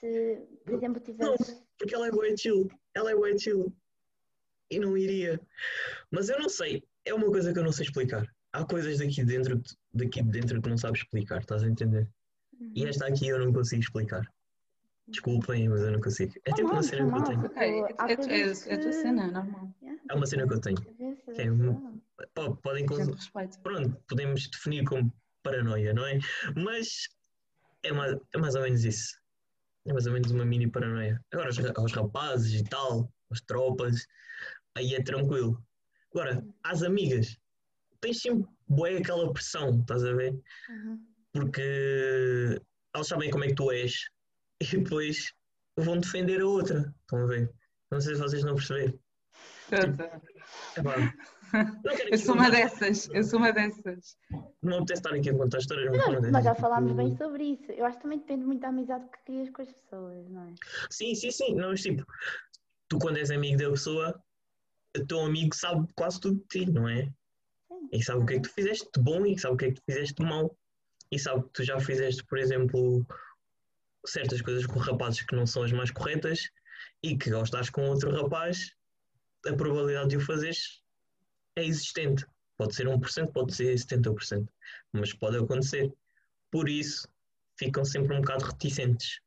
Se, por exemplo, tivesse. Porque ela é boa chill, ela é boa chill. E não iria. Mas eu não sei, é uma coisa que eu não sei explicar. Há coisas daqui dentro, daqui de dentro que não sabes explicar, estás a entender? E esta aqui eu não consigo explicar. Desculpem, mas eu não consigo. É tipo uma cena que eu tenho. Ok, é, é, é, é a tua que- cena, é normal. É uma cena que eu tenho. cabeça, É. Pô, Podem pronto, podemos definir como paranoia, não é? Mas é mais, é mais ou menos isso. É mais ou menos uma mini paranoia. Agora, aos, ra- aos rapazes e tal, às tropas, aí é tranquilo. Agora, às amigas, tens sempre bué aquela pressão, estás a ver? Uhum. Porque elas sabem como é que tu és [laughs] e depois vão defender a outra, estão a ver? Não sei se vocês não perceberam. [laughs] Não quero Eu sou uma dessas, eu sou uma dessas. Não me apetece estar aqui a contar histórias, mas é Nós já tipo- falámos bem sobre isso. Eu acho que também depende muito da amizade que crias com as pessoas, não é? Sim, sim, sim. Não, mas tipo, tu quando és amigo da pessoa, o teu amigo sabe quase tudo de ti, não é? E sabe o que é que tu fizeste de bom e sabe o que é que tu fizeste de mau. E sabe que tu já fizeste, por exemplo, certas coisas com rapazes que não são as mais corretas e que ao estares com outro rapaz, a probabilidade de o fazeres é existente. Pode ser 1%, pode ser 70%, mas pode acontecer. Por isso, ficam sempre um bocado reticentes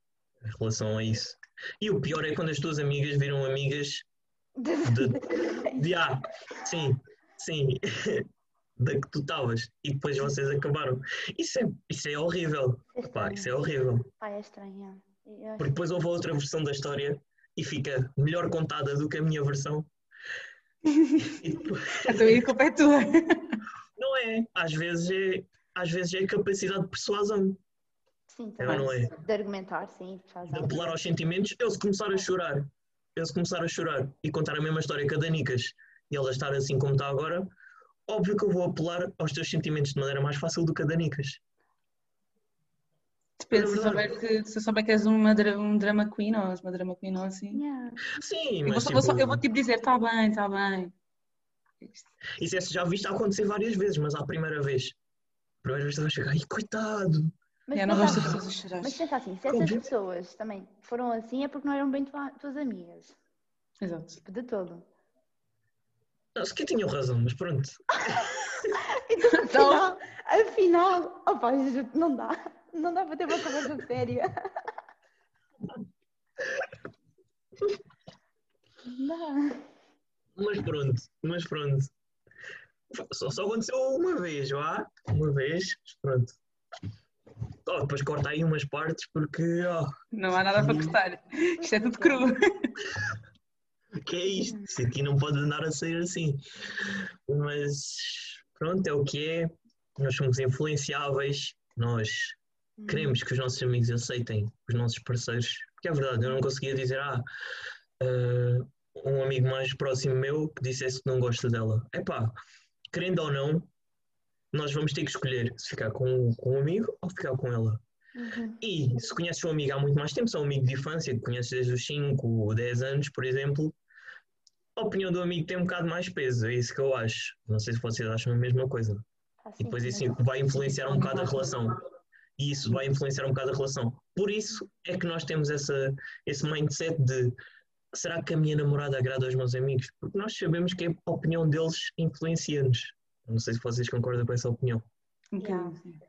em relação a isso. E o pior é quando as tuas amigas viram amigas [laughs] de, de ah, sim, sim. [laughs] da que tu estavas e depois vocês acabaram. Isso é, isso é horrível. É Pá, isso é horrível. Pá, é estranho. é. Porque depois houve outra versão da história e fica melhor contada do que a minha versão. [laughs] Depois- Então a culpa é tua. não é, às vezes é, às vezes é capacidade de persuasão, Sim, é, também. não é? De argumentar, sim. De algo. apelar aos sentimentos, eu se começar a chorar, eu se começar a chorar e contar a mesma história que a Danicas e ela estar assim como está agora, óbvio que eu vou apelar aos teus sentimentos de maneira mais fácil do que a Danicas. Depende, É se, souber que, se eu souber que és uma, um drama queen ou és uma drama queen ou assim. Yeah. Sim, Eu vou, mas vou só- tipo, eu vou tipo dizer, está bem, está bem. isso é, já viste acontecer várias vezes, mas à primeira vez. A primeira vez tu vais chegar, ai coitado, Mas Eu não pensa gosto de assim- pessoas a chorar. Mas pensa assim, se essas Óbvio. pessoas também foram assim é porque não eram bem tua- tuas amigas. Exato. Tipo, de todo. Não, se que tinham razão, mas pronto. [laughs] Então, afinal, afinal, opa, não dá. Não dá para ter uma conversa séria. Não dá. Mas pronto, mas pronto. Só, só aconteceu uma vez, vá? Uma vez, mas pronto. Oh, depois corta aí umas partes porque, ó, Não há nada para cortar. Isto é tudo cru. [laughs] que é isto? Isso aqui não pode andar a sair assim. Mas pronto, é o que é. Nós somos influenciáveis, nós queremos que os nossos amigos aceitem os nossos parceiros. Porque é verdade, eu não conseguia dizer, ah, ah, um amigo mais próximo meu que dissesse que não gosta dela. Epá, querendo ou não, nós vamos ter que escolher se ficar com, com um amigo ou ficar com ela. Uhum. E se conheces um amigo há muito mais tempo, se é um amigo de infância, que conheces desde os 5 ou 10 anos, por exemplo, a opinião do amigo tem um bocado mais peso, é isso que eu acho. Não sei se vocês acham a mesma coisa. Ah, E depois isso vai influenciar um bocado a relação. E isso vai influenciar um bocado a relação. Por isso é que nós temos essa, esse mindset de será que a minha namorada agrada aos meus amigos? Porque nós sabemos que a opinião deles influencia-nos. Não sei se vocês concordam com essa opinião. Um bocadinho, sim.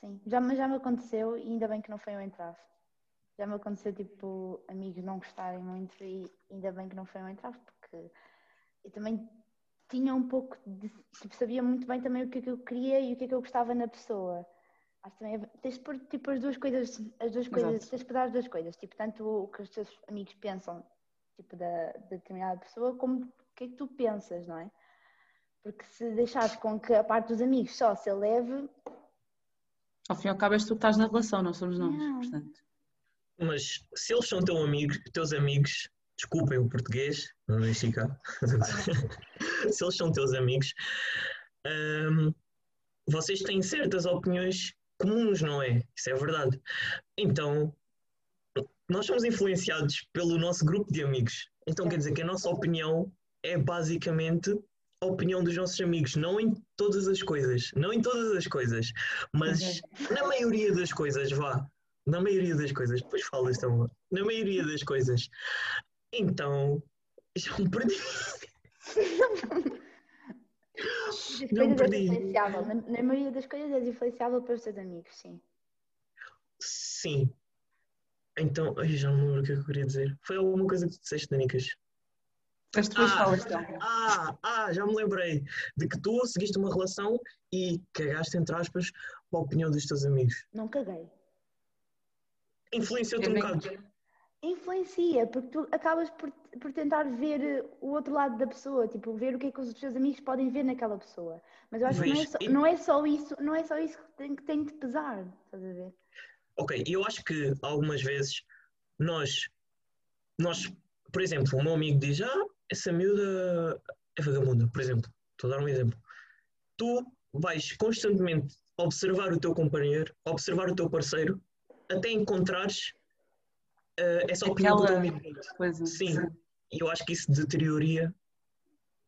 Sim, já, me- já me aconteceu e ainda bem que não foi eu entrave. Já me aconteceu, tipo, amigos não gostarem muito e ainda bem que não foi eu entrave, porque eu também tinha um pouco de. Tipo, sabia muito bem também o que é que eu queria e o que é que eu gostava na pessoa. Acho que também é- tens de pôr tipo, as duas coisas, as duas coisas, tens de pesar as duas coisas, tipo, tanto o que os teus amigos pensam, tipo, da, da determinada pessoa, como o que é que tu pensas, não é? Porque se deixares com que a parte dos amigos só se eleve, Ao fim e ao cabo és tu que estás na relação, não somos nós. Não. Portanto, Mas se eles são teu amigo, teus amigos, desculpem o português, não deixe cá. se eles são teus amigos, hum, vocês têm certas opiniões comuns, não é? Isso é verdade. Então, nós somos influenciados pelo nosso grupo de amigos. Então quer dizer que a nossa opinião é basicamente a opinião dos nossos amigos, não em todas as coisas, não em todas as coisas, mas na maioria das coisas, vá. Na maioria das coisas, depois falas então, na maioria das coisas. Então, já me perdi. Das Não és perdi. influenciável. Na, na maioria das coisas és influenciável pelos teus amigos, sim. Sim. Então, ai, já não lembro o que é que eu queria dizer. Foi alguma coisa que tu disseste, Danicas? as tuas Ah. falas então. Ah, ah, já me lembrei de que tu seguiste uma relação e cagaste, entre aspas, para a opinião dos teus amigos. Não caguei. Influenciou-te Eu um bocado. Influencia, porque tu acabas por, por tentar ver eh, o outro lado da pessoa, tipo, ver o que é que os teus amigos podem ver naquela pessoa. Mas eu acho que não é, só, não é só isso, não é só isso que tem, que tem de pesar, estás a ver? Ok, eu acho que algumas vezes nós, nós, por exemplo, o meu amigo diz, ah, essa miúda é vagabunda, por exemplo. Estou a dar um exemplo. Tu vais constantemente observar o teu companheiro, observar o teu parceiro, até encontrares eh, essa opinião do teu Aquela coisa. Sim, e eu acho que isso deterioraria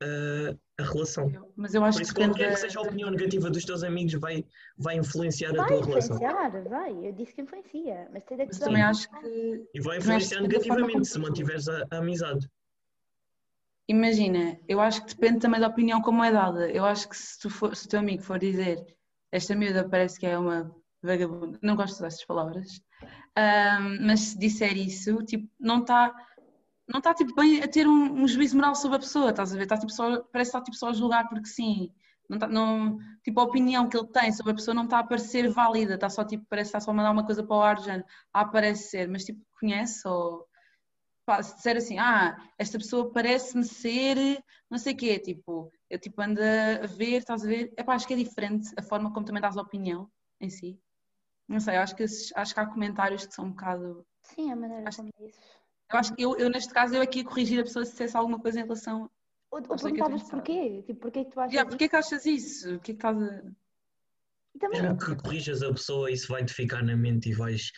eh, a relação. Mas eu acho Por que isso, depende qualquer que seja a opinião negativa dos teus amigos vai, vai influenciar a Vai tua relação. influenciar, vai, eu disse que influencia, mas tem de Mas que também acho que E vai influenciar que negativamente se mantiveres a, a amizade. Imagina, eu acho que depende também da opinião como é dada. Eu acho que se, tu for, se o teu amigo for dizer esta miúda parece que é uma vagabunda, não gosto dessas palavras, ahm, mas se disser isso, tipo, não está não está tipo, bem a ter um, um juízo moral sobre a pessoa, estás a ver? Está, tipo, só, parece que está tipo, só a julgar porque sim. Não tá, não, tipo, a opinião que ele tem sobre a pessoa não está a parecer válida, está só tipo, parece que está só a mandar uma coisa para o ar, já a aparecer, mas tipo, conhece ou pá, se disser assim, ah, esta pessoa parece-me ser não sei o quê, tipo, eu tipo ando a ver, estás a ver, é pá, acho que é diferente a forma como também dás a opinião em si. Não sei, acho que, acho que há comentários que são um bocado. Sim, a maneira acho, como dizes. Eu acho que eu, eu, neste caso, eu aqui corrigir a pessoa se dissesse alguma coisa em relação. Ou, ou perguntavas porquê? Tipo, porquê que tu achas yeah, porquê que achas isso? O que é que estás a. Também... É que corrijas a pessoa, isso vai-te ficar na mente e vais.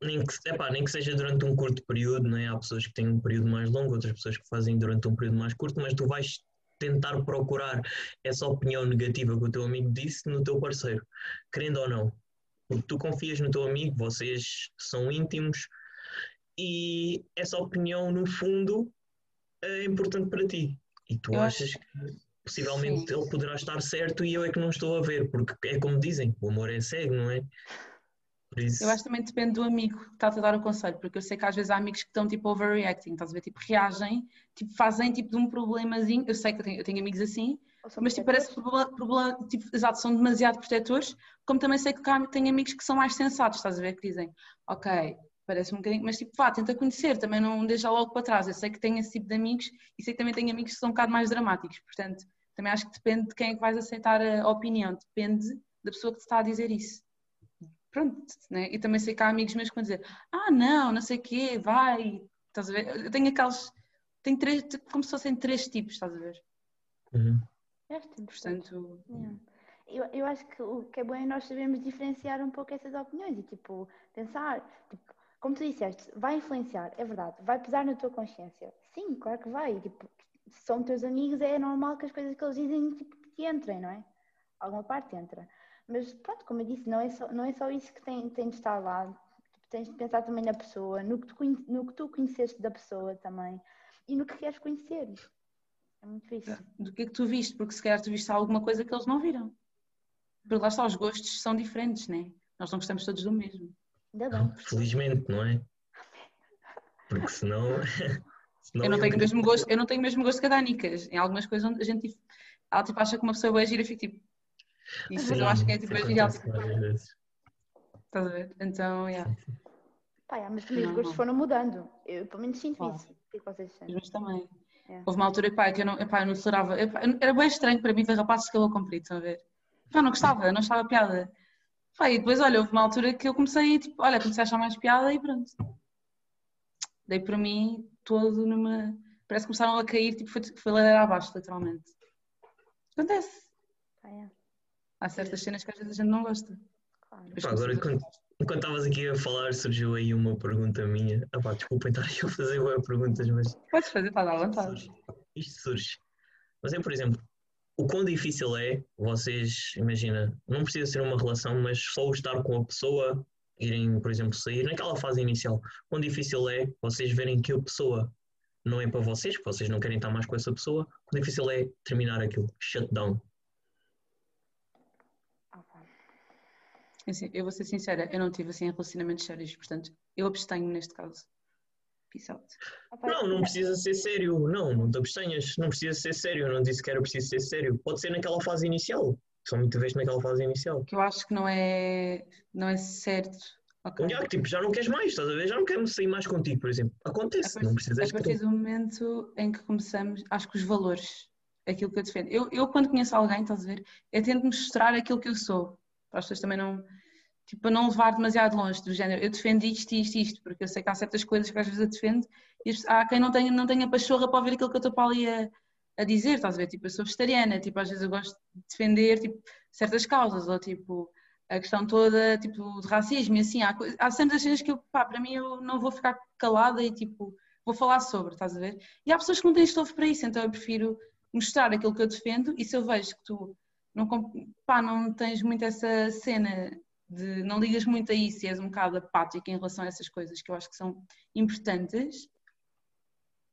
Nem que, epá, nem que seja durante um curto período, não é? há pessoas que têm um período mais longo, outras pessoas que fazem durante um período mais curto, mas tu vais tentar procurar essa opinião negativa que o teu amigo disse no teu parceiro, querendo ou não. Porque tu confias no teu amigo, vocês são íntimos e essa opinião, no fundo, é importante para ti. E tu eu achas acho... que possivelmente Sim. ele poderá estar certo e eu é que não estou a ver, porque é como dizem, o amor é cego, não é? Eu acho que também depende do amigo que está a dar o conselho, porque eu sei que às vezes há amigos que estão tipo overreacting, estás a ver? Tipo, reagem, tipo, fazem tipo de um problemazinho. Eu sei que eu tenho, eu tenho amigos assim, mas tipo, parece problema, problema, tipo, exato, são demasiado protetores, como também sei que tenho amigos que são mais sensatos, estás a ver? Que dizem, ok, parece um bocadinho, mas tipo, vá, tenta conhecer, também não deixa logo para trás. Eu sei que tenho esse tipo de amigos e sei que também tenho amigos que são um bocado mais dramáticos, portanto, também acho que depende de quem é que vais aceitar a opinião, depende da pessoa que te está a dizer isso pronto, né? E também sei que há amigos meus que vão dizer, ah não, não sei o quê, vai, estás a ver? Eu tenho aqueles, tenho três, como se fossem três tipos, estás a ver? Uhum. Portanto... Eu, eu acho que o que é bom é nós sabermos diferenciar um pouco essas opiniões e, tipo, pensar, tipo, como tu disseste, vai influenciar, é verdade, vai pesar na tua consciência. Sim, claro que vai. Tipo, se são teus amigos, é normal que as coisas que eles dizem, tipo, te entrem, não é? Alguma parte entra. Mas pronto, como eu disse, não é só, não é só isso que tem, tem de estar lá. Tipo, tens de pensar também na pessoa, no que, tu, no que tu conheceste da pessoa também e no que queres conhecer. É muito isso. Do que é que tu viste? Porque se calhar tu viste alguma coisa que eles não viram. Porque lá está, os gostos são diferentes, não é? Nós não gostamos todos do mesmo. Ainda bem. Felizmente, não é? Porque senão. [laughs] senão eu, não tenho o mesmo gosto, eu não tenho o mesmo gosto que a Danicas. Em algumas coisas onde a gente ela tipo, acha que uma pessoa é gira e fica tipo, isso Sim, eu acho que é tipo real. Estás a ver? Então, yeah. Pá, yeah, mas também os gostos foram mudando. Eu pelo menos sinto isso. O que, é vocês sentem? Mas também. É. Houve uma altura pá, que eu não, pá, eu não tolerava. era bem estranho para mim ver rapazes que eu comprido, estão a ver? Pá, não gostava, não estava piada. Pá, e depois, olha, houve uma altura que eu comecei, tipo, olha, comecei a achar mais piada e pronto. Dei para mim todo numa. Parece que começaram a cair, tipo, foi, foi ladeira abaixo, literalmente. Acontece. Ah, é. Há certas cenas que às vezes a gente não gosta. Pá, agora, enquanto, estavas aqui a falar, surgiu aí uma pergunta minha. Ah, pá, desculpem estar aí a fazer perguntas, mas. Podes fazer, está à vontade. Isto surge. Mas é, por exemplo, o quão difícil é vocês, imagina, não precisa ser uma relação, mas só o estar com a pessoa, irem, por exemplo, sair, naquela fase inicial, quão difícil é vocês verem que a pessoa não é para vocês, que vocês não querem estar mais com essa pessoa, quão difícil é terminar aquilo, shutdown. Assim, eu vou ser sincera, eu não tive assim relacionamentos sérios, portanto, eu abstenho neste caso. Peace out. Não, não precisa ser sério, não, não te abstenhas, não precisa ser sério, eu não disse que era preciso ser sério, pode ser naquela fase inicial, só muitas vezes naquela fase inicial. Que eu acho que não é, não é certo. Okay. Já, tipo, já não queres mais, estás a ver? Já não quero sair mais contigo, por exemplo. Acontece, partir, não precisas A partir do momento em que começamos, acho que os valores, aquilo que eu defendo. Eu, eu quando conheço alguém, estás a ver, eu tento mostrar aquilo que eu sou para as pessoas também não, tipo, não levar demasiado longe do género, eu defendo isto, isto, isto, porque eu sei que há certas coisas que às vezes eu defendo e há quem não tenha, não tenha pachorra para ouvir aquilo que eu estou para ali a, a dizer, estás a ver? Tipo, eu sou vegetariana, tipo, às vezes eu gosto de defender tipo, certas causas, ou tipo, a questão toda tipo, de racismo e assim, há, há sempre as coisas que eu, pá, para mim eu não vou ficar calada e tipo, vou falar sobre, estás a ver? E há pessoas que não têm estofo para isso, então eu prefiro mostrar aquilo que eu defendo e se eu vejo que tu não, pá, não tens muito essa cena de não ligas muito a isso e és um bocado apática em relação a essas coisas que eu acho que são importantes.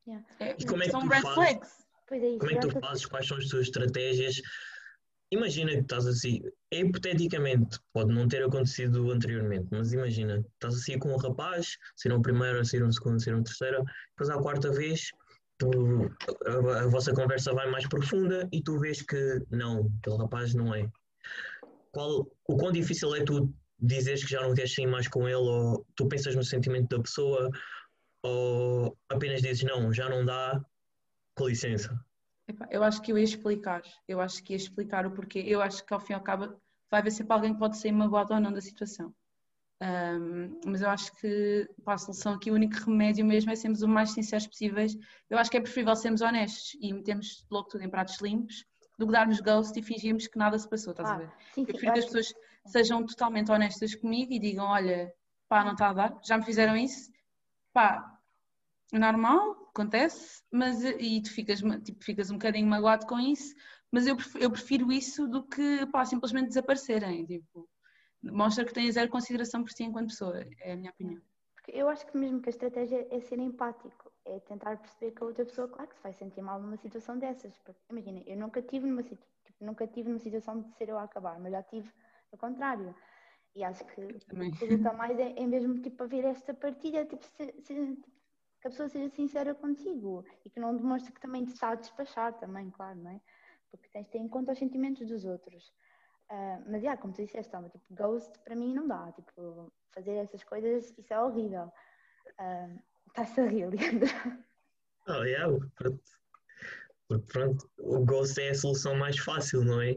Yeah. É, e como é que são tu red fazes, flags. É como é que tu fazes? Quais são as tuas estratégias? Imagina que estás assim, é hipoteticamente, pode não ter acontecido anteriormente, mas imagina, estás assim com um rapaz, ser um primeiro, ser um segundo, ser um terceiro, depois à quarta vez tu a, a vossa conversa vai mais profunda e tu vês que não, aquele rapaz não é. Qual, o quão difícil é tu dizeres que já não queres sair mais com ele ou tu pensas no sentimento da pessoa ou apenas dizes não, já não dá, com licença. Eu acho que eu ia explicar, eu acho que ia explicar o porquê. Eu acho que ao fim e ao cabo vai haver sempre alguém que pode sair magoado ou não da situação. Um, mas eu acho que para a solução aqui o único remédio mesmo é sermos o mais sinceros possíveis. Eu acho que é preferível sermos honestos e metermos logo tudo em pratos limpos do que darmos ghost e fingirmos que nada se passou, estás ah, a ver? Sim, eu prefiro que as pessoas sejam totalmente honestas comigo e digam, olha, pá, não está a dar, já me fizeram isso, pá, é normal, acontece, mas e tu ficas, tipo, ficas um bocadinho magoado com isso, mas eu prefiro, eu prefiro isso do que pá, simplesmente desaparecerem. Tipo, mostra que tens zero consideração por ti enquanto pessoa, é a minha opinião. Porque eu acho que mesmo que a estratégia é ser empático, é tentar perceber que a outra pessoa, claro que se vai sentir mal numa situação dessas. Porque, imagina, eu nunca tive numa, tipo, nunca tive numa situação de ser eu a acabar, mas já tive o contrário. E acho que o que resulta mais é, é mesmo tipo haver esta partilha, tipo, se, se, que a pessoa seja sincera contigo e que não demonstre que também te está a despachar também, claro, não é? Porque tens de ter em conta os sentimentos dos outros. Uh, mas, já, como tu disseste, Toma, tipo, ghost para mim não dá. Tipo, fazer essas coisas, isso é horrível. Uh, Está-se a rir, [laughs] Leandro. Oh, yeah, pronto. Porque, pronto, o ghost é a solução mais fácil, não é?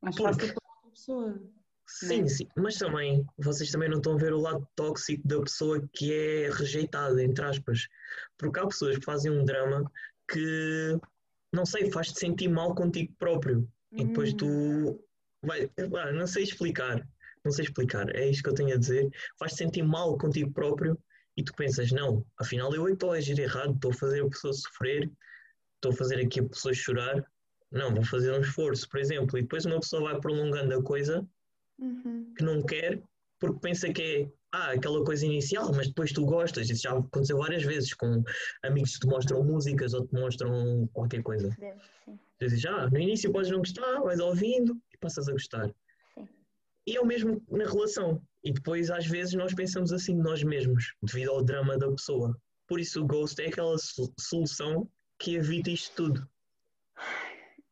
Mais Porque... fácil para a pessoa. Sim, né? sim, mas também vocês também não estão a ver o lado tóxico da pessoa que é rejeitada, entre aspas. Porque há pessoas que fazem um drama que, não sei, faz-te sentir mal contigo próprio. Hum. E depois tu. Vai, não sei explicar. Não sei explicar. É isto que eu tenho a dizer. Faz-te sentir mal contigo próprio e tu pensas, não, afinal eu estou a agir errado, estou a fazer a pessoa sofrer, estou a fazer aqui a pessoa chorar. Não, vou fazer um esforço, por exemplo, e depois uma pessoa vai prolongando a coisa uhum. que não quer, porque pensa que é ah, aquela coisa inicial, mas depois tu gostas. Isso já aconteceu várias vezes com amigos que te mostram músicas ou te mostram qualquer coisa. Sim. Dizes, ah, no início podes não gostar, vais ouvindo passas a gostar. Sim. E é o mesmo na relação. E depois, às vezes, nós pensamos assim de nós mesmos, devido ao drama da pessoa. Por isso, o Ghost é aquela solução que evita isto tudo.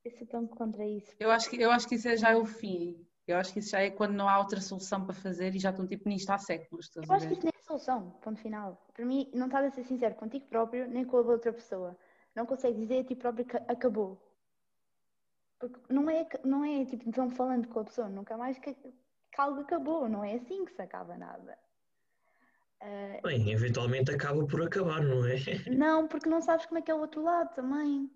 Eu sou tão contra isso. Eu acho que, eu acho que isso é já o fim. Eu acho que isso já é quando não há outra solução para fazer e já estão tipo nisto há séculos. Eu acho que isso nem é solução, ponto final. Para mim, não estás a ser sincero contigo próprio nem com a outra pessoa. Não consegues dizer a ti próprio que acabou. Porque não é, não é tipo, estão falando com a pessoa, nunca mais que, que algo acabou. Não é assim que se acaba nada. Uh, Bem, eventualmente acaba por acabar, não é? [laughs] Não, porque não sabes como é que é o outro lado também.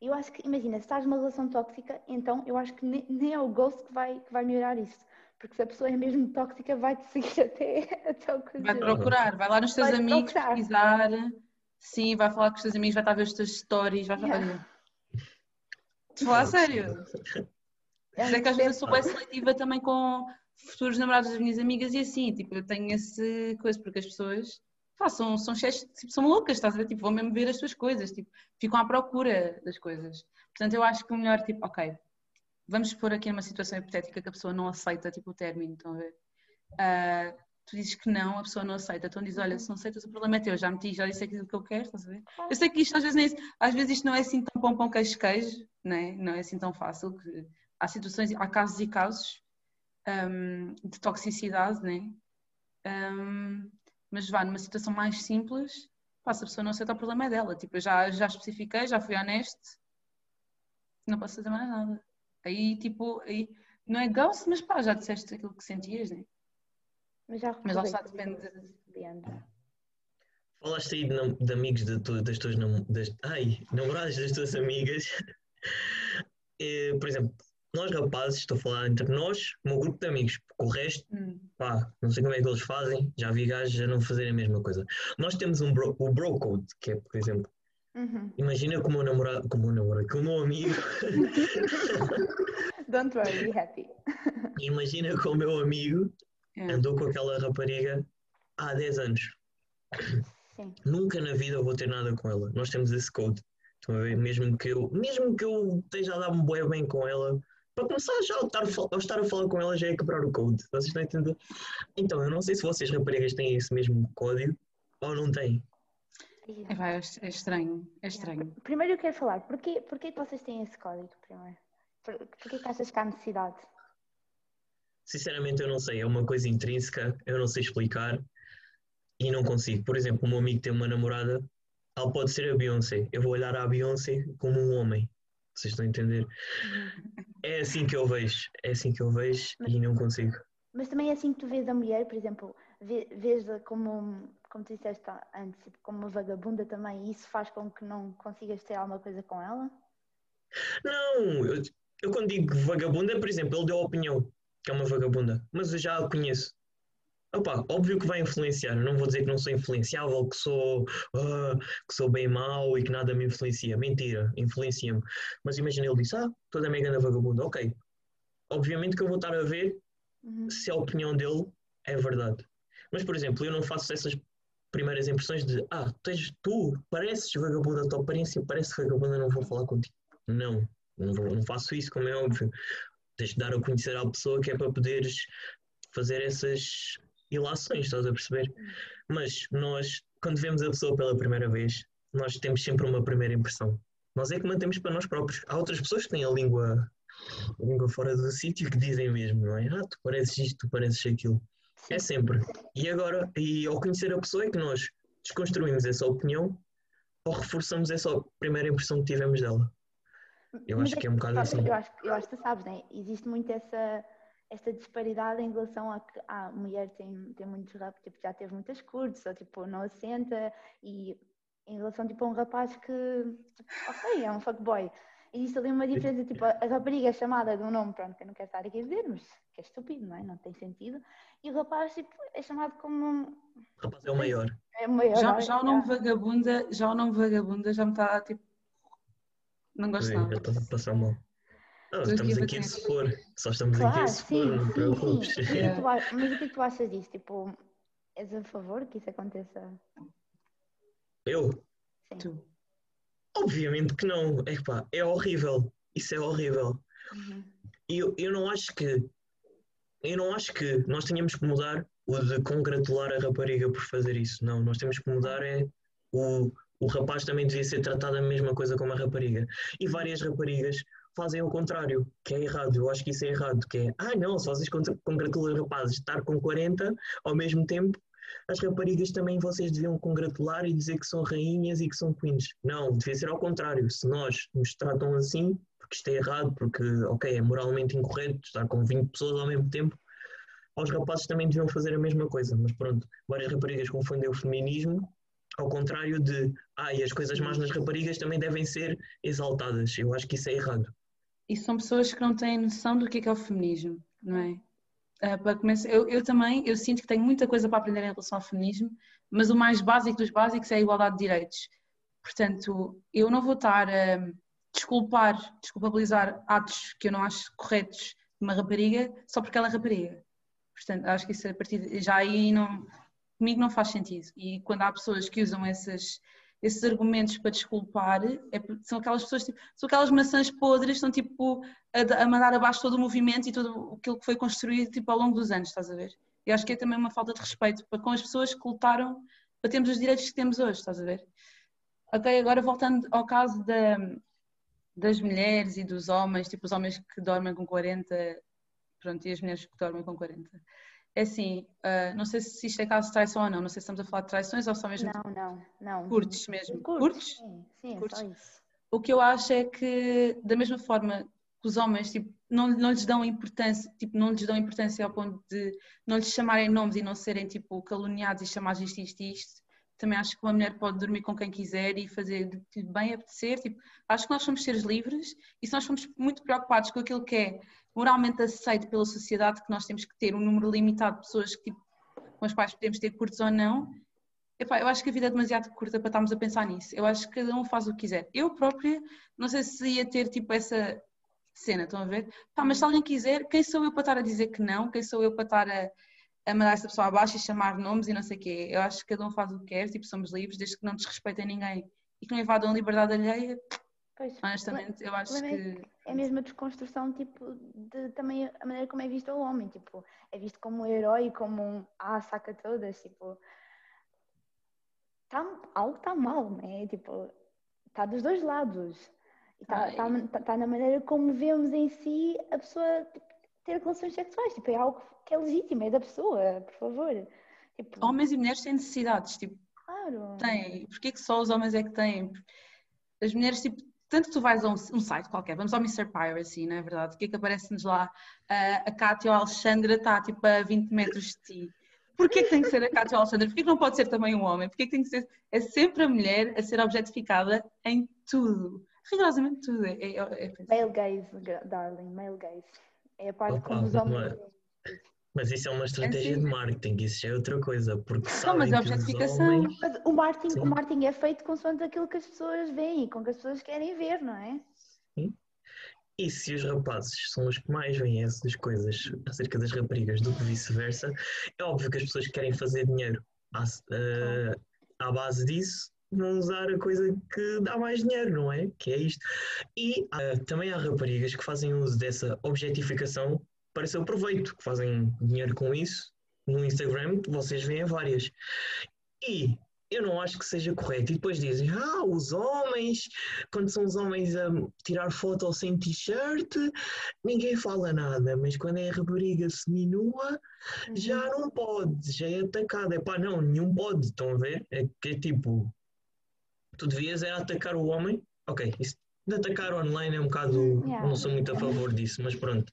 Eu acho que, imagina, se estás numa relação tóxica, então eu acho que nem, nem é o ghost que vai, que vai melhorar isso. Porque se a pessoa é mesmo tóxica, vai-te [laughs] seguir até, até o que Vai procurar, vai lá nos teus vai amigos procurar. pesquisar. Sim, vai falar com os teus amigos, vai estar a ver as tuas stories, vai falar. Yeah. Te falar a sério. É, é que às vezes sou bem seletiva também com futuros namorados das minhas amigas e assim, tipo, eu tenho esse coisa, porque as pessoas pá, são, são, tipo, são loucas, estás a ver? Tipo, vão mesmo ver as tuas coisas, tipo, ficam à procura das coisas. Portanto, eu acho que o melhor, tipo, ok, vamos pôr aqui numa situação hipotética que a pessoa não aceita, tipo, o término, estão a ver? Uh, tu dizes que não, a pessoa não aceita, então diz, olha, se não aceitas, o problema é teu, já meti, já disse aquilo que eu quero, estás a ver? Eu sei que isto às vezes, nem, às vezes isto não é assim tão pão pão queijo queijo, né? não é assim tão fácil, que há situações, há casos e casos um, de toxicidade, né? Um, mas vá numa situação mais simples, pá, se a pessoa não aceita o problema é dela. Tipo, eu já, já especifiquei, já fui honesto, não posso fazer mais nada. Aí, tipo, aí, não é ghost, mas pá, já disseste aquilo que sentias, né? Mas já Mas lá está, depende de... Falaste aí de, de amigos de tu, das tuas das, ai, namoradas das tuas amigas. [laughs] Eh, por exemplo, nós rapazes, estou a falar entre nós, o meu grupo de amigos, porque o resto, hum. pá, não sei como é que eles fazem, já vi gajos a não fazerem a mesma coisa. Nós temos um bro, o bro code, que é, por exemplo, uhum. imagina como o meu namorado, como o meu namorado, como o meu amigo. [laughs] Don't worry, be happy. [laughs] imagina como o meu amigo yeah. andou com aquela rapariga há 10 anos. Sim. Nunca na vida eu vou ter nada com ela. Nós temos esse code. Estão a ver? Mesmo que eu, mesmo que eu esteja a dar um bem bem com ela, para começar já ao estar, ao estar a falar com ela já é quebrar o code. Vocês estão a entender? Então, eu não sei se vocês raparigas têm esse mesmo código ou não têm. É, vai, é é estranho, é estranho. Primeiro eu quero falar, porquê, porquê que vocês têm esse código primeiro? Por, porquê que achas que há necessidade? Sinceramente eu não sei, é uma coisa intrínseca, eu não sei explicar e não consigo. Por exemplo, o meu amigo tem uma namorada, ela pode ser a Beyoncé, eu vou olhar a Beyoncé como um homem. Vocês estão a entender? É assim que eu vejo, é assim que eu vejo e não consigo. Mas também é assim que tu vês a mulher, por exemplo, vês como, como tu disseste antes, tipo, como uma vagabunda também, e isso faz com que não consigas ter alguma coisa com ela? Não, eu, eu quando digo vagabunda, por exemplo, ele deu a opinião que é uma vagabunda, mas eu já a conheço. Opa, óbvio que vai influenciar, não vou dizer que não sou influenciável, que sou, uh, que sou bem mau e que nada me influencia. Mentira, influencia-me. Mas imagina, ele disse, ah, toda a mega vagabunda, ok. Obviamente que eu vou estar a ver uhum. se a opinião dele é verdade. Mas, por exemplo, eu não faço essas primeiras impressões de ah, tens, tu pareces vagabunda, a tua aparência parece vagabunda, não vou falar contigo. Não, não, vou, não faço isso, como é óbvio. Tens de dar a conhecer à pessoa que é para poderes fazer essas ilações, estás a perceber? Mas nós, quando vemos a pessoa pela primeira vez, nós temos sempre uma primeira impressão. Nós é que mantemos para nós próprios. Há outras pessoas que têm a língua, a língua fora do sítio que dizem mesmo, não é? Ah, tu pareces isto, tu pareces aquilo. É sempre. E agora, e ao conhecer a pessoa é que nós desconstruímos essa opinião ou reforçamos essa primeira impressão que tivemos dela. Eu acho é que é um bocado assim. Eu acho, eu acho que tu sabes, né? Existe muito essa, essa disparidade em relação a que a mulher tem, tem muitos rapazes, tipo, já teve muitas curtas, ou tipo, não assenta, e em relação tipo, a um rapaz que, tipo, ok, é um fuckboy. Existe ali uma diferença, tipo, a rapariga é chamada de um nome, pronto, que eu não quero estar aqui a dizer, mas que é estúpido, não é? Não tem sentido. E o rapaz, tipo, é chamado como... O rapaz é o maior. É o maior. Já, já o nome vagabunda, já o nome vagabunda já me está, tipo, não gosto nada. Já estás a passar mal. Não, estamos aqui a supor, só estamos claro, aqui a supor, não te preocupes. Sim. [laughs] Mas o que é que tu achas disso? Tipo, és a favor que isso aconteça? Eu? Sim. Tu. Obviamente que não. É, pá, é horrível. Isso é horrível. Uhum. E eu, eu não acho que eu não acho que nós tenhamos que mudar o de congratular a rapariga por fazer isso. Não, nós temos que mudar é o, o rapaz também devia ser tratado a mesma coisa como a rapariga. E várias raparigas fazem o contrário, que é errado. Eu acho que isso é errado, que é, ah não, se vocês congratulam rapazes estar com 40 ao mesmo tempo, as raparigas também vocês deviam congratular e dizer que são rainhas e que são queens. Não, devia ser ao contrário. Se nós nos tratam assim, porque isto é errado, porque, ok, é moralmente incorreto estar com 20 pessoas ao mesmo tempo, aos rapazes também deviam fazer a mesma coisa. Mas pronto, várias raparigas confundem o feminismo ao contrário de, ah, e as coisas más nas raparigas também devem ser exaltadas. Eu acho que isso é errado. E são pessoas que não têm noção do que é, que é o feminismo, não é? Uh, para começar, eu, eu, também, eu sinto que tenho muita coisa para aprender em relação ao feminismo, mas o mais básico dos básicos é a igualdade de direitos. Portanto, eu não vou estar a desculpar, desculpabilizar atos que eu não acho corretos de uma rapariga só porque ela é rapariga. Portanto, acho que isso a partir já aí não, comigo não faz sentido. E quando há pessoas que usam esses, esses argumentos para desculpar, é, são aquelas pessoas, tipo, são aquelas maçãs podres, estão tipo a, a, mandar abaixo todo o movimento e todo aquilo que foi construído tipo, ao longo dos anos, estás a ver? E acho que é também uma falta de respeito para com as pessoas que lutaram para termos os direitos que temos hoje, estás a ver? Ok, agora voltando ao caso da, das mulheres e dos homens, tipo os homens que dormem com 40, pronto, e as mulheres que dormem com 40. É assim, uh, não sei se isto é caso de traição ou não, não sei se estamos a falar de traições ou só mesmo. Não, não, não. Curtes mesmo. Curtes? Sim, sim, Curtes? É isso. O que eu acho é que, da mesma forma que os homens tipo, não, não lhes dão importância, tipo, não lhes dão importância ao ponto de não lhes chamarem nomes e não serem tipo, caluniados e chamados isto, isto, isto, também acho que uma mulher pode dormir com quem quiser e fazer de bem apetecer. Tipo, acho que nós somos seres livres e se nós somos muito preocupados com aquilo que é moralmente aceito pela sociedade que nós temos que ter um número limitado de pessoas que, tipo, com as quais podemos ter curtos ou não, epá, eu acho que a vida é demasiado curta para estarmos a pensar nisso. Eu acho que cada um faz o que quiser. Eu própria, não sei se ia ter tipo essa cena, estão a ver? Mas se alguém quiser, quem sou eu para estar a dizer que não? Quem sou eu para estar a, a mandar essa pessoa abaixo e chamar nomes e não sei o quê? Eu acho que cada um faz o que quer, tipo, somos livres, desde que não desrespeitem ninguém e que não invadam a liberdade alheia. Pois, Honestamente, eu acho é que. É mesmo a desconstrução, tipo, de também a maneira como é visto o homem, tipo, é visto como um herói, como um ah, saca todas, tipo. tá, algo está mal, né? Tipo, está dos dois lados. Está tá, tá, tá na maneira como vemos em si a pessoa tipo, ter relações sexuais. Tipo, é algo que é legítimo, é da pessoa, por favor. Tipo... Homens e mulheres têm necessidades, tipo, claro. têm. Porquê que só os homens é que têm? As mulheres, tipo, tanto que tu vais a um, um, site qualquer, vamos ao Mr. Piracy, não é verdade? O que é que aparece-nos lá? Uh, a Cátia ou a Alexandra está tipo a 20 metros de ti. Porquê que tem que ser a Cátia ou a Alexandra? Porquê que não pode ser também um homem? Porquê que tem que ser... É sempre a mulher a ser objetificada em tudo. Rigorosamente tudo. É, é, é... Male gaze, darling, male gaze. É a parte Opa, como os homens... Mas isso é uma estratégia é de marketing, isso já é outra coisa, porque Não, mas a objetificação. Homens... Mas o marketing, o marketing é feito consoante aquilo que as pessoas veem e com que as pessoas querem ver, não é? Sim. E se os rapazes são os que mais veem essas coisas acerca das raparigas do que vice-versa, é óbvio que as pessoas querem fazer dinheiro à, uh, à base disso vão usar a coisa que dá mais dinheiro, não é? Que é isto. E uh, também há raparigas que fazem uso dessa objetificação para seu proveito, que fazem dinheiro com isso. No Instagram vocês veem várias. E eu não acho que seja correto. E depois dizem, ah, os homens, quando são os homens a tirar foto sem t-shirt, ninguém fala nada, mas quando é a rapariga seminua, uhum. já não pode, já é atacada. É pá, não, nenhum pode, estão a ver? É que é tipo, tu devias era atacar o homem, ok, isso de atacar online é um bocado, yeah. não sou muito a favor disso, mas pronto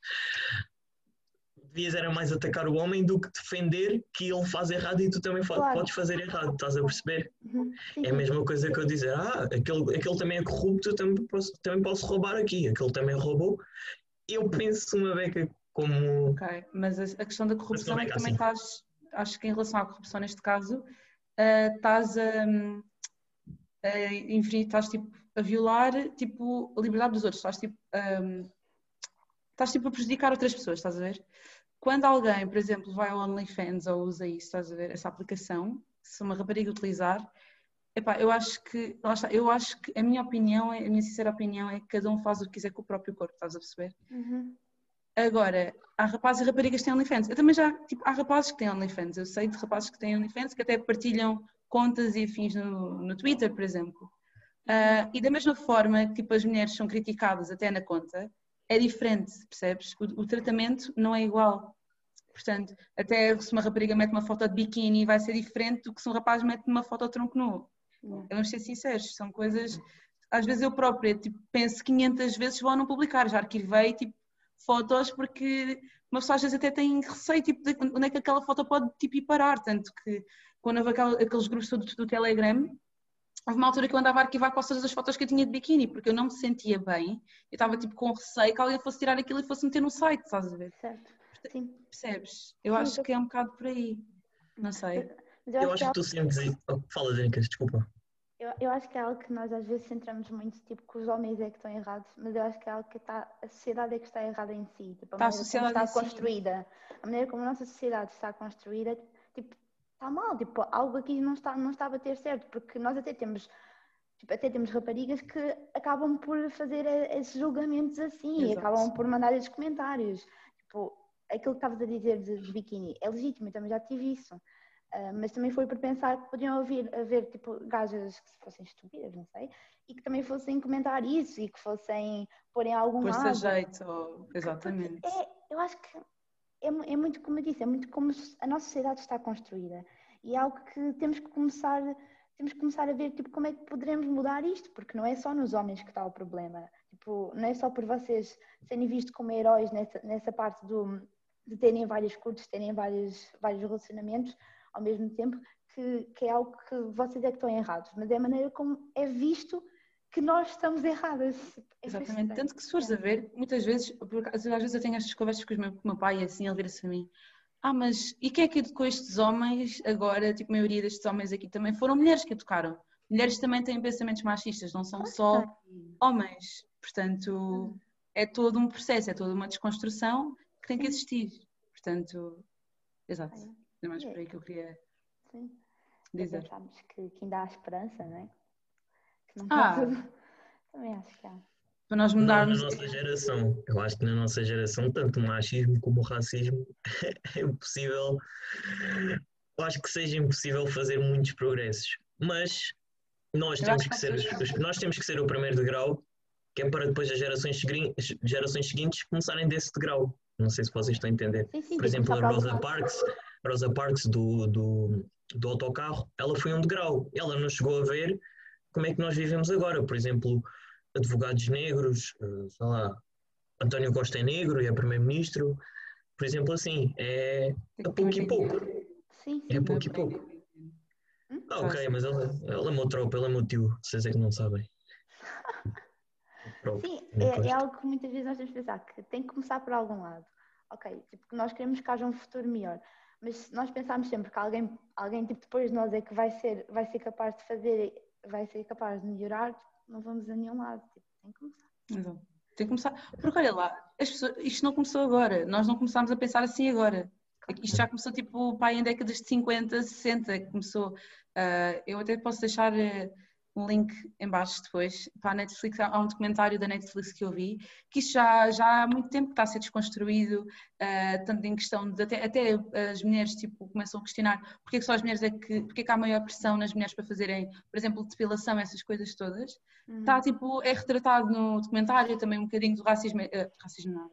devias era mais atacar o homem do que defender que ele faz errado e tu também claro. podes fazer errado, estás a perceber? Uhum. É a mesma coisa que eu dizer, ah, aquele, aquele também é corrupto, eu também posso, também posso roubar aqui, aquele também roubou. Eu penso uma beca como. Ok, mas a, a questão da corrupção é que também assim. estás, acho que em relação à corrupção neste caso, uh, estás a, a estás tipo a violar tipo, a liberdade dos outros, estás tipo, um, estás tipo a prejudicar outras pessoas, estás a ver? Quando alguém, por exemplo, vai ao OnlyFans ou usa isso, estás a ver, essa aplicação, se uma rapariga utilizar, epá, eu acho que, está, eu acho que a minha opinião, a minha sincera opinião é que cada um faz o que quiser com o próprio corpo, estás a perceber? Uhum. Agora, há rapazes e raparigas que têm OnlyFans. Eu também já, tipo, há rapazes que têm OnlyFans. Eu sei de rapazes que têm OnlyFans que até partilham contas e afins no, no Twitter, por exemplo. Uh, e da mesma forma que tipo, as mulheres são criticadas até na conta, é diferente, percebes? O, o, tratamento não é igual. Portanto, até se uma rapariga mete uma foto de biquíni vai ser diferente do que se um rapaz mete uma foto de tronco nu. Yeah. Vamos ser sinceros, são coisas. Às vezes eu própria tipo, penso 500 vezes vou não publicar, já arquivei tipo, fotos porque uma pessoa às vezes até tem receio tipo, de onde é que aquela foto pode tipo, ir parar. Tanto que quando houve aqueles grupos do, do Telegram, houve uma altura que eu andava a arquivar quase todas as fotos que eu tinha de biquíni, porque eu não me sentia bem, eu estava tipo com receio que alguém fosse tirar aquilo e fosse meter no site, estás a ver? Certo. Sim. Percebes? Eu Sim, acho eu... que é um bocado por aí. Não sei. eu, eu acho que, que tu sentes. Oh, fala, Denicas, desculpa. Eu, eu acho que é algo que nós às vezes centramos muito, tipo, que os homens é que estão errados, mas eu acho que é algo que está, a sociedade é que está errada em si. Tipo, a está maneira como está construída. A maneira como a nossa sociedade está construída, tipo, está mal, tipo, algo aqui não está, não está a bater certo, porque nós até temos, tipo, até temos raparigas que acabam por fazer esses julgamentos assim, Exato. e acabam por mandar esses comentários. Tipo, aquilo que estavas a dizer de, de, biquíni é legítimo, eu também já tive isso. Uh, mas também foi por pensar que podiam haver, haver tipo, gajas que fossem estúpidas, não sei, e que também fossem comentar isso e que fossem porem algum Por lado. jeito, exatamente. É, eu acho que é, é, muito como eu disse, é muito como a nossa sociedade está construída. E é algo que temos que começar, temos que começar a ver tipo, como é que poderemos mudar isto, porque não é só nos homens que está o problema. Tipo, não é só por vocês serem vistos como heróis nessa, nessa parte do, de terem vários cursos, terem vários, vários relacionamentos ao mesmo tempo, que, que é algo que vocês é que estão errados, mas é a maneira como é visto que nós estamos erradas. É Exatamente, tanto que se fores a ver, muitas vezes, porque às vezes eu tenho estas conversas com o meu, com o meu pai e assim, ele vira-se a mim, ah, mas e quem é que educou estes homens agora? Tipo, a maioria destes homens aqui também foram mulheres que educaram. Mulheres também têm pensamentos machistas, não são só homens. Portanto, é todo um processo, é toda uma desconstrução que tem que existir. Portanto, exato. É mais por aí que eu queria Sim. dizer. Pensamos que, que ainda há esperança, não é? Não ah. Também acho que há. Para nós mudarmos. Na nossa geração, eu acho que na nossa geração, tanto o machismo como o racismo [laughs] é impossível. Eu acho que seja impossível fazer muitos progressos. Mas nós temos que ser, nós temos que ser o primeiro degrau, que é para depois as gerações, gerações seguintes começarem desse degrau. Não sei se vocês estão a entender. Sim, sim, Por exemplo, a Rosa. Parks, Rosa Parks do, do, do autocarro, ela foi um degrau. Ela não chegou a ver como é que nós vivemos agora. Por exemplo, advogados negros, eh, sei lá, António Costa é negro e é primeiro-ministro. Por exemplo, assim, é a pouco e pouco. Sim, sim. É pouco e pouco. Ah, ok, mas ela, ela é meu tropa, ele é meu tio. Vocês é que não sabem. [laughs] Sim, é, é algo que muitas vezes nós temos que pensar que tem que começar por algum lado. Ok, tipo, nós queremos que haja um futuro melhor. Mas se nós pensarmos sempre que alguém, alguém tipo, depois de nós é que vai ser, vai ser capaz de fazer, vai ser capaz de melhorar, não vamos a nenhum lado. Tipo, tem que começar. Exato. Tem que começar. Porque olha lá, as pessoas- isto não começou agora. Nós não começámos a pensar assim agora. Isto já começou tipo pá, em décadas de 50, 60 que começou. Ah, eu até posso deixar eh, um link em baixo depois para a Netflix. Há um documentário da Netflix que eu vi que isto já, já há muito tempo que está a ser desconstruído, ah, tanto em questão de até, até as mulheres tipo, começam a questionar porque é que só as mulheres é que, porque é que há maior pressão nas mulheres para fazerem, por exemplo, depilação, essas coisas todas. Uhum. Está tipo, é retratado no documentário também um bocadinho do racismo, eh, racismo não,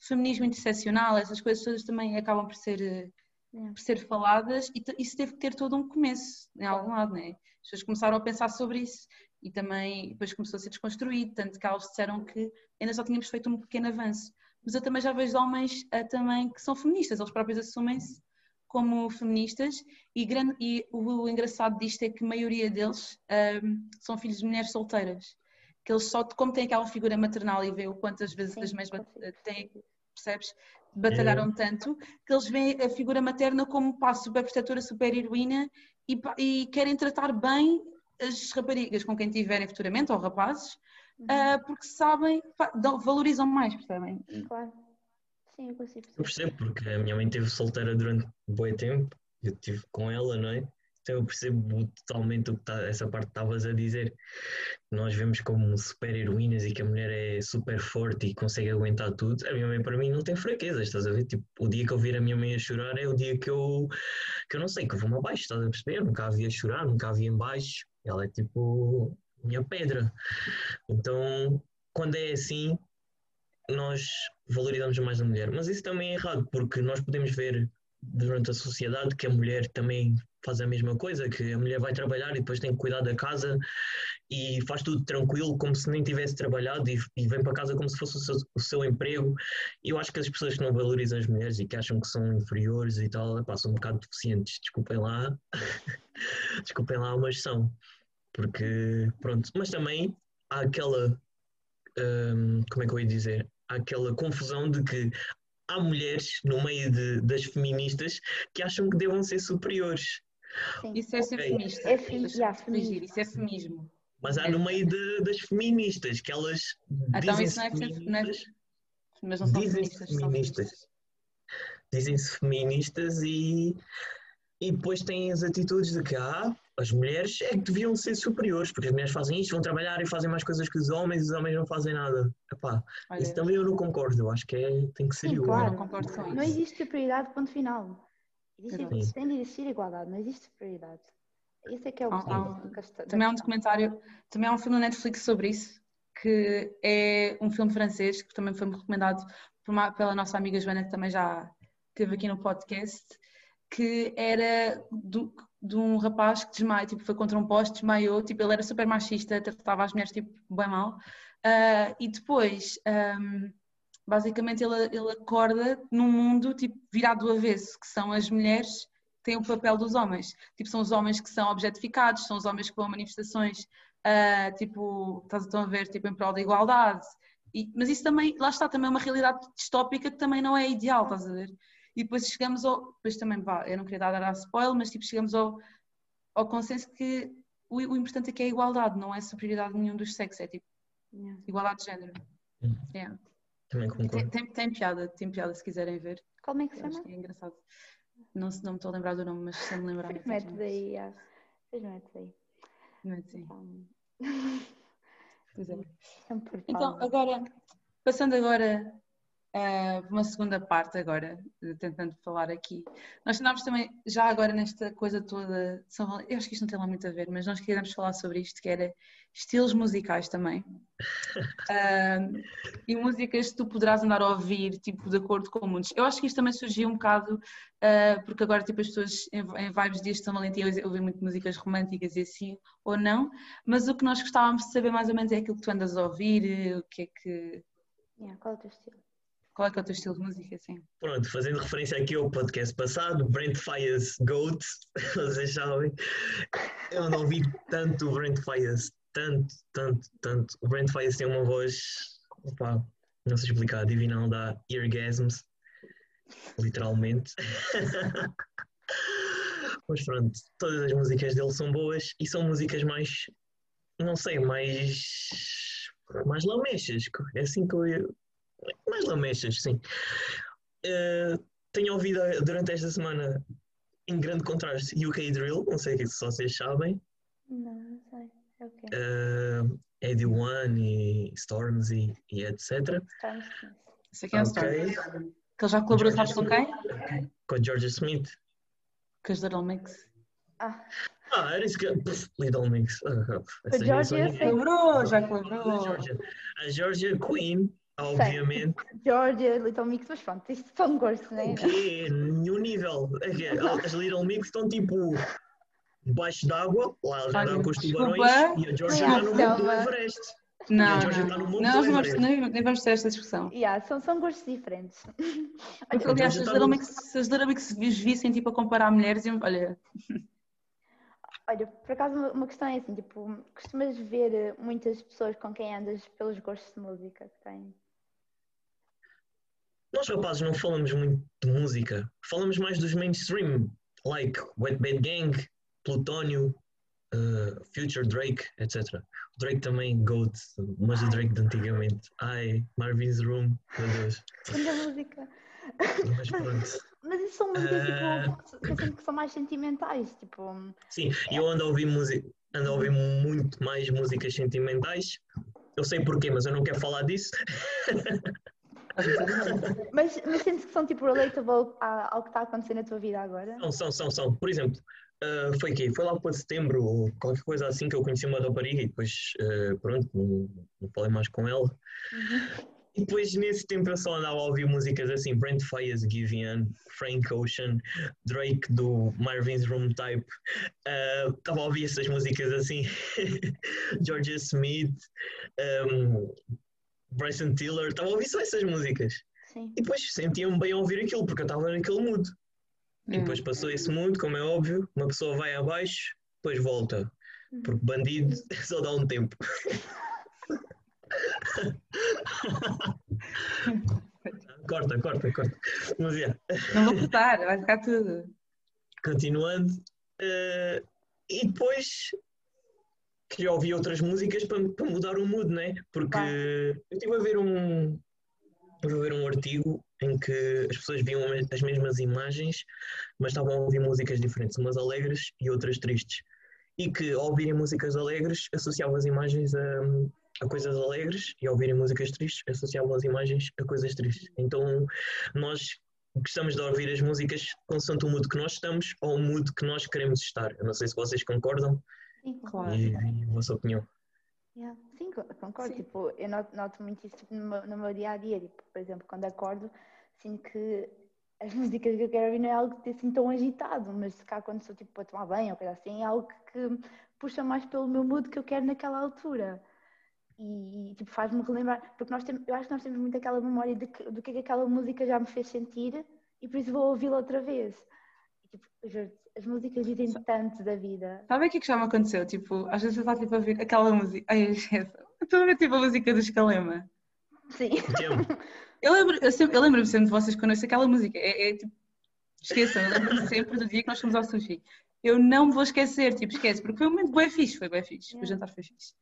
feminismo interseccional, essas coisas todas também acabam por ser, Yeah. por ser faladas e isso teve que ter todo um começo em algum lado, né? As pessoas começaram a pensar sobre isso e também depois começou a ser desconstruído, tanto que elas disseram que ainda só tínhamos feito um pequeno avanço. Mas eu também já vejo homens eh, também que são feministas, eles próprios assumem-se como feministas e, grande, e o, o engraçado disto é que a maioria deles ahm, são filhos de mulheres solteiras. Que eles só, como têm aquela figura maternal e vê o quantas vezes Sim, as mães têm, percebes? Batalharam tanto que eles veem a figura materna como pá, super protetora, super heroína e, e querem tratar bem as raparigas com quem tiverem futuramente, ou rapazes, Uhum. ah, porque sabem, valorizam mais, percebem? Claro. Sim, eu consigo Eu percebo, porque a minha mãe esteve solteira durante um bom tempo, eu estive com ela, não é? Então eu percebo totalmente o que tá, essa parte que estavas a dizer. Nós vemos como super heroínas e que a mulher é super forte e consegue aguentar tudo. A minha mãe, para mim, não tem fraquezas, estás a ver? Tipo, o dia que eu vir a minha mãe a chorar é o dia que eu, que eu não sei, que eu vou-me abaixo, estás a perceber? Eu nunca a vi a chorar, nunca a vi em baixo. Ela é tipo minha pedra. Então, quando é assim, nós valorizamos mais a mulher. Mas isso também é errado, porque nós podemos ver durante a sociedade que a mulher também faz a mesma coisa, que a mulher vai trabalhar e depois tem que cuidar da casa e faz tudo tranquilo, como se nem tivesse trabalhado e, e vem para casa como se fosse o seu, o seu emprego. Eu acho que as pessoas que não valorizam as mulheres e que acham que são inferiores e tal, epá, são um bocado deficientes. Desculpem lá, [laughs] desculpem lá, mas são. Porque, pronto, mas também há aquela, hum, como é que eu ia dizer? Há aquela confusão de que há mulheres no meio de- das feministas que acham que devam ser superiores. Sim. Isso é ser Ok. feminista. É yeah, feminismo. Isso é feminismo. Mas há no meio de- das feministas que elas Então dizem-se isso não é não é- feministas, Mas não são dizem-se feministas, são feministas. Dizem-se feministas e, e depois têm as atitudes de que ah, as mulheres é que deviam ser superiores, porque as mulheres fazem isto, vão trabalhar e fazem mais coisas que os homens e os homens não fazem nada. Epá, Olha, isso também eu não concordo, eu acho que é, tem que ser Sim, igual. claro. Não concordo com Não isso. existe superioridade, ponto final. Existe, tem de existir igualdade, não existe superioridade. Isso é que é o casta- da Também há um documentário, também há um filme na Netflix sobre isso, que é um filme francês que também foi-me recomendado por uma- pela nossa amiga Joana, que também já esteve aqui no podcast, que era do- de um rapaz que desmaia, tipo, foi contra um poste, desmaiou, tipo, ele era super machista, tratava as mulheres tipo, bem mal, Ah, e depois, ahm, basicamente, ele, ele acorda num mundo tipo, virado do avesso, que são as mulheres que têm o papel dos homens. Tipo, são os homens que são objetificados, são os homens que vão a manifestações, ah, tipo, estão a ver, tipo, em prol da igualdade. E- mas isso também, lá está, também é uma realidade distópica que também não é ideal, estás a ver? E depois chegamos ao, depois também, vá, eu não queria dar a spoiler, mas tipo, chegamos ao, ao consenso que o, o importante aqui é a igualdade, não é superioridade de nenhum dos sexos, é tipo, Yeah. igualdade de género. Hum. Yeah. Também Tem, concordo. tem, tem piada, tem piada se quiserem ver. Como é que se chama? que é engraçado. Não, se- não me estou a lembrar do nome, mas se me lembrar. Depois eu metes vejo. aí. ah, Depois metes aí. Não é assim, Então, é. [laughs] Então, agora, passando agora uh, uma segunda parte agora, tentando falar aqui. Nós tentámos também, já agora nesta coisa toda, eu acho que isto não tem lá muito a ver, mas nós queríamos falar sobre isto, que era estilos musicais também. Uh, [laughs] e músicas que tu poderás andar a ouvir, tipo, de acordo com muitos. Eu acho que isto também surgiu um bocado, uh, porque agora, tipo, as pessoas em, em vibes disto São Valentim ouvem muito músicas românticas e assim, ou não, mas o que nós gostávamos de saber mais ou menos é aquilo que tu andas a ouvir, o que é que... Yeah, qual é o teu estilo? Qual é que é o teu estilo de música, assim? Pronto, fazendo referência aqui ao podcast passado, Brent Fires Goat, [laughs] vocês sabem, eu não ouvi tanto o Brent Fires, tanto, tanto, tanto. O Brent Fires tem uma voz, opa, não sei explicar, divinal, dá eargasms, literalmente. [laughs] Mas pronto, todas as músicas dele são boas e são músicas mais, não sei, mais, mais lamechas, é assim que eu mais lamechas, sim. Uh, tenho ouvido durante esta semana, em grande contraste, UK Drill, não sei se vocês sabem. Não, não sei. É o quê? Uh, Eddie One e Storms e, e etc. Storms. Isso aqui é o okay. Storms. Que ele já colaborou, sabes com quem? Com Georgia Smith. Com os Little Mix. Ah. Ah, era isso que. Little Mix. Uh, a Georgia colaborou, já colaborou. A Georgia Queen obviamente. Georgia, Little Mix, mas pronto, isto são gostos, não é? O quê? Nenhum nível. As Little Mix estão tipo debaixo d'água, lá eles andam com os tubarões e a Georgia está no mundo do Everest. Não, não, não, nós vamos, nem vamos ter esta discussão. Yeah, são, são gostos diferentes. Aliás, se as Little Mix, se as Little Mix vissem tipo a comparar mulheres, olha. Olha, por acaso uma questão é assim, tipo, costumas ver muitas pessoas com quem andas pelos gostos de música que têm? Nós rapazes não falamos muito de música, falamos mais dos mainstream, like Wet Bad Gang, Plutónio, uh, Future Drake, etc. O Drake também, Goat, mas o Drake de antigamente. Ai, Marvin's Room, meu Deus. Grande música. Mas pronto. Mas isso são músicas uh... tipo, que eu sinto que são mais sentimentais, tipo. Sim, eu ando a ouvir música, ando a ouvir muito mais músicas sentimentais. Eu sei porquê, mas eu não quero falar disso. [laughs] mas, mas sentes que são tipo relatable ao que está acontecendo na tua vida agora? São, são, são, são. Por exemplo, uh, foi que Foi lá para setembro ou qualquer coisa assim que eu conheci uma rapariga e depois, uh, pronto, não, não falei mais com ela. Uhum. E depois, nesse tempo, eu só andava a ouvir músicas assim: Brent Fires, Givian, Frank Ocean, Drake do Marvin's Room Type. Uh, estava a ouvir essas músicas assim: [laughs] Georgia Smith, um, Bryson Tiller. Estava a ouvir só essas músicas. Sim. E depois sentia-me bem a ouvir aquilo, porque eu estava naquele mood. E hum. depois passou esse mundo, como é óbvio, uma pessoa vai abaixo, depois volta. Uhum. Porque bandido [laughs] só dá um tempo. corta, corta, corta. Mas é. Não vou cortar, vai ficar tudo. Continuando. Uh, e depois queria ouvir outras músicas para, para mudar o mood, né? Porque eu estive a ver um. a ver um artigo em que as pessoas viam as mesmas imagens, mas estavam a ouvir músicas diferentes, umas alegres e outras tristes. E que ao ouvirem músicas alegres associavam as imagens a, a coisas alegres e ao ouvirem músicas tristes associavam as imagens a coisas tristes. Então nós gostamos de ouvir as músicas consoante o mood que nós estamos ou o mood que nós queremos estar. Eu não sei se vocês concordam. Sim, claro. E, e a vossa opinião. Yeah. Sim, concordo. Sim. Tipo, eu noto, noto muito isso tipo, no, meu, no meu dia a dia. Tipo, por exemplo, quando acordo, sinto que as [laughs] músicas que eu quero ouvir não é algo assim tão agitado, mas se cá quando estou tipo, para tomar banho ou coisa assim, é algo que puxa mais pelo meu mood que eu quero naquela altura e, tipo, faz-me relembrar, porque nós temos, eu acho que nós temos muito aquela memória de que, do que é que aquela música já me fez sentir e por isso vou ouvi-la outra vez. E, tipo, as músicas dizem tanto da vida. Sabe o que é que já me aconteceu? Tipo, às vezes eu estava tipo, a ouvir aquela música. Ai. Estou a ver tipo a música do Escalema. Sim. [laughs] eu lembro-me eu sempre, eu lembro sempre de vocês quando ouço aquela música. É, é tipo, esqueçam, eu lembro-me sempre do dia que nós fomos ao sushi. Eu não me vou esquecer, tipo, esquece, porque foi um momento bem fixe, foi bem fixe. Yeah. O jantar foi fixe.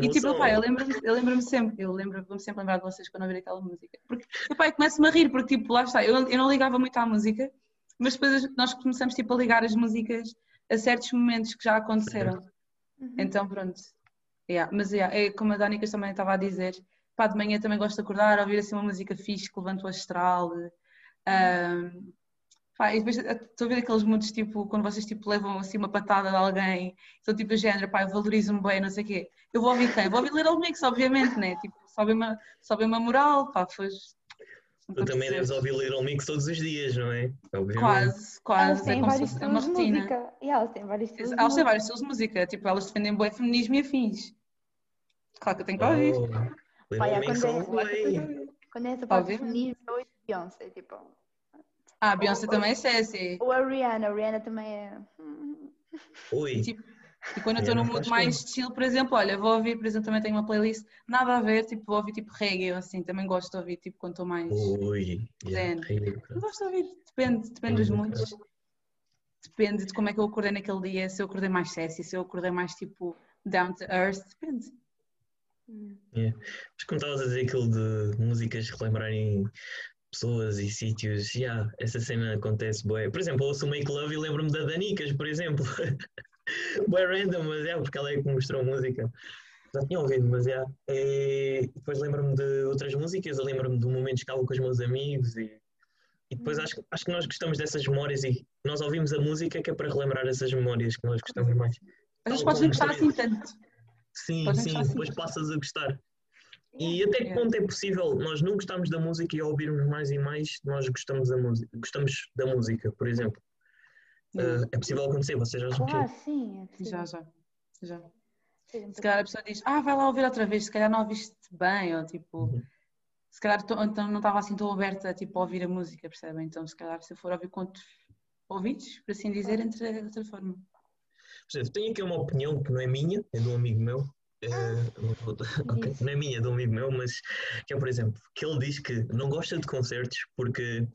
E tipo, pai, eu lembro-me eu lembro sempre, eu lembro-me sempre lembrar de vocês quando ouvir aquela música. Porque, pai, começo-me a rir, porque tipo, lá está, eu, eu não ligava muito à música, mas depois nós começamos tipo a ligar as músicas a certos momentos que já aconteceram. Uhum. Então pronto. Yeah, mas yeah, é, como a Danica também estava a dizer, pá, de manhã também gosto de acordar, ouvir assim uma música fixe que levanta o astral. Um, pá, e depois estou a ver aqueles mundos tipo, quando vocês tipo, levam assim uma patada de alguém, então tipo, género, pá, eu valorizo-me bem, não sei o quê. Eu vou ouvir quem? Vou ouvir Little Mix, obviamente, né? Tipo, sobe uma, sobe uma moral, pá, faz. Tu também deves ouvir Little Mix todos os dias, não é? Obviamente. Quase, quase. Elas têm é vários estilos uma rotina. de música. E elas têm vários estilos elas têm vários estilos de música. Tipo, elas defendem bem feminismo e afins. Claro que eu tenho que ouvir. Oh, Mix quando, é, quando é essa parte de feminismo, eu ouço Beyoncé, tipo... Ah, a Beyoncé ou, também é sexy. Ou a Rihanna, a Rihanna também é... Oi. Tipo, e quando eu estou no mood mais chill, por exemplo, olha, vou ouvir, por exemplo, também tenho uma playlist, nada a ver, tipo, vou ouvir tipo reggae, assim, também gosto de ouvir, tipo, quando estou mais Ui, yeah, gosto de ouvir, depende, depende dos moods. Depende de como é que eu acordei naquele dia, se eu acordei mais sexy, se eu acordei mais, tipo, down to earth, depende. Yeah. Mas como estavas a dizer aquilo de músicas relembrarem pessoas e sítios, yeah, essa cena acontece boa. Por exemplo, ouço o Make Love e lembro-me da Danicas, por exemplo. [laughs] Bem random, mas é, porque ela é que mostrou música. Já tinha ouvido, mas é. é depois lembro-me de outras músicas, lembro-me de momentos que estava com os meus amigos e, e depois acho, acho que nós gostamos dessas memórias e nós ouvimos a música que é para relembrar essas memórias que nós gostamos mais. Às vezes podes gostar assim tanto. Sim, podes sim, depois assim. passas a gostar. E até que ponto é possível nós não gostamos da música e ao ouvirmos mais e mais nós gostamos da música, gostamos da música, por exemplo. Uh, é possível acontecer, vocês já Ah, sim, é possível. Já, já. já. Se calhar a pessoa diz, ah, vai lá ouvir outra vez, se calhar não ouviste bem, ou tipo, uhum. se calhar tô, então não estava assim tão aberta tipo, a ouvir a música, percebem? Então, se calhar, se eu for ouvir contos ouvidos, por assim dizer, entre de outra forma. Por exemplo, tenho aqui uma opinião que não é minha, é de um amigo meu, Uh, [laughs] okay. Não é minha, é de um amigo meu, mas que é, por exemplo, que ele diz que não gosta de concertos porque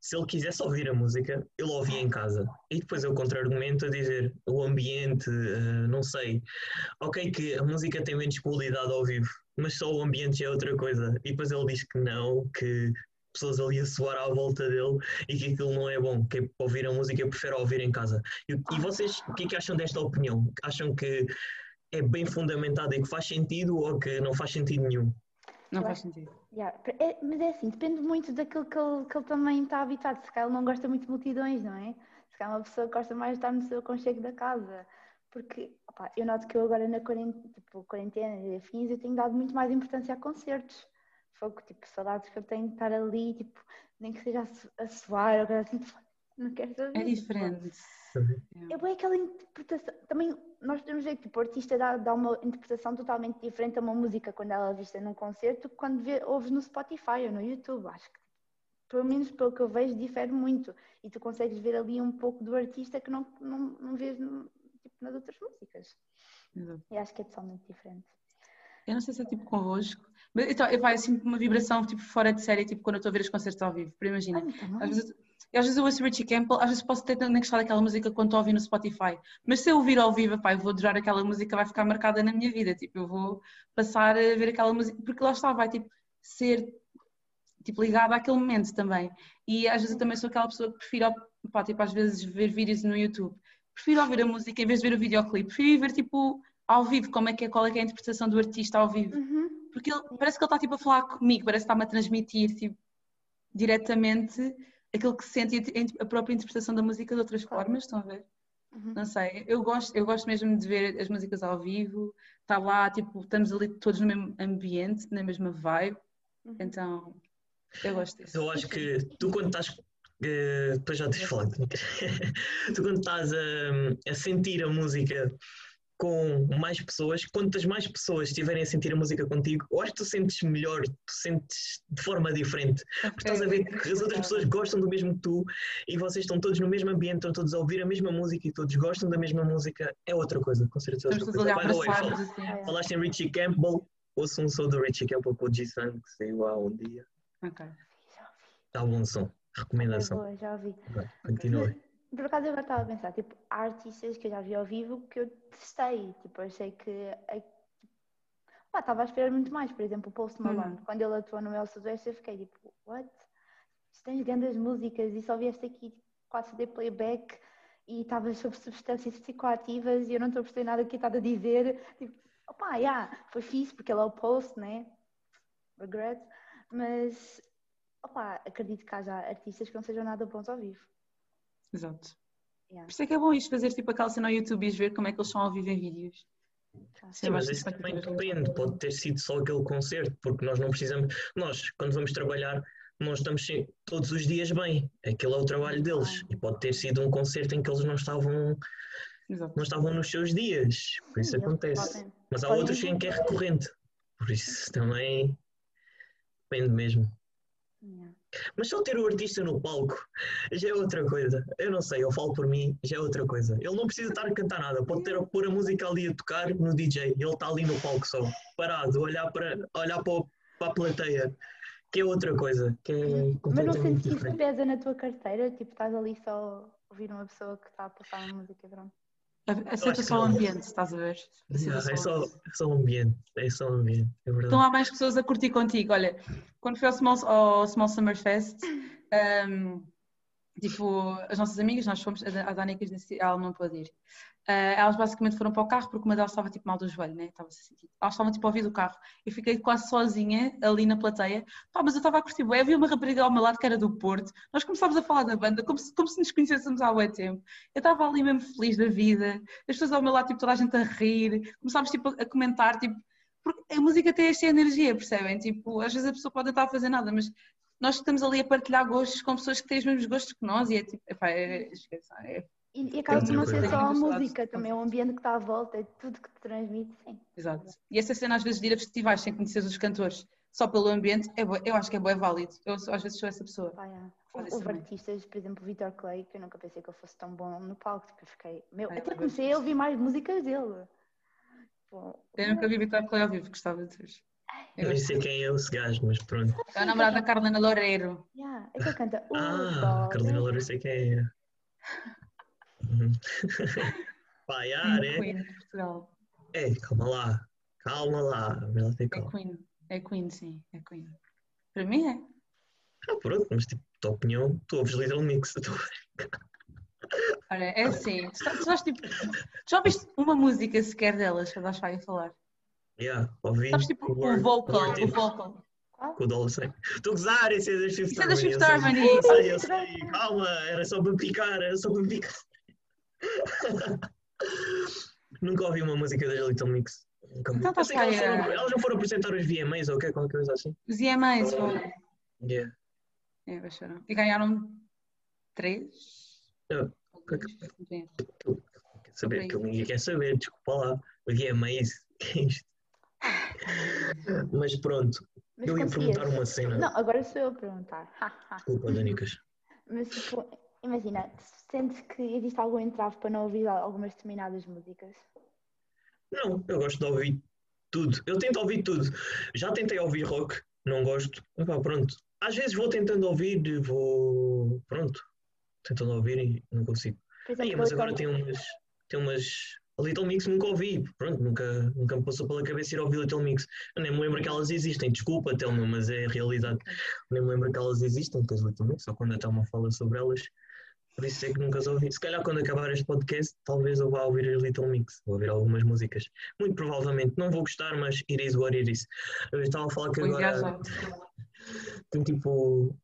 se ele quisesse ouvir a música, ele ouvia em casa. E depois o contra-argumento a dizer o ambiente, uh, não sei. Ok, que a música tem menos qualidade ao vivo, mas só o ambiente é outra coisa. E depois ele diz que não, que pessoas ali a soar à volta dele e que aquilo não é bom, que é ouvir a música, eu prefiro ouvir em casa. E, e vocês, o que é que acham desta opinião? Acham que é bem fundamentado e que faz sentido ou que não faz sentido nenhum? Não faz sentido. Yeah. É, mas é assim, depende muito daquilo que ele, que ele também está habituado. Se calhar ele não gosta muito de multidões, não é? Se calhar uma pessoa gosta mais de estar no seu aconchego da casa. Porque opa, eu noto que eu agora na quarentena, tipo, quarentena e afins, eu tenho dado muito mais importância a concertos. Fogo, tipo, saudades que eu tenho de estar ali, tipo, nem que seja a, suar ou coisa assim, não quero saber. É diferente. É bem aquela interpretação. Também nós podemos ver que tipo, o artista dá, dá uma interpretação totalmente diferente a uma música quando ela é vista num concerto quando vê, ouves no Spotify ou no YouTube. Acho que, pelo menos pelo que eu vejo, difere muito. E tu consegues ver ali um pouco do artista que não, não, não vês no, tipo, nas outras músicas. Exato. E acho que é totalmente diferente. Eu não sei se é tipo convosco, mas então, vai assim uma vibração tipo fora de série, tipo quando eu estou a ver os concertos ao vivo. Por imagina, às vezes e às vezes eu ouço Richie Campbell, às vezes posso ter nem gostar daquela música quando estou a ouvir no Spotify. Mas se eu ouvir ao vivo, pá, eu vou adorar aquela música, vai ficar marcada na minha vida. Tipo, eu vou passar a ver aquela música, porque lá está, vai tipo ser tipo, ligada àquele momento também. E às vezes eu também sou aquela pessoa que prefiro, pá, tipo, às vezes ver vídeos no YouTube. Prefiro ouvir a música em vez de ver o videoclipe. Prefiro ver tipo ao vivo como é que é, qual é, que é a interpretação do artista ao vivo. Uhum. Porque ele, parece que ele está tipo a falar comigo, parece que está-me a transmitir tipo, diretamente aquilo que se sente a própria interpretação da música de outras formas, estão a ver? Uhum. Não sei, eu gosto, eu gosto mesmo de ver as músicas ao vivo, está lá, tipo, estamos ali todos no mesmo ambiente, na mesma vibe, uhum. então eu gosto disso. Eu acho que tu quando estás, uh, depois já te falado, [laughs] tu quando estás a, a sentir a música com mais pessoas, quantas mais pessoas estiverem a sentir a música contigo, eu acho que tu sentes melhor, tu sentes de forma diferente. Porque estás a ver que as outras pessoas gostam do mesmo que tu e vocês estão todos no mesmo ambiente, estão todos a ouvir a mesma música e todos gostam da mesma música, é outra coisa, com certeza. Outra coisa. By the way, fal assim. falaste em Richie Campbell, ouço um som do Richie Campbell com o G-Sun, que saiu há um dia. Ok. Está bom som, recomendação. já ouvi. Continua. Por acaso eu agora estava a pensar, tipo, há artistas que eu já vi ao vivo que eu testei, tipo, achei que ah, estava a esperar muito mais, por exemplo, o Post Malone, hum. quando ele atuou no El Sudoeste eu fiquei tipo, what? Tens grandes músicas e só vieste aqui tipo, quase fazer playback e estavas sobre substâncias psicoativas e eu não estou a perceber nada do que estás a dizer, tipo, opá, yeah, foi fixe porque ele é o Post, né? regret, mas opa, acredito que haja artistas que não sejam nada bons ao vivo. Exato. Yeah. Por isso é que é bom isto fazer tipo aquela cena ao YouTube e ver como é que eles são ao vivo em vídeos. Sim, mas isso também depende, pode ter sido só aquele concerto, porque nós não precisamos, nós, quando vamos trabalhar, nós estamos todos os dias bem, aquele é o trabalho deles, e pode ter sido um concerto em que eles não estavam, Exato. não estavam nos seus dias, por isso Sim, acontece. podem- Mas há podem outros em que é recorrente, por isso também depende mesmo. Yeah. Mas só ter o artista no palco já é outra coisa. Eu não sei, eu falo por mim, já é outra coisa. Ele não precisa estar a cantar nada, pode ter a pôr a música ali a tocar no DJ. Ele está ali no palco só, parado, olhar para, a olhar para, para a plateia, que é outra coisa, que é Mas não sentes que isso pesa na tua carteira? Tipo, estás ali só a ouvir uma pessoa que está a passar uma música pronto. Aceita só o ambiente, estás a ver? É, só o é só um ambiente, é só um ambiente, é verdade. Estão lá mais pessoas a curtir contigo. Olha, quando fui ao Small, ao Small Summer Fest, [laughs] um, tipo, as nossas amigas, nós fomos, a disse ela não pôde ir. Ah, elas basicamente foram para o carro porque uma delas estava tipo mal do joelho, né? Estava assim, elas estavam tipo a ouvir do carro. Eu fiquei quase sozinha ali na plateia. Pá, mas eu estava a curtir. bué. Havia uma rapariga ao meu lado que era do Porto. Nós começámos a falar da banda como se, como se nos conhecêssemos há muito tempo. Eu estava ali mesmo feliz da vida. As pessoas ao meu lado, tipo, toda a gente a rir. Começámos tipo, a comentar, tipo, porque a música tem esta energia, percebem? Tipo, às vezes a pessoa pode não estar a fazer nada, mas nós estamos ali a partilhar gostos com pessoas que têm os mesmos gostos que nós e é tipo, epá, é, esqueça, é, E, e acaba por não ser só a música, também é o ambiente que está à volta, é tudo que te transmite, sim. exato. E essa cena às vezes de ir a festivais sem conhecer os cantores só pelo ambiente, é eu acho que é bem válido. Eu às vezes sou essa pessoa. Pá, yeah. Houve também. artistas, por exemplo, o Vitor Clay, que eu nunca pensei que ele fosse tão bom no palco, tipo, eu fiquei, meu, Ah, é até comecei a ouvir mais músicas dele. Pô, Eu nunca vi Vitor Clay ao vivo, gostava de ver. Eu Nem sei quem é esse gajo, mas pronto. É a namorada da Carolina Loureiro. Yeah, é que canta o Ah, Carolina Sol. Loura, sei quem é. Uhum. [laughs] Pá, yeah, É? Queen de Portugal. É, calma lá, calma lá, ela tem É calma. Queen. É Queen, sim. É Queen. Para mim é. Ah, pronto, mas tipo, tua opinião, tu ouves Little Mix. Tu... Olha, é assim. Tu, tu tipo, tu já ouviste uma música sequer delas, para dar a falar? Yeah, ouvi. Sabes tipo o o vocal, o vocal. Com o Dollar Sign. Estou a gozar, esse é das Fifth Isso é da Harmony, sei. Harmony. Calma, era só para picar, era só para picar. [laughs] Nunca ouvi uma música das Little Mix. Nunca. Então Eu sei que elas, foram, aí, elas não foram apresentar os VMAs ou quê, qualquer coisa assim. Os EMAs foram. Yeah. É, baixaram. E ganharam três? Ou não. Quer saber, que ninguém quer saber, desculpa lá. O VMAs, [laughs] que é isto? [laughs] Mas pronto, Mas eu ia perguntar uma cena. Não, agora sou eu a perguntar. Desculpa, Danicas. Mas tipo, imagina, sentes que existe algum entrave para não ouvir algumas determinadas músicas? Não, eu gosto de ouvir tudo. Eu tento ouvir tudo. Já tentei ouvir rock, não gosto. Epá, pronto. Às vezes vou tentando ouvir, vou. Pronto. Tentando ouvir e não consigo. Por Aí, exemplo, mas eu agora tem umas. Tem umas. A Little Mix nunca ouvi. Pronto, nunca, nunca me passou pela cabeça ir ouvir Little Mix. Eu nem me lembro que elas existem. Desculpa, Telma, mas é a realidade. Nem me lembro que elas existem, que as Little Mix, só quando a Telma fala sobre elas. Por isso é que nunca as ouvi. Se calhar quando acabar este podcast, talvez eu vá ouvir as Little Mix. Vou ouvir algumas músicas. Muito provavelmente. Não vou gostar, mas it is what it is. Eu estava a falar que Foi agora tem tipo.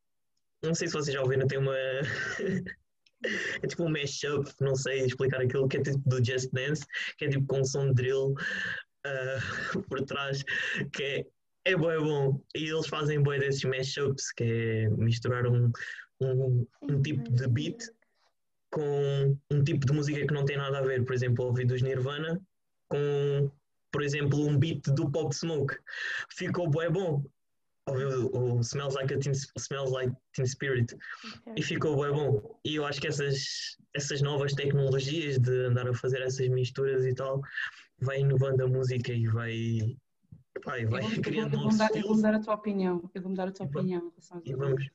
Não sei se vocês já ouviram, tem uma. [laughs] é tipo um mashup, não sei explicar aquilo, que é tipo do Just Dance, que é tipo com um som de drill ah, [laughs] por trás, que é, é bom, é bom. E eles fazem bem desses mashups, que é misturar um, um, um tipo de beat com um tipo de música que não tem nada a ver. Por exemplo, ouvi dos Nirvana com, por exemplo, um beat do Pop Smoke. Ficou bué bom. Ouvi o, Smells Like, a teen, Smells like Teen Spirit e ficou bué bom. E eu acho que essas, essas novas tecnologias de andar a fazer essas misturas e tal vai inovando a música e vai, vai, vai vou- eu vou- criando eu vou novos mudar- eu vou estilos mudar a tua opinião. Eu vou mudar a tua E opinião em relação.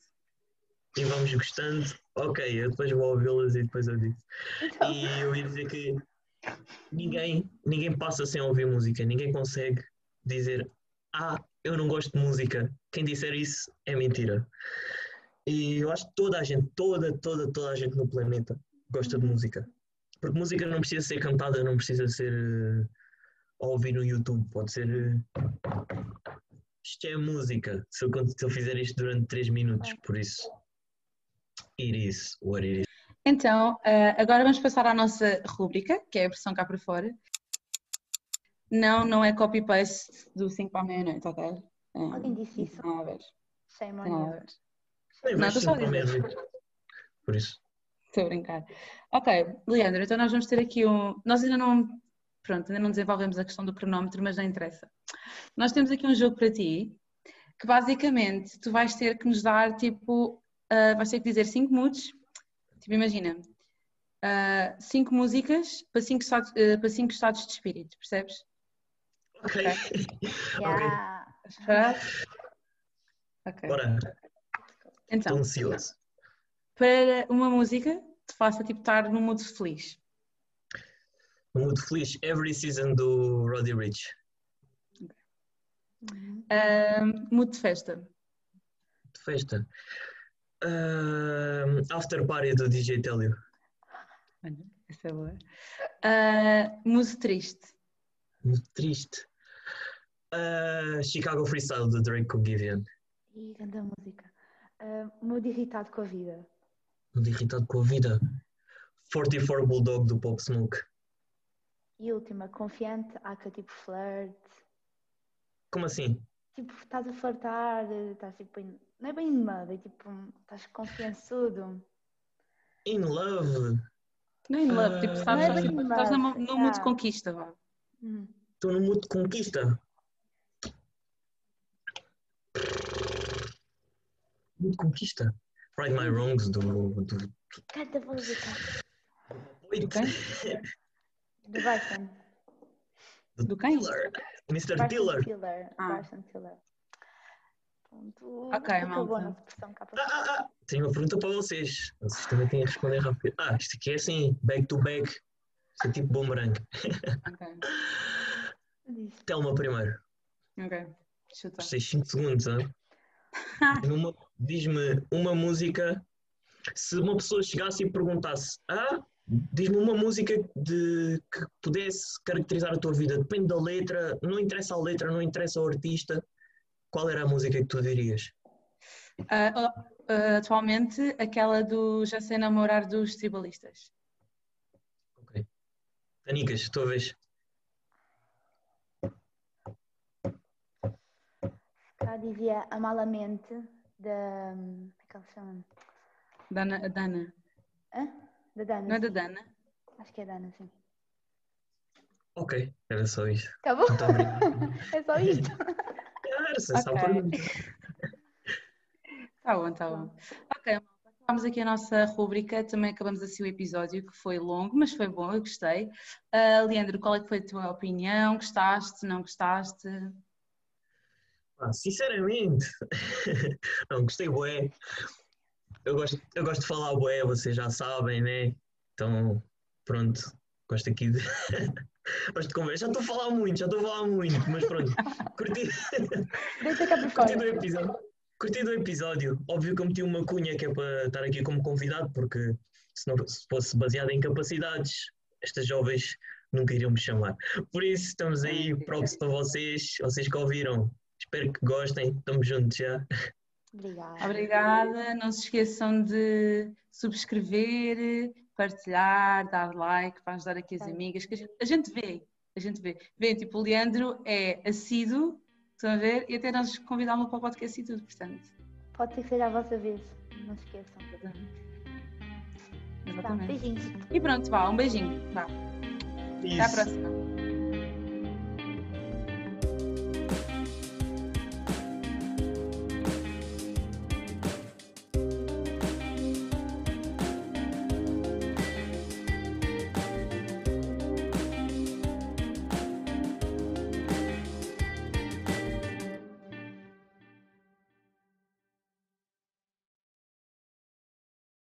E vamos gostando. Ok, eu depois vou ouvi-las e depois eu digo. Então, E eu ia dizer que ninguém, ninguém passa sem ouvir música, ninguém consegue dizer ah, eu não gosto de música. Quem disser isso é mentira. E eu acho que toda a gente, toda, toda, toda a gente no planeta gosta de música. Porque música não precisa ser cantada, não precisa ser eh, a ouvir no YouTube, pode ser eh, isto é música. Se eu, se eu fizer isto durante 3 minutos, por isso. It is what it is. Então, uh, agora vamos passar à nossa rúbrica, que é a versão cá para fora. Não, não é copy-paste do 5 para a meia-noite, ok? Alguém disse isso? Não, a ver. Nem Não, só a. Por isso. Estou a brincar. Ok, Leandro, então nós vamos ter aqui um. Nós ainda não. Pronto, ainda não desenvolvemos a questão do cronómetro, mas não interessa. Nós temos aqui um jogo para ti, que basicamente tu vais ter que nos dar tipo. Ah, vais ter que dizer 5 moods. Tipo, imagina. 5 músicas para 5 estados, para cinco estados de espírito, percebes? Ok. [laughs] Yeah. Estás preparado? Ok. Bora. Então, Estou ansioso. para uma música que te faça tipo estar num mood feliz. Muito feliz. Every season do Roddy Rich. Uhum. Ah, mood de festa. De festa. Ahm, after party do DJ Telio. Olha, essa é boa. Ah, mood triste. Muito triste. Ah, Chicago Freestyle do Drake com Gideon. Ih, grande música. Uh, muito irritado com a vida. Muito irritado com a vida. 44 Bulldog do Pop Smoke. E última, confiante, há que tipo flirt. Como assim? Tipo, estás a flertar, estás tipo em... Não é bem em modo, é tipo, estás confiançudo. In love. Não é in love, tipo, Ah, sabes, não é estás, in estás love, num num mood de yeah. conquista, vá. Hum. Estou no mood de conquista. Mood de conquista. Right My Wrongs do. do Canta a música. Quem? Do Bryson. [laughs] Do quem? Tiller. Mr. Tiller. Tiller. Ah. Bryson Tiller. Pronto. Ok, Acabou malta. Ah, ah, ah. Tenho uma pergunta para vocês. Vocês também têm a responder rápido. Ah, isto aqui é assim, back to back. Isto é tipo boomerang. Ok. Telma primeiro. ok. Chuta. Gostei 5 segundos, hein? Diz-me uma- Diz-me uma música. Se uma pessoa chegasse e perguntasse, ah, diz-me uma música de, que pudesse caracterizar a tua vida. Depende da letra, não interessa a letra, não interessa o artista. Qual era a música que tu dirias? Ah, ah, atualmente, aquela do Já sei namorar dos tribalistas. Ok. Tanicas, tua vez. Cá dizia Amalamente da. Como é que ela se chama? Dana, Dana. Hã? Da Dana. Não é da. Dana? Acho que é Dana, sim. Ok, era só isso. Acabou? Muito obrigado. [laughs] é só isto. Era só essa a Ok. pergunta. Tá bom, tá bom. Ok, acabamos aqui a nossa rúbrica, também acabamos assim o episódio, que foi longo, mas foi bom, eu gostei. Ah, Leandro, qual é que foi a tua opinião? Gostaste, não gostaste? Ah, sinceramente, [laughs] não gostei bué. Eu gosto, eu gosto de falar bué, vocês já sabem, né? Então, pronto, gosto aqui de. [laughs] gosto de conversa. Já estou a falar muito, já estou a falar muito, mas pronto. [laughs] Curti, curti do episódio. Curti do episódio. Óbvio que eu meti uma cunha que é para estar aqui como convidado, porque se, não, se fosse baseado em capacidades, estas jovens nunca iriam me chamar. Por isso, estamos aí, props para vocês, vocês que ouviram. Espero que gostem. Estamos juntos já. Obrigada. Obrigada, não se esqueçam de subscrever, partilhar, dar like para ajudar aqui as amigas, que a gente, a gente vê, a gente vê. Vê, tipo, o Leandro é assíduo, estão a ver? E até nós convidámos para o podcast e tudo, portanto. Pode ser que seja a vossa vez. Não se esqueçam. Tá, Exatamente. beijinhos. E pronto, vá, um beijinho. Vá. Até à próxima.